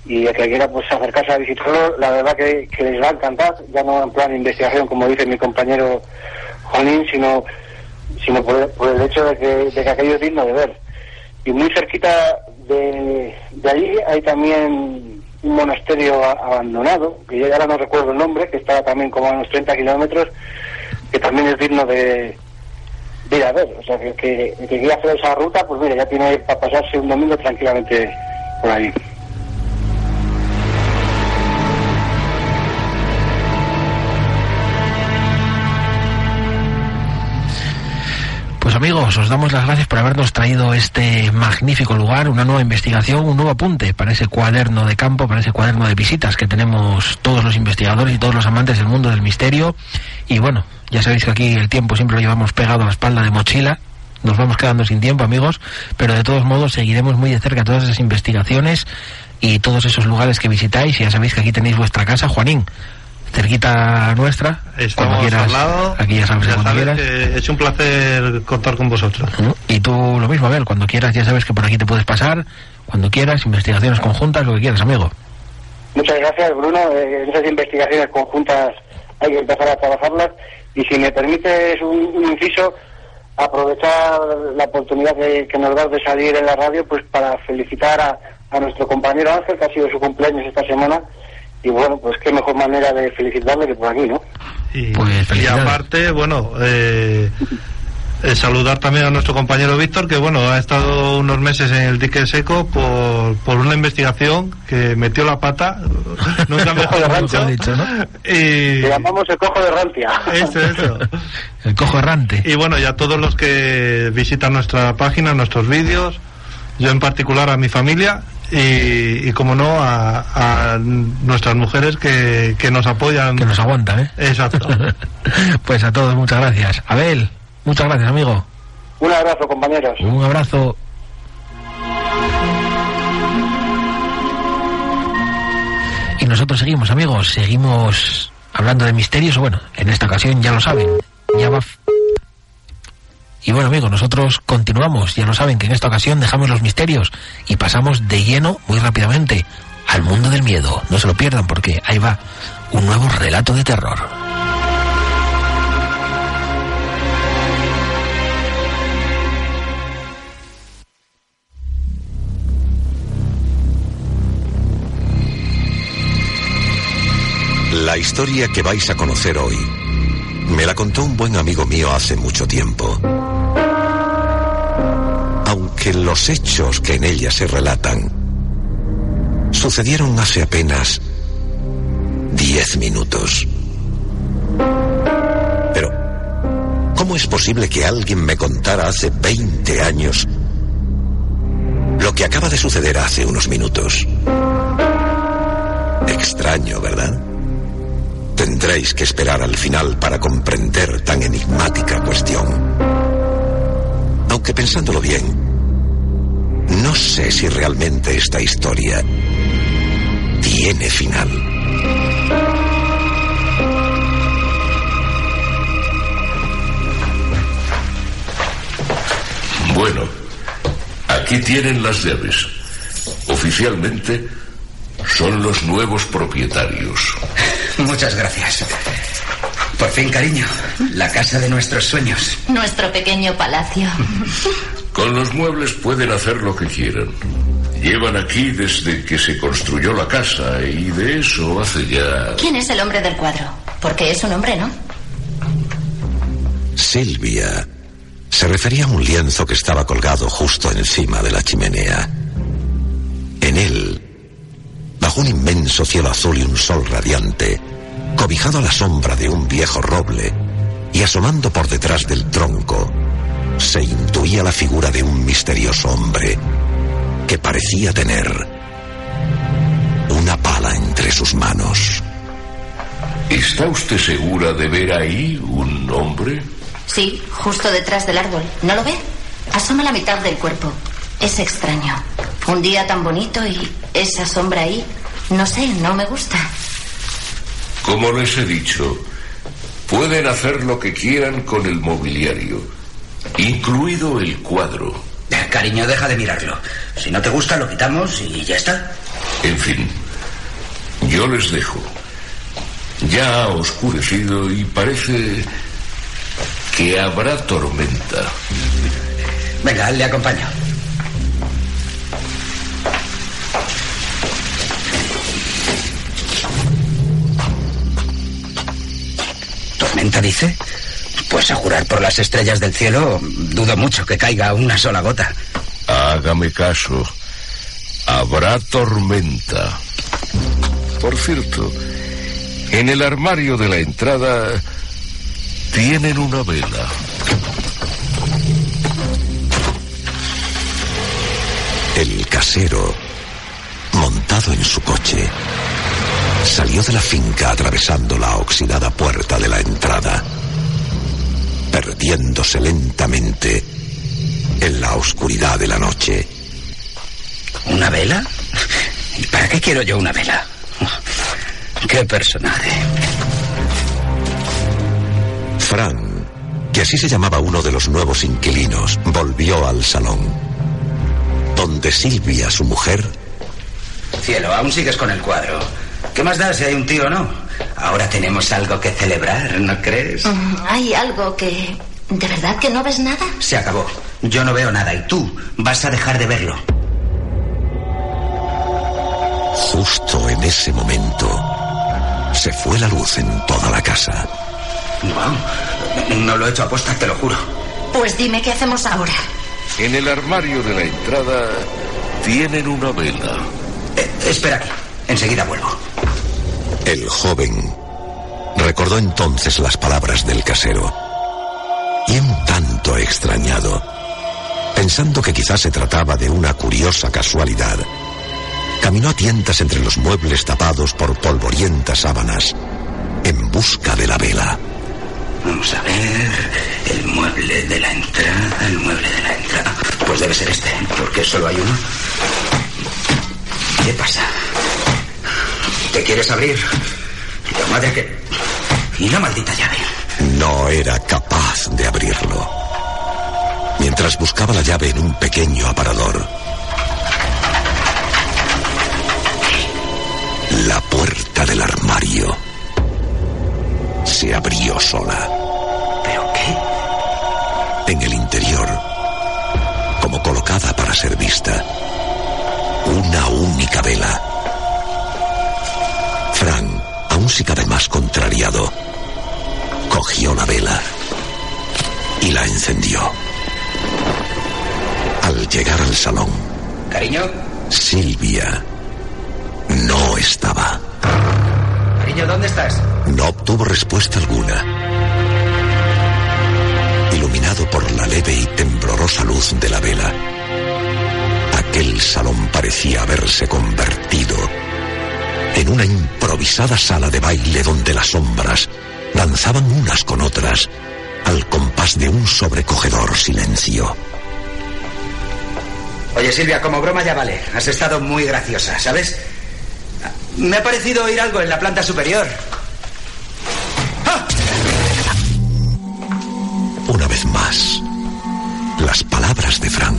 Y el que quiera pues acercarse a visitarlo, la verdad que, les va a encantar, ya no en plan investigación como dice mi compañero Juanín, sino, sino por, el- hecho de que, que aquello es digno de ver. Y muy cerquita de, de allí hay también un monasterio abandonado, que yo ahora no recuerdo el nombre, que está también como a unos 30 kilómetros, que también es digno de, de ir a ver. O sea, que, que, que quiera hacer esa ruta, pues mira, ya tiene para pasarse un domingo tranquilamente por ahí.
Pues amigos, os damos las gracias por habernos traído este magnífico lugar, una nueva investigación, un nuevo apunte para ese cuaderno de campo, para ese cuaderno de visitas que tenemos todos los investigadores y todos los amantes del mundo del misterio. Y bueno, ya sabéis que aquí el tiempo siempre lo llevamos pegado a la espalda de mochila. Nos vamos quedando sin tiempo, amigos, pero de todos modos seguiremos muy de cerca todas esas investigaciones y todos esos lugares que visitáis. Y ya sabéis que aquí tenéis vuestra casa, Juanín, cerquita nuestra.
Estamos
cuando quieras,
al lado,
aquí ya sabes,
ya
cuando
sabes
quieras.
que es un placer contar con vosotros.
Y tú lo mismo, Abel, cuando quieras ya sabes que por aquí te puedes pasar, cuando quieras, investigaciones conjuntas, lo que quieras, amigo.
Muchas gracias, Bruno. Eh, esas investigaciones conjuntas hay que empezar a trabajarlas. Y si me permites un, un inciso, aprovechar la oportunidad que, que nos das de salir en la radio, pues para felicitar a, a nuestro compañero Ángel, que ha sido su cumpleaños esta semana. Y bueno, pues qué mejor manera de felicitarle que por aquí, ¿no?
Y,
Pues,
y
felicidades.
aparte, bueno, eh, eh, saludar también a nuestro compañero Víctor, que bueno, ha estado unos meses en el dique seco por, por una investigación que metió la pata, <laughs> nunca mejor
Mejor
dicho,
dicho, ¿no?
y
Le llamamos el cojo de Rantia.
eso, eso. <laughs>
El cojo errante.
Y bueno, y a todos los que visitan nuestra página, nuestros vídeos, yo en particular a mi familia y, y como no, a, a nuestras mujeres que, que nos apoyan.
Que nos aguantan, ¿eh?
Exacto. <laughs>
pues a todos muchas gracias. Abel, muchas gracias, amigo.
Un abrazo, compañeros.
Un abrazo. Y nosotros seguimos, amigos, seguimos hablando de misterios. Bueno, en esta ocasión ya lo saben, ya va. Y bueno, amigos, nosotros continuamos. Ya lo saben que en esta ocasión dejamos los misterios y pasamos de lleno, muy rápidamente, al mundo del miedo. No se lo pierdan porque ahí va un nuevo relato de terror.
La historia que vais a conocer hoy me la contó un buen amigo mío hace mucho tiempo. Aunque los hechos que en ella se relatan sucedieron hace apenas diez minutos. Pero, ¿cómo es posible que alguien me contara hace 20 años lo que acaba de suceder hace unos minutos? Extraño, ¿verdad? Tendréis que esperar al final para comprender tan enigmática cuestión. Aunque pensándolo bien, no sé si realmente esta historia tiene final.
Bueno, aquí tienen las llaves. Oficialmente son los nuevos propietarios.
Muchas gracias. Por fin, cariño. La casa de nuestros sueños.
Nuestro pequeño palacio. <laughs>
Con los muebles pueden hacer lo que quieran. Llevan aquí desde que se construyó la casa y de eso hace ya...
¿Quién es el hombre del cuadro? Porque es un hombre, ¿no?
Silvia se refería a un lienzo que estaba colgado justo encima de la chimenea. En él, bajo un inmenso cielo azul y un sol radiante, cobijado a la sombra de un viejo roble y asomando por detrás del tronco, se intuía la figura de un misterioso hombre que parecía tener una pala entre sus manos.
¿Está usted segura de ver ahí un hombre?
Sí, justo detrás del árbol. ¿No lo ve? Asoma la mitad del cuerpo. Es extraño. Un día tan bonito y esa sombra ahí, no sé, no me gusta.
Como les he dicho, pueden hacer lo que quieran con el mobiliario, incluido el cuadro.
Cariño, deja de mirarlo. Si no te gusta, lo quitamos y ya está.
En fin, yo les dejo. Ya ha oscurecido y parece que habrá tormenta.
Venga, le acompaño. ¿Tormenta dice? Pues a jurar por las estrellas del cielo, dudo mucho que caiga una sola gota.
Hágame caso. Habrá tormenta. Por cierto, en el armario de la entrada tienen una vela.
El casero, montado en su coche, salió de la finca atravesando la oxidada puerta de la entrada, perdiéndose lentamente en la oscuridad de la noche.
¿Una vela? ¿Y para qué quiero yo una vela? ¡Qué personaje!
Fran, que así se llamaba uno de los nuevos inquilinos, volvió al salón, donde Silvia, su mujer,
Cielo, aún sigues con el cuadro. ¿Qué más da si hay un tío o no? Ahora tenemos algo que celebrar, ¿no crees?
Mm, Hay algo que... ¿De verdad que no ves nada?
Se acabó. Yo no veo nada y tú vas a dejar de verlo.
justo en ese momento, se fue la luz en toda la casa.
No, no lo he hecho a posta, te lo juro.
Pues dime qué hacemos ahora.
En el armario de la entrada tienen una vela.
Eh, espera aquí, enseguida vuelvo.
El joven recordó entonces las palabras del casero y un tanto extrañado, pensando que quizás se trataba de una curiosa casualidad, caminó a tientas entre los muebles tapados por polvorientas sábanas en busca de la vela.
Vamos a ver. El mueble de la entrada, el mueble de la entrada. Pues debe ser este, porque solo hay uno. ¿Qué pasa? ¿Te quieres abrir? La madre que. Y la maldita llave.
No era capaz de abrirlo. Mientras buscaba la llave en un pequeño aparador, la puerta del armario se abrió sola.
¿Pero qué?
En el interior, como colocada para ser vista, una única vela. Si cabe más contrariado, cogió la vela y la encendió. Al llegar al salón,
Cariño,
Silvia no estaba.
cariño, ¿dónde estás?
No obtuvo respuesta alguna. Iluminado por la leve y temblorosa luz de la vela, aquel salón parecía haberse convertido en una improvisada sala de baile donde las sombras danzaban unas con otras al compás de un sobrecogedor silencio.
Oye, Silvia, como broma ya vale. Has estado muy graciosa, ¿sabes? Me ha parecido oír algo en la planta superior.
Una vez más, las palabras de Fran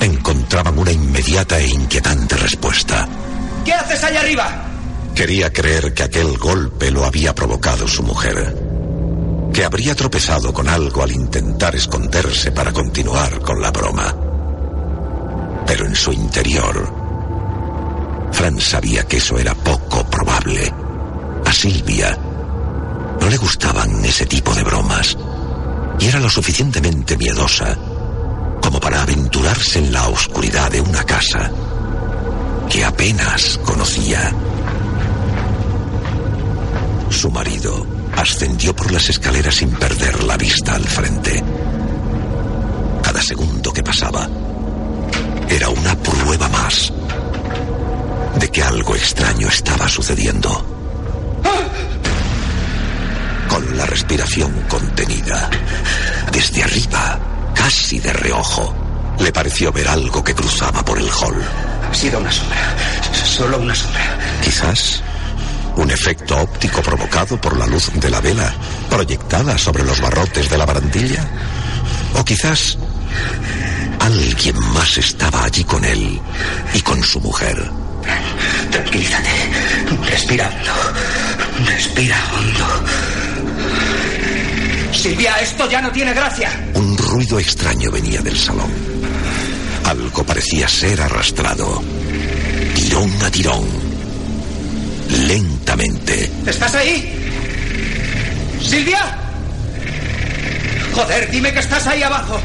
encontraban una inmediata e inquietante respuesta.
¿Qué haces allá arriba?
Quería creer que aquel golpe lo había provocado su mujer, que habría tropezado con algo al intentar esconderse para continuar con la broma. Pero en su interior, Fran sabía que eso era poco probable. A Silvia no le gustaban ese tipo de bromas y era lo suficientemente miedosa como para aventurarse en la oscuridad de una casa que apenas conocía. Su marido ascendió por las escaleras sin perder la vista al frente. Cada segundo que pasaba era una prueba más de que algo extraño estaba sucediendo. Con la respiración contenida, desde arriba, casi de reojo, le pareció ver algo que cruzaba por el hall.
Ha sido una sombra, solo una sombra.
Quizás un efecto óptico provocado por la luz de la vela proyectada sobre los barrotes de la barandilla. O quizás alguien más estaba allí con él y con su mujer.
Tranquilízate. Respira hondo. Respira hondo. Silvia, esto ya no tiene gracia.
Un ruido extraño venía del salón. Algo parecía ser arrastrado. Tirón a tirón. Lentamente.
¿Estás ahí? ¿Silvia? Joder, dime que estás ahí abajo.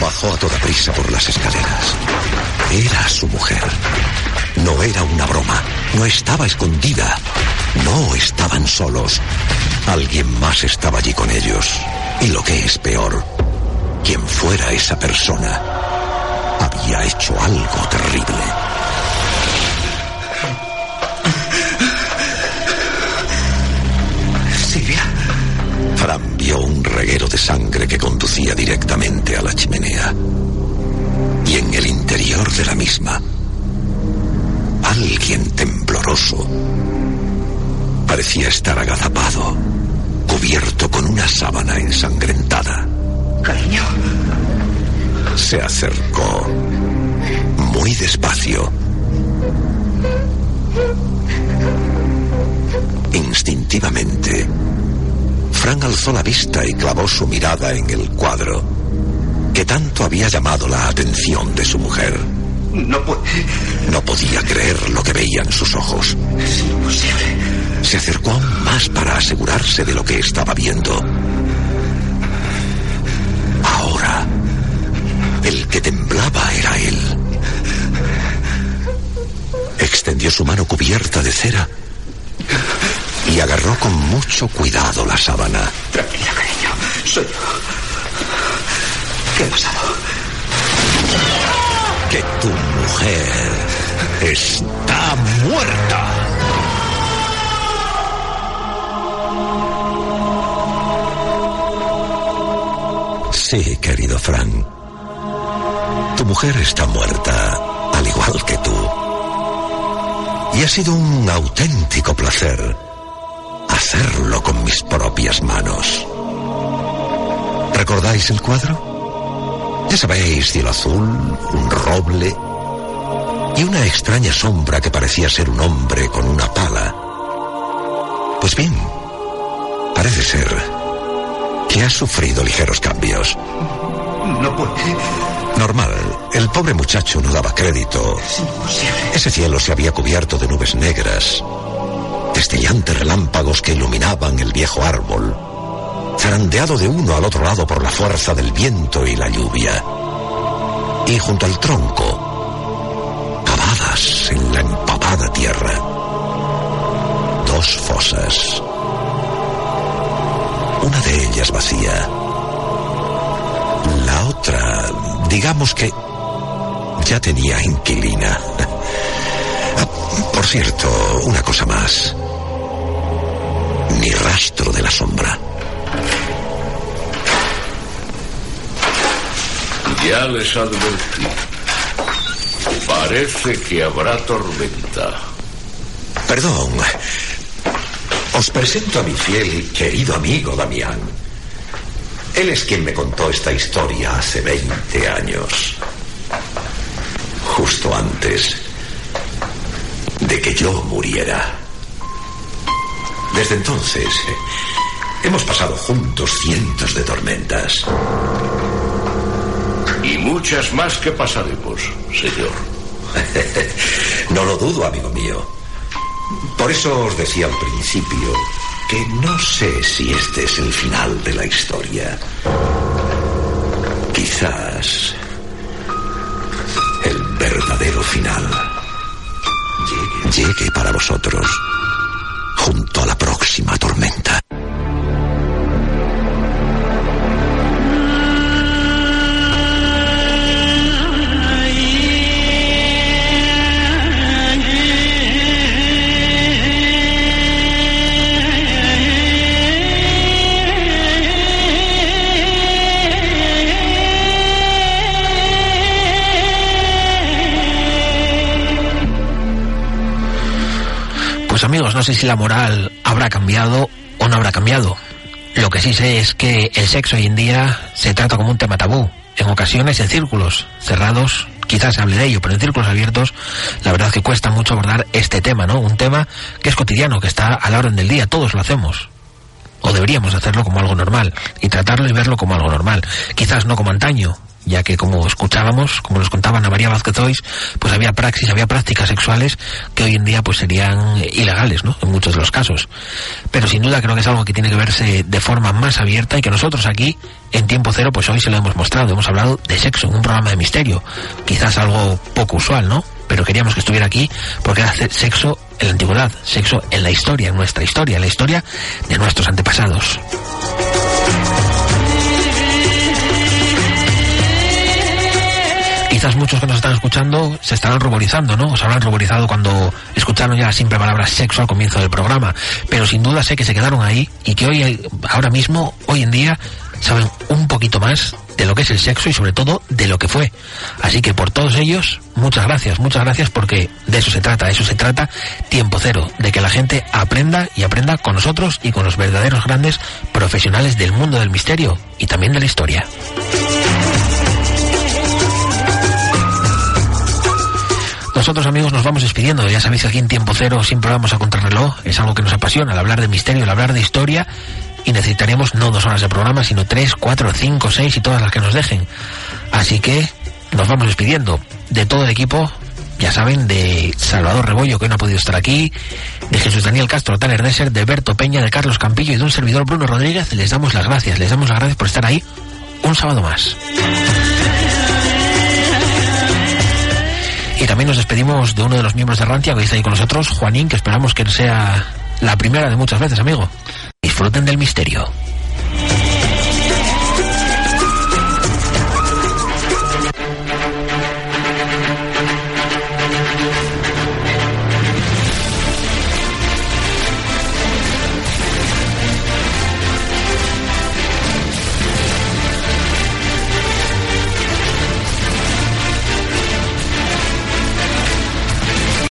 Bajó a toda prisa por las escaleras. Era su mujer. No era una broma. No estaba escondida. No estaban solos. Alguien más estaba allí con ellos. Y lo que es peor, quien fuera esa persona había hecho algo terrible.
Silvia.
Fran vio un reguero de sangre que conducía directamente a la chimenea. Y en el interior de la misma, alguien tembloroso parecía estar agazapado, cubierto con una sábana ensangrentada.
Cariño.
Se acercó muy despacio. Instintivamente, Fran alzó la vista y clavó su mirada en el cuadro que tanto había llamado la atención de su mujer.
No.
No podía creer lo que veía en sus ojos.
Es imposible.
Se acercó aún más para asegurarse de lo que estaba viendo. Ahora, el que temblaba era él. Extendió su mano cubierta de cera y agarró con mucho cuidado la sábana.
Tranquila, cariño. Soy yo. ¿Qué ha pasado?
Que tu mujer está muerta. Sí, querido Fran. Tu mujer está muerta, al igual que tú. Y ha sido un auténtico placer hacerlo con mis propias manos. ¿Recordáis el cuadro? Ya sabéis, cielo azul, un roble y una extraña sombra que parecía ser un hombre con una pala. Pues bien, parece ser que ha sufrido ligeros cambios.
No puede.
Normal, el pobre muchacho no daba crédito.
Es imposible.
Ese cielo se había cubierto de nubes negras, destellantes relámpagos que iluminaban el viejo árbol, zarandeado de uno al otro lado por la fuerza del viento y la lluvia. Y junto al tronco, cavadas en la empapada tierra, dos fosas. Una de ellas vacía. La otra, digamos que ya tenía inquilina. Por cierto, una cosa más. Ni rastro de la sombra.
Ya les advertí. Parece que habrá tormenta.
Perdón. Os presento a mi fiel y querido amigo Damián. Él es quien me contó esta historia hace 20 años. Justo antes de que yo muriera. Desde entonces hemos pasado juntos cientos de tormentas.
Y muchas más que pasaremos, señor. <laughs>
no lo dudo, amigo mío. Por eso os decía al principio que no sé si este es el final de la historia. Quizás el verdadero final llegue, para vosotros junto
no sé si la moral habrá cambiado o no habrá cambiado. Lo que sí sé es que el sexo hoy en día se trata como un tema tabú. En ocasiones en círculos cerrados, quizás se hable de ello, pero en círculos abiertos, la verdad que cuesta mucho abordar este tema, ¿no? Un tema que es cotidiano, que está a la orden del día, todos lo hacemos. O deberíamos hacerlo como algo normal y tratarlo y verlo como algo normal. Quizás no como antaño, ya que como escuchábamos, como nos contaba Ana María Vázquez Hoy, pues había praxis, había prácticas sexuales que hoy en día pues serían ilegales, ¿no? En muchos de los casos. Pero sin duda creo que es algo que tiene que verse de forma más abierta y que nosotros aquí, en Tiempo Cero, pues hoy se lo hemos mostrado. Hemos hablado de sexo, un programa de misterio. Quizás algo poco usual, ¿no? Pero queríamos que estuviera aquí porque era sexo en la antigüedad, sexo en la historia, en nuestra historia, en la historia de nuestros antepasados. quizás muchos que nos están escuchando se estarán ruborizando, ¿no? Os habrán ruborizado cuando escucharon ya la simple palabra sexo al comienzo del programa. Pero sin duda sé que se quedaron ahí y que hoy, ahora mismo, hoy en día, saben un poquito más de lo que es el sexo y sobre todo de lo que fue. Así que por todos ellos, muchas gracias, muchas gracias porque de eso se trata, de eso se trata tiempo cero, de que la gente aprenda y aprenda con nosotros y con los verdaderos grandes profesionales del mundo del misterio y también de la historia. Nosotros amigos nos vamos despidiendo, ya sabéis que aquí en Tiempo Cero siempre vamos a contrarreloj, es algo que nos apasiona, el hablar de misterio, el hablar de historia y necesitaríamos no dos horas de programa, sino tres, cuatro, cinco, seis y todas las que nos dejen. Así que nos vamos despidiendo de todo el equipo, ya saben, de Salvador Rebollo, que no ha podido estar aquí, de Jesús Daniel Castro, Tanner Desser, de Berto Peña, de Carlos Campillo y de un servidor Bruno Rodríguez, les damos las gracias, les damos las gracias por estar ahí un sábado más. Y también nos despedimos de uno de los miembros de Rantia que está ahí con nosotros, Juanín, que esperamos que sea la primera de muchas veces, amigo. Disfruten del misterio.